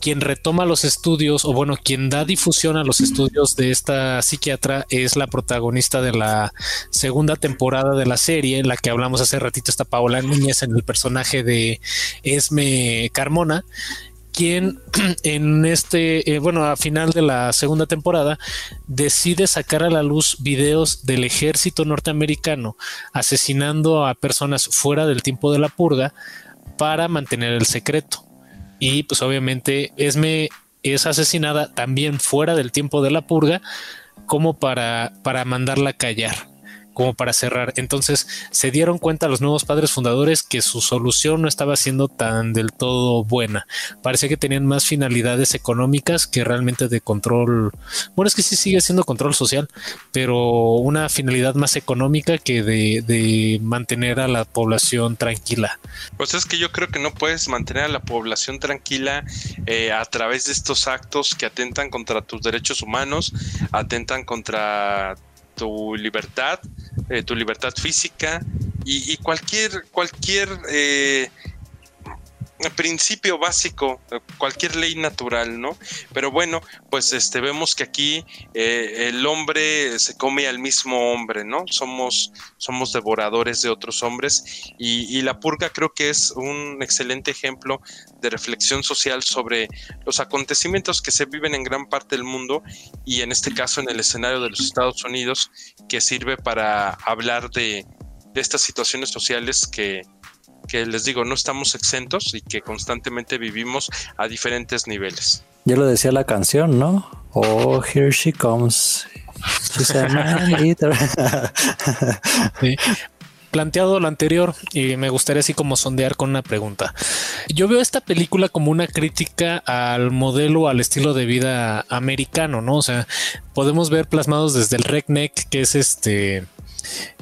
quien retoma los estudios, o bueno, quien da difusión a los estudios de esta psiquiatra es la protagonista de la segunda temporada de la serie, en la que hablamos hace ratito, está Paola Núñez en el personaje de Esme Carmona, quien en este, eh, bueno, a final de la segunda temporada, decide sacar a la luz videos del ejército norteamericano asesinando a personas fuera del tiempo de la purga para mantener el secreto y pues obviamente Esme es asesinada también fuera del tiempo de la purga como para, para mandarla a callar como para cerrar. Entonces se dieron cuenta los nuevos padres fundadores que su solución no estaba siendo tan del todo buena. Parece que tenían más finalidades económicas que realmente de control. Bueno, es que sí sigue siendo control social, pero una finalidad más económica que de, mantener a la población tranquila. Pues es que yo creo que no puedes mantener a la población tranquila eh, a través de estos actos que atentan contra tus derechos humanos, atentan contra tu libertad, eh, tu libertad física y, cualquier, cualquier eh, principio básico, cualquier ley natural, ¿no? Pero bueno, pues este vemos que aquí eh, el hombre se come al mismo hombre, ¿no? Somos, somos devoradores de otros hombres y, la purga creo que es un excelente ejemplo de reflexión social sobre los acontecimientos que se viven en gran parte del mundo y en este caso en el escenario de los Estados Unidos, que sirve para hablar de estas situaciones sociales que, que les digo, no estamos exentos y que constantemente vivimos a diferentes niveles. Ya lo decía la canción, ¿no? Oh, here she comes. Planteado lo anterior, y me gustaría así como sondear con una pregunta. Yo veo esta película como una crítica al modelo, al estilo de vida americano, ¿no? O sea, podemos ver plasmados desde el redneck, que es este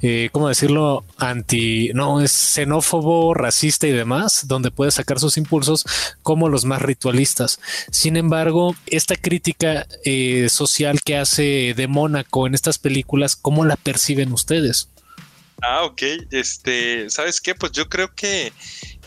eh, ¿cómo decirlo? Anti, no, es xenófobo, racista y demás, donde puede sacar sus impulsos como los más ritualistas. Sin embargo, esta crítica eh, social que hace de Mónaco en estas películas, ¿cómo la perciben ustedes? Ah, ok. Este, ¿sabes qué? Pues yo creo que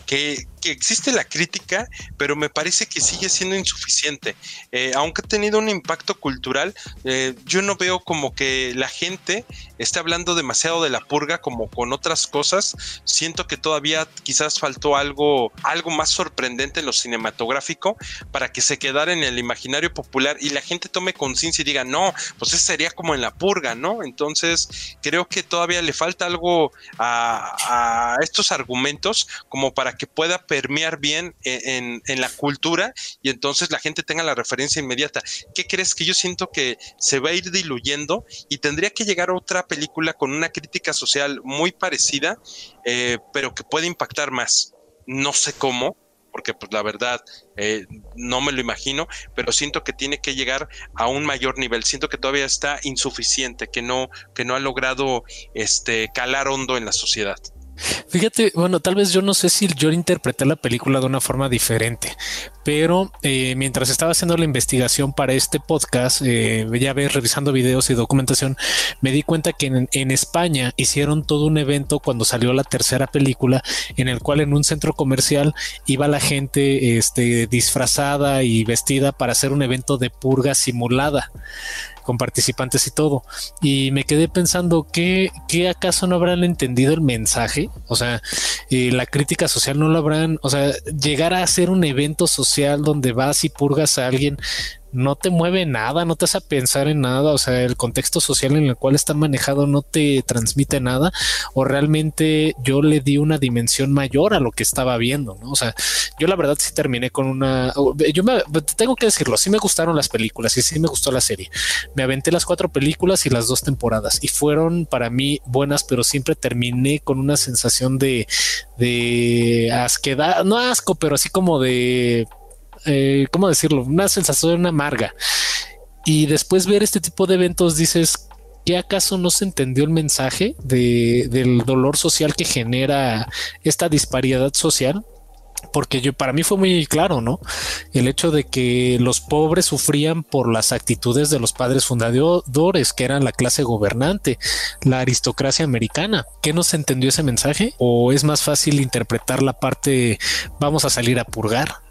que, existe la crítica, pero me parece que sigue siendo insuficiente. Eh, aunque ha tenido un impacto cultural, eh, yo no veo como que la gente esté hablando demasiado de la purga como con otras cosas. Siento que todavía quizás faltó algo, algo más sorprendente en lo cinematográfico para que se quedara en el imaginario popular y la gente tome conciencia y diga, no, pues eso sería como en la purga, ¿no? Entonces creo que todavía le falta algo a, a estos argumentos como para que pueda permear bien en, la cultura y entonces la gente tenga la referencia inmediata. ¿Qué crees que yo siento que se va a ir diluyendo y tendría que llegar otra película con una crítica social muy parecida, eh, pero que puede impactar más? No sé cómo, porque pues la verdad eh, no me lo imagino, pero siento que tiene que llegar a un mayor nivel. Siento que todavía está insuficiente, que no, que no ha logrado este calar hondo en la sociedad. Fíjate, bueno, tal vez yo no sé si yo interpreté la película de una forma diferente, pero eh, mientras estaba haciendo la investigación para este podcast, eh, ya ves, revisando videos y documentación, me di cuenta que en, España hicieron todo un evento cuando salió la tercera película, en el cual en un centro comercial iba la gente este, disfrazada y vestida para hacer un evento de purga simulada con participantes y todo. Y me quedé pensando que, acaso no habrán entendido el mensaje, o sea, eh, la crítica social no lo habrán, o sea, llegar a hacer un evento social donde vas y purgas a alguien no te mueve nada, no te hace pensar en nada, o sea, el contexto social en el cual está manejado no te transmite nada, o realmente yo le di una dimensión mayor a lo que estaba viendo, ¿no? O sea, yo la verdad sí terminé con una, yo me, tengo que decirlo, sí me gustaron las películas y sí me gustó la serie. Me aventé las cuatro películas y las dos temporadas y fueron para mí buenas, pero siempre terminé con una sensación de asquedad, no asco, pero así como de eh, ¿cómo decirlo? Una sensación amarga. Y después ver este tipo de eventos dices, ¿qué acaso no se entendió el mensaje de, del dolor social que genera esta disparidad social? porque yo para mí fue muy claro, ¿no? El hecho de que los pobres sufrían por las actitudes de los padres fundadores, que eran la clase gobernante, la aristocracia americana. ¿Qué no se entendió ese mensaje? ¿O es más fácil interpretar la parte vamos a salir a purgar?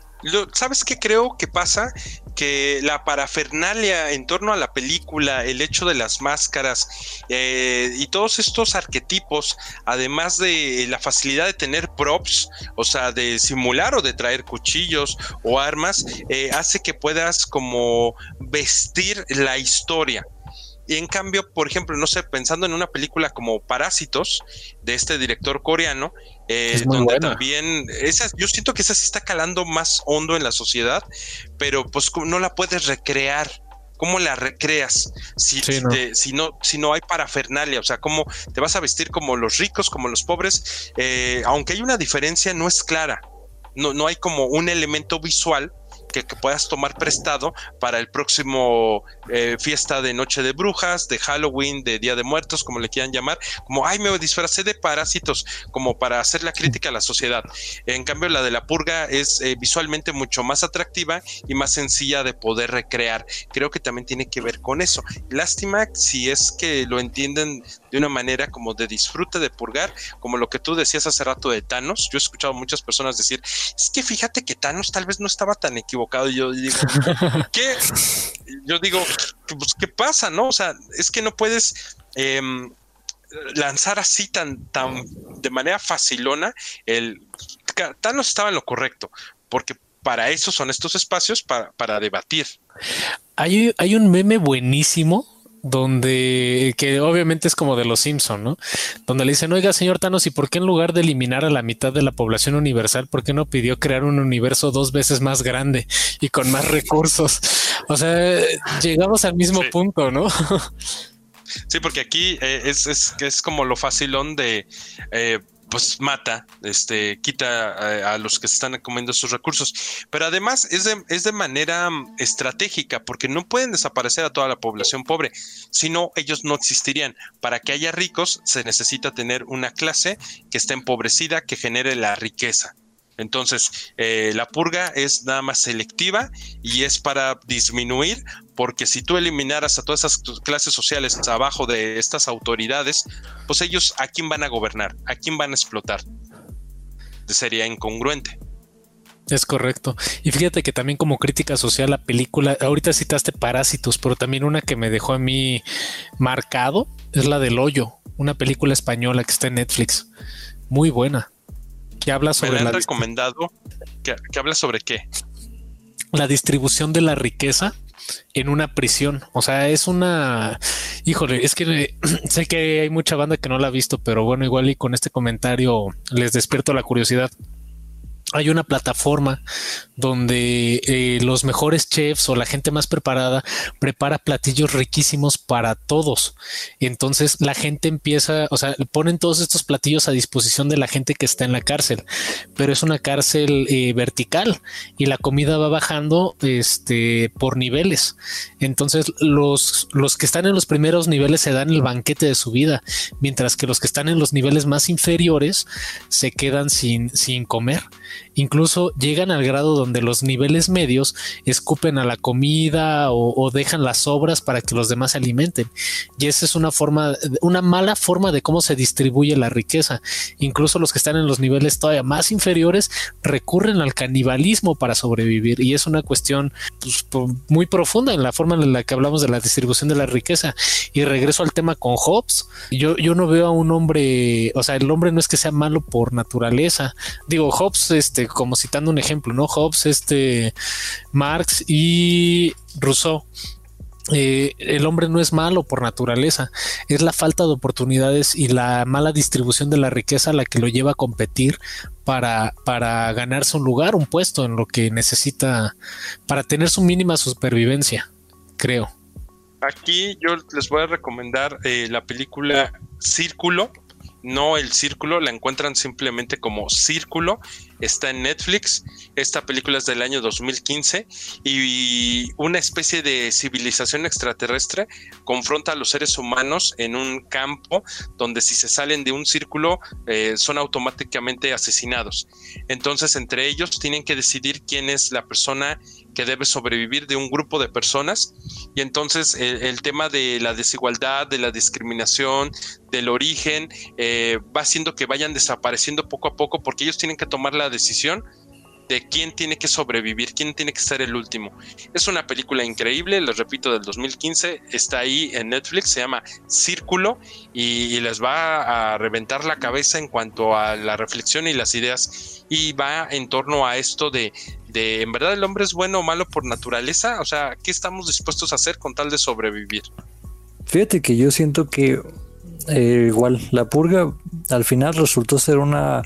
¿Sabes qué creo que pasa? Que la parafernalia en torno a la película, el hecho de las máscaras eh, y todos estos arquetipos, además de la facilidad de tener props, o sea, de simular o de traer cuchillos o armas, eh, hace que puedas como vestir la historia. Y en cambio, por ejemplo, no sé, pensando en una película como Parásitos de este director coreano, eh, donde también esa, yo siento que esa sí está calando más hondo en la sociedad, pero pues no la puedes recrear. ¿Cómo la recreas si, no. si, no, si no hay parafernalia? O sea, ¿cómo te vas a vestir como los ricos, como los pobres? Eh, aunque hay una diferencia, no es clara. No, no hay como un elemento visual que, puedas tomar prestado para el próximo eh, fiesta de Noche de Brujas, de Halloween, de Día de Muertos, como le quieran llamar, como, ay, me disfracé de parásitos, como para hacer la crítica a la sociedad. En cambio, la de la purga es eh, visualmente mucho más atractiva y más sencilla de poder recrear. Creo que también tiene que ver con eso. Lástima si es que lo entienden de una manera como de disfrute de purgar, como lo que tú decías hace rato de Thanos. Yo he escuchado muchas personas decir, es que fíjate que Thanos tal vez no estaba tan equivocado. Y yo digo, ¿qué? Yo digo, pues, ¿qué pasa? No, o sea, es que no puedes em, lanzar así tan, tan de manera facilona el Thanos estaba en lo correcto, porque para eso son estos espacios para, para debatir. Hay, hay un meme buenísimo donde que obviamente es como de los Simpson, ¿no? Donde le dicen, oiga, señor Thanos, ¿y por qué en lugar de eliminar a la mitad de la población universal, por qué no pidió crear un universo dos veces más grande y con más recursos? O sea, llegamos al mismo punto, ¿no? Sí, porque aquí eh, es, es, es, como lo facilón de eh, pues mata, este, quita a, los que se están comiendo sus recursos. Pero además es de, es de manera mm, estratégica, porque no pueden desaparecer a toda la población pobre, sino ellos no existirían. Para que haya ricos se necesita tener una clase que esté empobrecida, que genere la riqueza. Entonces, eh, la purga es nada más selectiva y es para disminuir, porque si tú eliminaras a todas esas clases sociales abajo de estas autoridades, pues ellos a quién van a gobernar, a quién van a explotar. Sería incongruente. Es correcto. Y fíjate que también como crítica social la película, ahorita citaste Parásitos, pero también una que me dejó a mí marcado es la del hoyo, una película española que está en Netflix. Muy buena que habla sobre la recomendado. Que, habla sobre qué la distribución de la riqueza en una prisión. O sea, es una, híjole, es que sé que hay mucha banda que no la ha visto, pero bueno, igual y con este comentario les despierto la curiosidad hay una plataforma donde eh, los mejores chefs o la gente más preparada prepara platillos riquísimos para todos. Entonces la gente empieza, o sea, ponen todos estos platillos a disposición de la gente que está en la cárcel, pero es una cárcel eh, vertical y la comida va bajando este, por niveles. Entonces los, los que están en los primeros niveles se dan el banquete de su vida, mientras que los que están en los niveles más inferiores se quedan sin, sin comer. Incluso llegan al grado donde los niveles medios escupen a la comida o, dejan las sobras para que los demás se alimenten. Y esa es una forma, una mala forma de cómo se distribuye la riqueza. Incluso los que están en los niveles todavía más inferiores recurren al canibalismo para sobrevivir. Y es una cuestión pues, muy profunda en la forma en la que hablamos de la distribución de la riqueza. Y regreso al tema con Hobbes. Yo, yo no veo a un hombre, o sea, el hombre no es que sea malo por naturaleza. Digo, Hobbes es este, como citando un ejemplo, ¿no? Hobbes, este, Marx y Rousseau. Eh, el hombre no es malo por naturaleza, es la falta de oportunidades y la mala distribución de la riqueza la que lo lleva a competir para, para ganarse un lugar, un puesto en lo que necesita para tener su mínima supervivencia, creo. Aquí yo les voy a recomendar eh, la película Círculo no el círculo, la encuentran simplemente como círculo, está en Netflix, esta película es del año 2015 y una especie de civilización extraterrestre confronta a los seres humanos en un campo donde si se salen de un círculo eh, son automáticamente asesinados. Entonces entre ellos tienen que decidir quién es la persona que debe sobrevivir de un grupo de personas. Y entonces el, tema de la desigualdad, de la discriminación, del origen, eh, va haciendo que vayan desapareciendo poco a poco porque ellos tienen que tomar la decisión de quién tiene que sobrevivir, quién tiene que ser el último. Es una película increíble, les repito, del 2015, está ahí en Netflix, se llama Círculo y, les va a reventar la cabeza en cuanto a la reflexión y las ideas y va en torno a esto de, de, ¿en verdad el hombre es bueno o malo por naturaleza? O sea, ¿qué estamos dispuestos a hacer con tal de sobrevivir? Fíjate que yo siento que eh, igual la purga al final resultó ser una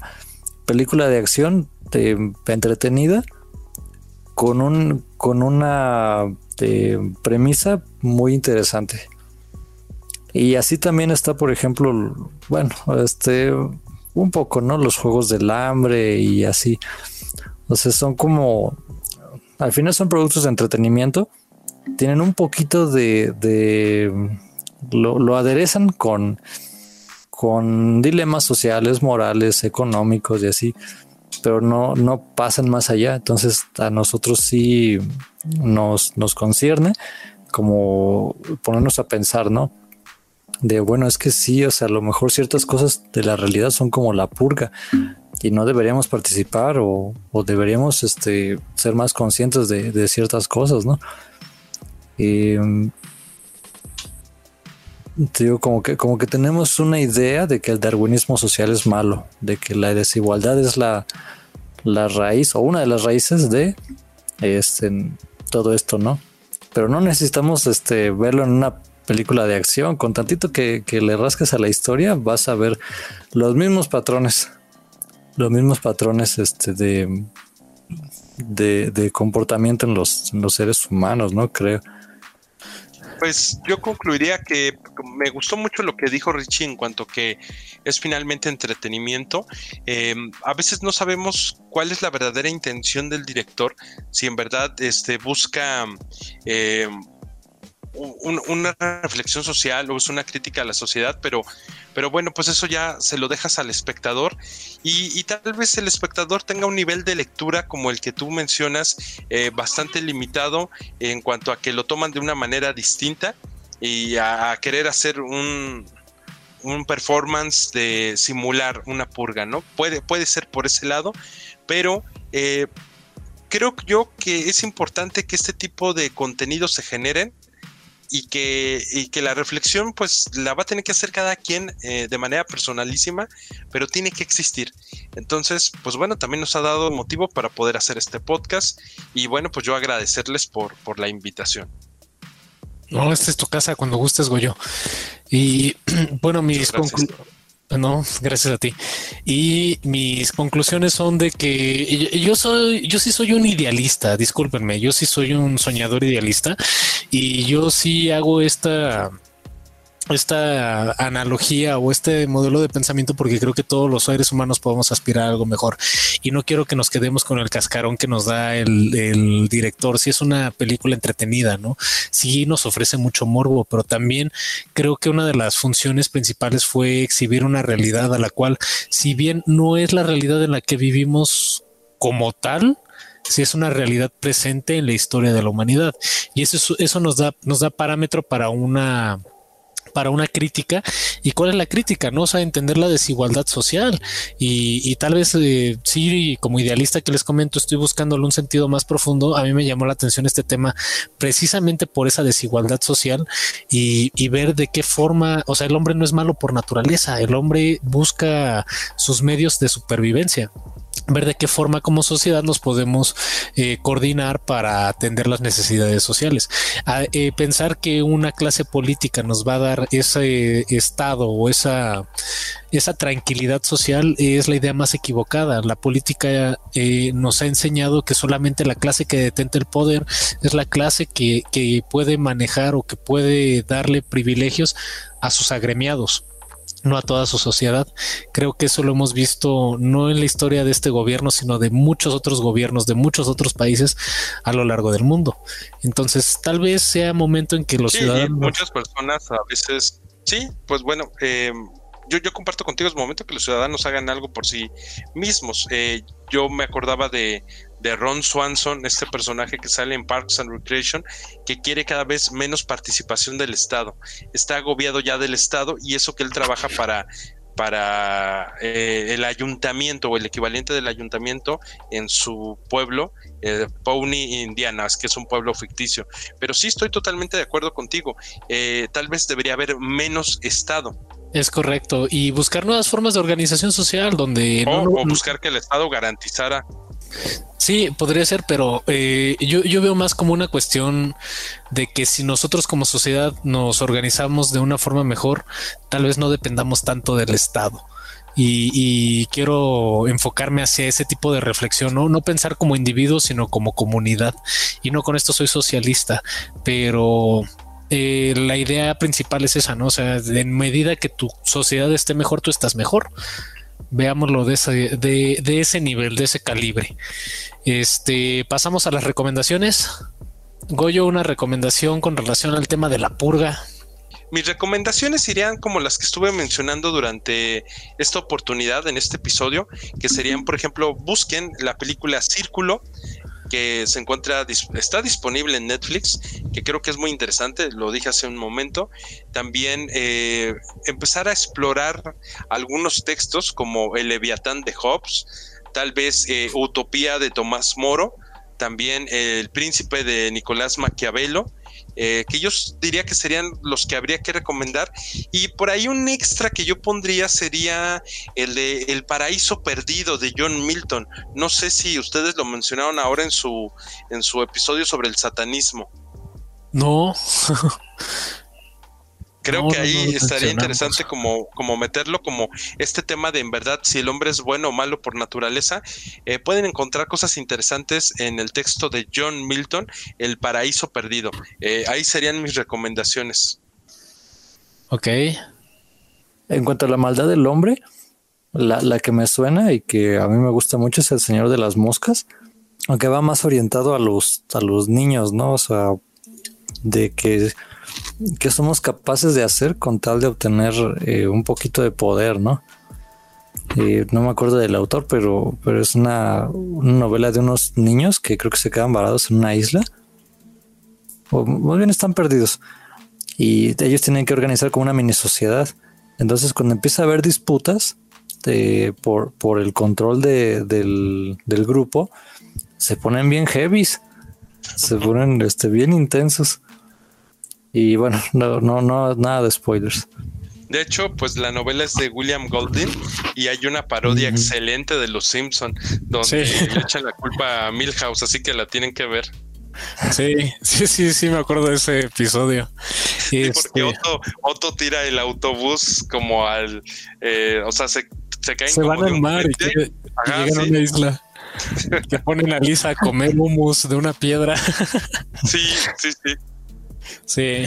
película de acción entretenida con un con una premisa muy interesante. Y así también está, por ejemplo, bueno, este un poco, ¿no? Los juegos del hambre y así. O sea, son como al final son productos de entretenimiento. Tienen un poquito de, de lo, lo aderezan con con dilemas sociales, morales, económicos y así pero no, no pasan más allá. Entonces a nosotros sí nos, nos concierne como ponernos a pensar, ¿no? De bueno, es que sí, o sea, a lo mejor ciertas cosas de la realidad son como la purga y no deberíamos participar o, deberíamos este, ser más conscientes de, ciertas cosas, ¿no? Digo, como que, como que tenemos una idea de que el darwinismo social es malo, de que la desigualdad es la, la raíz o una de las raíces de este, todo esto, ¿no? Pero no necesitamos este, verlo en una película de acción. Con tantito que, le rasques a la historia, vas a ver los mismos patrones, los mismos patrones este, de, de, de comportamiento en los, en los seres humanos, ¿no? Creo pues yo concluiría que me gustó mucho lo que dijo Richie en cuanto que es finalmente entretenimiento. Eh, a veces no sabemos cuál es la verdadera intención del director, si en verdad este, busca eh, una reflexión social o es una crítica a la sociedad, pero, pero bueno, pues eso ya se lo dejas al espectador y, tal vez el espectador tenga un nivel de lectura como el que tú mencionas eh, bastante limitado en cuanto a que lo toman de una manera distinta y a, querer hacer un, un performance de simular una purga, ¿no? Puede, puede ser por ese lado, pero eh, creo yo que es importante que este tipo de contenidos se generen y que, y que la reflexión pues la va a tener que hacer cada quien eh, de manera personalísima, pero tiene que existir. Entonces, pues bueno, también nos ha dado motivo para poder hacer este podcast y bueno, pues yo agradecerles por, por la invitación. No, esta es tu casa cuando gustes, Goyo. Y bueno, mis conclusiones no, gracias a ti. Y mis conclusiones son de que yo soy, yo sí soy un idealista, discúlpenme, yo sí soy un soñador idealista y yo sí hago esta esta analogía o este modelo de pensamiento porque creo que todos los seres humanos podemos aspirar a algo mejor y no quiero que nos quedemos con el cascarón que nos da el, director. Si es una película entretenida, no? Sí nos ofrece mucho morbo, pero también creo que una de las funciones principales fue exhibir una realidad a la cual, si bien no es la realidad en la que vivimos como tal, si es una realidad presente en la historia de la humanidad y eso, eso nos da, nos da parámetro para una para una crítica. ¿Y cuál es la crítica? No o sea, entender la desigualdad social. Y, tal vez eh, sí, como idealista que les comento, estoy buscándole un sentido más profundo. A mí me llamó la atención este tema precisamente por esa desigualdad social y, y ver de qué forma, o sea, el hombre no es malo por naturaleza, el hombre busca sus medios de supervivencia ver de qué forma como sociedad nos podemos eh, coordinar para atender las necesidades sociales. Eh, pensar que una clase política nos va a dar ese estado o esa, esa tranquilidad social es la idea más equivocada. La política eh, nos ha enseñado que solamente la clase que detenta el poder es la clase que, que puede manejar o que puede darle privilegios a sus agremiados no a toda su sociedad. Creo que eso lo hemos visto no en la historia de este gobierno, sino de muchos otros gobiernos de muchos otros países a lo largo del mundo. Entonces, tal vez sea momento en que los ciudadanos... Muchas personas a veces, sí, pues bueno, eh, yo, yo comparto contigo, es momento que los ciudadanos hagan algo por sí mismos. Eh, yo me acordaba de, de Ron Swanson, este personaje que sale en Parks and Recreation, que quiere cada vez menos participación del Estado. Está agobiado ya del Estado y eso que él trabaja para para eh, el ayuntamiento o el equivalente del ayuntamiento en su pueblo, eh, Pony, Indianas, que es un pueblo ficticio. Pero sí estoy totalmente de acuerdo contigo. Eh, tal vez debería haber menos Estado. Es correcto. Y buscar nuevas formas de organización social donde... o buscar que el Estado garantizara Sí, podría ser, pero eh, yo, yo, veo más como una cuestión de que si nosotros como sociedad nos organizamos de una forma mejor, tal vez no dependamos tanto del Estado. Y, quiero enfocarme hacia ese tipo de reflexión, ¿no? no pensar como individuo, sino como comunidad. Y no con esto soy socialista, pero eh, la idea principal es esa, ¿no? O sea, en medida que tu sociedad esté mejor, tú estás mejor veámoslo de ese, de, ese nivel, de ese calibre. Este, pasamos a las recomendaciones. Goyo, una recomendación con relación al tema de la purga. Mis recomendaciones irían como las que estuve mencionando durante esta oportunidad en este episodio, que serían, por ejemplo, busquen la película Círculo, que se encuentra, está disponible en Netflix, que creo que es muy interesante, lo dije hace un momento. También eh, empezar a explorar algunos textos como El Leviatán de Hobbes, tal vez eh, Utopía de Tomás Moro, también El Príncipe de Nicolás Maquiavelo, eh, que yo diría que serían los que habría que recomendar. Y por ahí un extra que yo pondría sería el de El Paraíso Perdido de John Milton. No sé si ustedes lo mencionaron ahora en su, en su episodio sobre el satanismo. No. Creo que ahí estaría interesante como, como meterlo como este tema de en verdad si el hombre es bueno o malo por naturaleza. Eh, pueden encontrar cosas interesantes en el texto de John Milton, El paraíso perdido. Eh, ahí serían mis recomendaciones. Ok. En cuanto a la maldad del hombre, la, la que me suena y que a mí me gusta mucho es El Señor de las Moscas, aunque va más orientado a los, a los niños, ¿no? O sea, de que que somos capaces de hacer con tal de obtener eh, un poquito de poder, ¿no? Eh, no me acuerdo del autor, pero, pero es una, novela de unos niños que creo que se quedan varados en una isla. O más bien están perdidos. Y ellos tienen que organizar como una mini sociedad. Entonces, cuando empieza a haber disputas por, por el control del, del, grupo, se ponen bien heavies. Se ponen este, bien intensos. Y bueno, no, no, no, nada de spoilers. De hecho, pues la novela es de William Golding y hay una parodia excelente de Los Simpson donde le echan la culpa a Milhouse, así que la tienen que ver. Sí, sí, sí, sí, me acuerdo de ese episodio. Sí, porque este Otto, tira el autobús como al, eh, o sea, se, se caen se van al mar y, llegan a una isla. que ponen a Lisa a comer humus de una piedra. sí, sí, sí. Sí.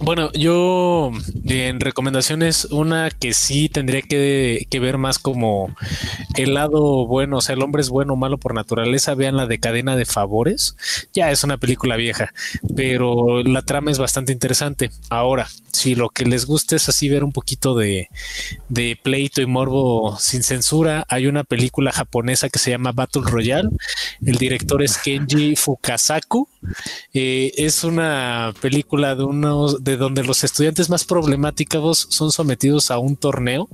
Bueno, yo en recomendaciones, una que sí tendría que, ver más como el lado bueno, o sea, el hombre es bueno o malo por naturaleza, vean la de cadena de favores. Ya es una película vieja, pero la trama es bastante interesante. Ahora, si lo que les gusta es así ver un poquito de, pleito y morbo sin censura, hay una película japonesa que se llama Battle Royale. El director es Kenji Fukasaku. Eh, es una película de de donde los estudiantes más problemáticos son sometidos a un torneo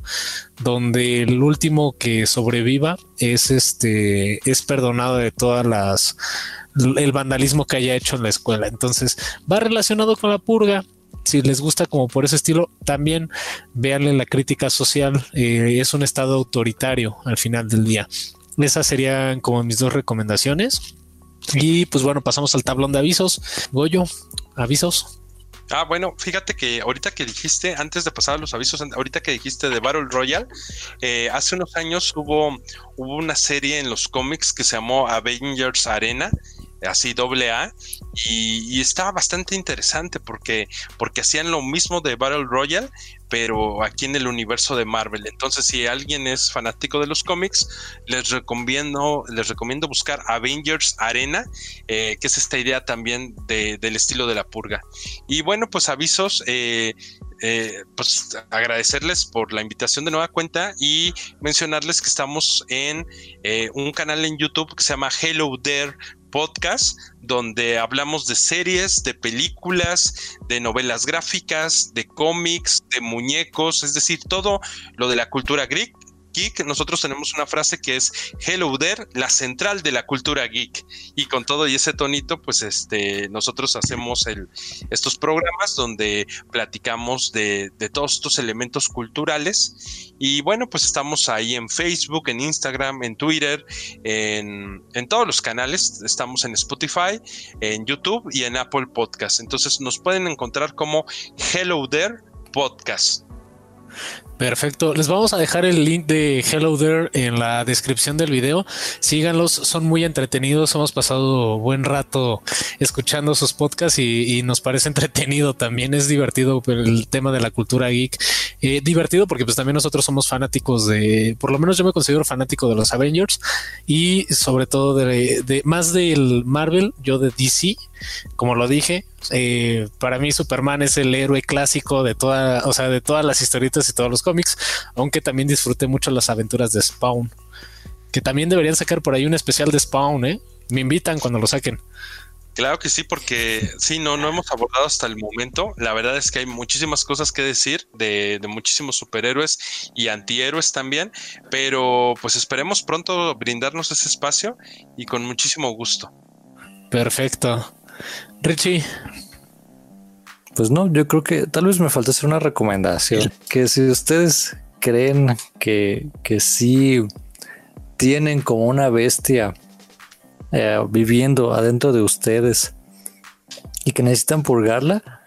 donde el último que sobreviva es este es perdonado de todas las el vandalismo que haya hecho en la escuela. Entonces va relacionado con la purga si les gusta como por ese estilo, también véanle la crítica social. Eh, es un estado autoritario al final del día. Esas serían como mis dos recomendaciones. Y pues bueno, pasamos al tablón de avisos. Goyo, avisos. Ah, bueno, fíjate que ahorita que dijiste, antes de pasar a los avisos, ahorita que dijiste de Battle Royale, eh, hace unos años hubo, hubo una serie en los cómics que se llamó Avengers Arena, así doble A, y, estaba bastante interesante porque, porque hacían lo mismo de Battle Royale, pero aquí en el universo de Marvel. Entonces, si alguien es fanático de los cómics, les recomiendo, les recomiendo buscar Avengers Arena, eh, que es esta idea también del estilo de la purga. Y bueno, pues avisos. Eh, eh, pues agradecerles por la invitación de nueva cuenta y mencionarles que estamos en un canal en YouTube que se llama Hello There podcast donde hablamos de series, de películas, de novelas gráficas, de cómics, de muñecos, es decir, todo lo de la cultura geek geek, nosotros tenemos una frase que es Hello there, la central de la cultura geek. Y con todo y ese tonito, pues este, nosotros hacemos estos programas donde platicamos de, todos estos elementos culturales. Y bueno, pues estamos ahí en Facebook, en Instagram, en Twitter, en, en todos los canales. Estamos en Spotify, en YouTube y en Apple Podcast. Entonces nos pueden encontrar como Hello There Podcast. Perfecto. Les vamos a dejar el link de Hello There en la descripción del video. Síganlos, son muy entretenidos. Hemos pasado buen rato escuchando sus podcasts y, nos parece entretenido también. Es divertido el tema de la cultura geek. Eh, divertido porque pues también nosotros somos fanáticos de, por lo menos yo me considero fanático de los Avengers y sobre todo de, de más del Marvel, yo de DC como lo dije, eh, para mí Superman es el héroe clásico de toda, o sea, de todas las historietas y todos los cómics, aunque también disfruté mucho las aventuras de Spawn, que también deberían sacar por ahí un especial de Spawn, ¿eh? Me invitan cuando lo saquen. Claro que sí, porque sí, no, no hemos abordado hasta el momento. La verdad es que hay muchísimas cosas que decir de, de, muchísimos superhéroes y antihéroes también, pero pues esperemos pronto brindarnos ese espacio y con muchísimo gusto. Perfecto. Richie. Pues no, yo creo que tal vez me falta hacer una recomendación. Que si ustedes creen que, que sí tienen como una bestia eh, viviendo adentro de ustedes y que necesitan purgarla,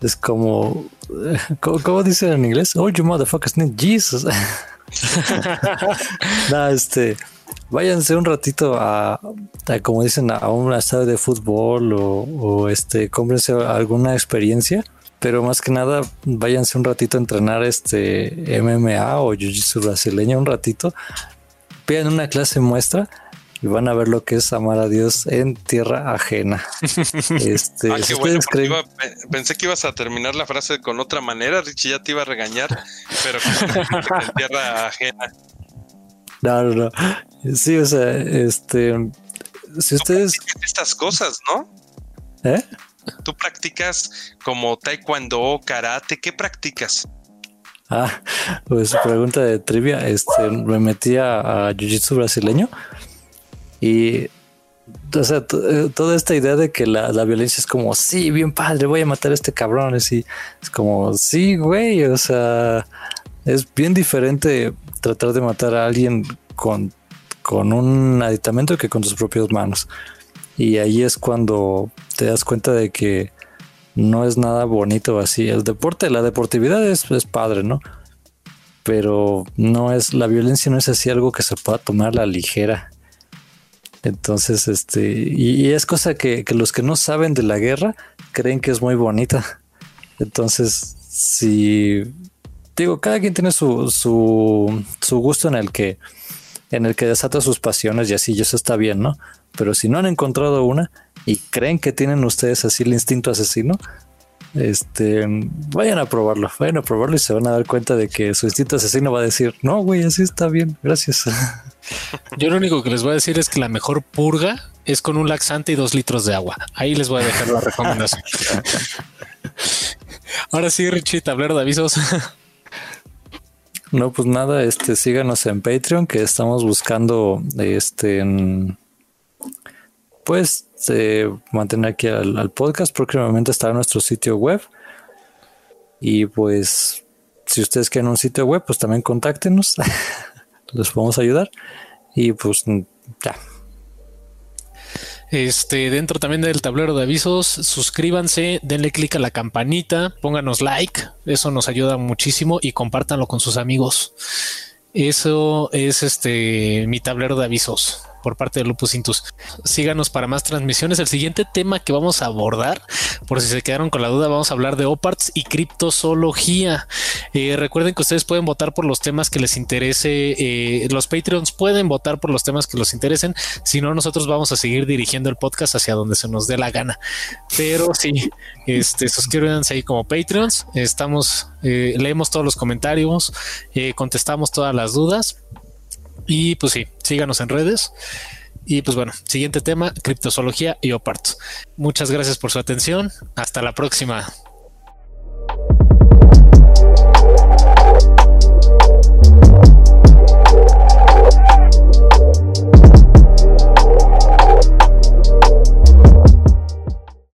es como, ¿cómo, dicen en inglés? Oh, you motherfuckers need Jesus. no, este, váyanse un ratito a, como dicen, a un estadio de fútbol o, este, cómprense alguna experiencia. Pero más que nada, váyanse un ratito a entrenar este MMA o Jiu-Jitsu brasileño un ratito. Vean una clase muestra y van a ver lo que es amar a Dios en tierra ajena. Este, ah, pensé que ibas a terminar la frase con otra manera, Richie ya te iba a regañar, pero en tierra ajena. No, no, no. Sí, o sea, este. Si ustedes. Estas cosas, ¿no? ¿Eh? Tú practicas como taekwondo, karate, ¿qué practicas? Ah, pues pregunta de trivia. Este, me metí a, jiu-jitsu brasileño y o sea, eh, toda esta idea de que la, violencia es como, sí, bien padre, voy a matar a este cabrón. Es, es como, sí, güey, o sea, es bien diferente tratar de matar a alguien con, con un aditamento que con tus propias manos. Y ahí es cuando te das cuenta de que no es nada bonito así. El deporte, la deportividad es, es padre, ¿no? Pero no es, la violencia no es así algo que se pueda tomar la ligera. Entonces, este, y, es cosa que, que, los que no saben de la guerra creen que es muy bonita. Entonces, si digo, cada quien tiene su, su, su gusto en el que en el que desata sus pasiones y así, y eso está bien, ¿no? Pero si no han encontrado una y creen que tienen ustedes así el instinto asesino, este, vayan a probarlo, vayan a probarlo y se van a dar cuenta de que su instinto asesino va a decir, no, güey, así está bien, gracias. Yo lo único que les voy a decir es que la mejor purga es con un laxante y dos litros de agua. Ahí les voy a dejar la recomendación. Ahora sí, Richie, tablero de avisos. No, pues nada, este, síganos en Patreon, que estamos buscando, este, pues, eh, mantener aquí al, podcast. Próximamente estará nuestro sitio web. Y pues, si ustedes quieren un sitio web, pues también contáctenos. Les podemos ayudar. Y pues, ya, este, dentro también del tablero de avisos, suscríbanse, denle clic a la campanita, pónganos like, eso nos ayuda muchísimo y compártanlo con sus amigos. Eso es este mi tablero de avisos. Por parte de Lupus Intus. Síganos para más transmisiones. El siguiente tema que vamos a abordar, por si se quedaron con la duda, vamos a hablar de OPARTS y criptozoología. Eh, recuerden que ustedes pueden votar por los temas que les interese. Eh, los Patreons pueden votar por los temas que los interesen. Si no, nosotros vamos a seguir dirigiendo el podcast hacia donde se nos dé la gana. Pero sí, este, suscríbanse ahí como Patreons. Estamos, eh, leemos todos los comentarios, contestamos todas las dudas. Y pues sí, síganos en redes. Y pues bueno, siguiente tema, criptozoología y OPARTS. Muchas gracias por su atención. Hasta la próxima.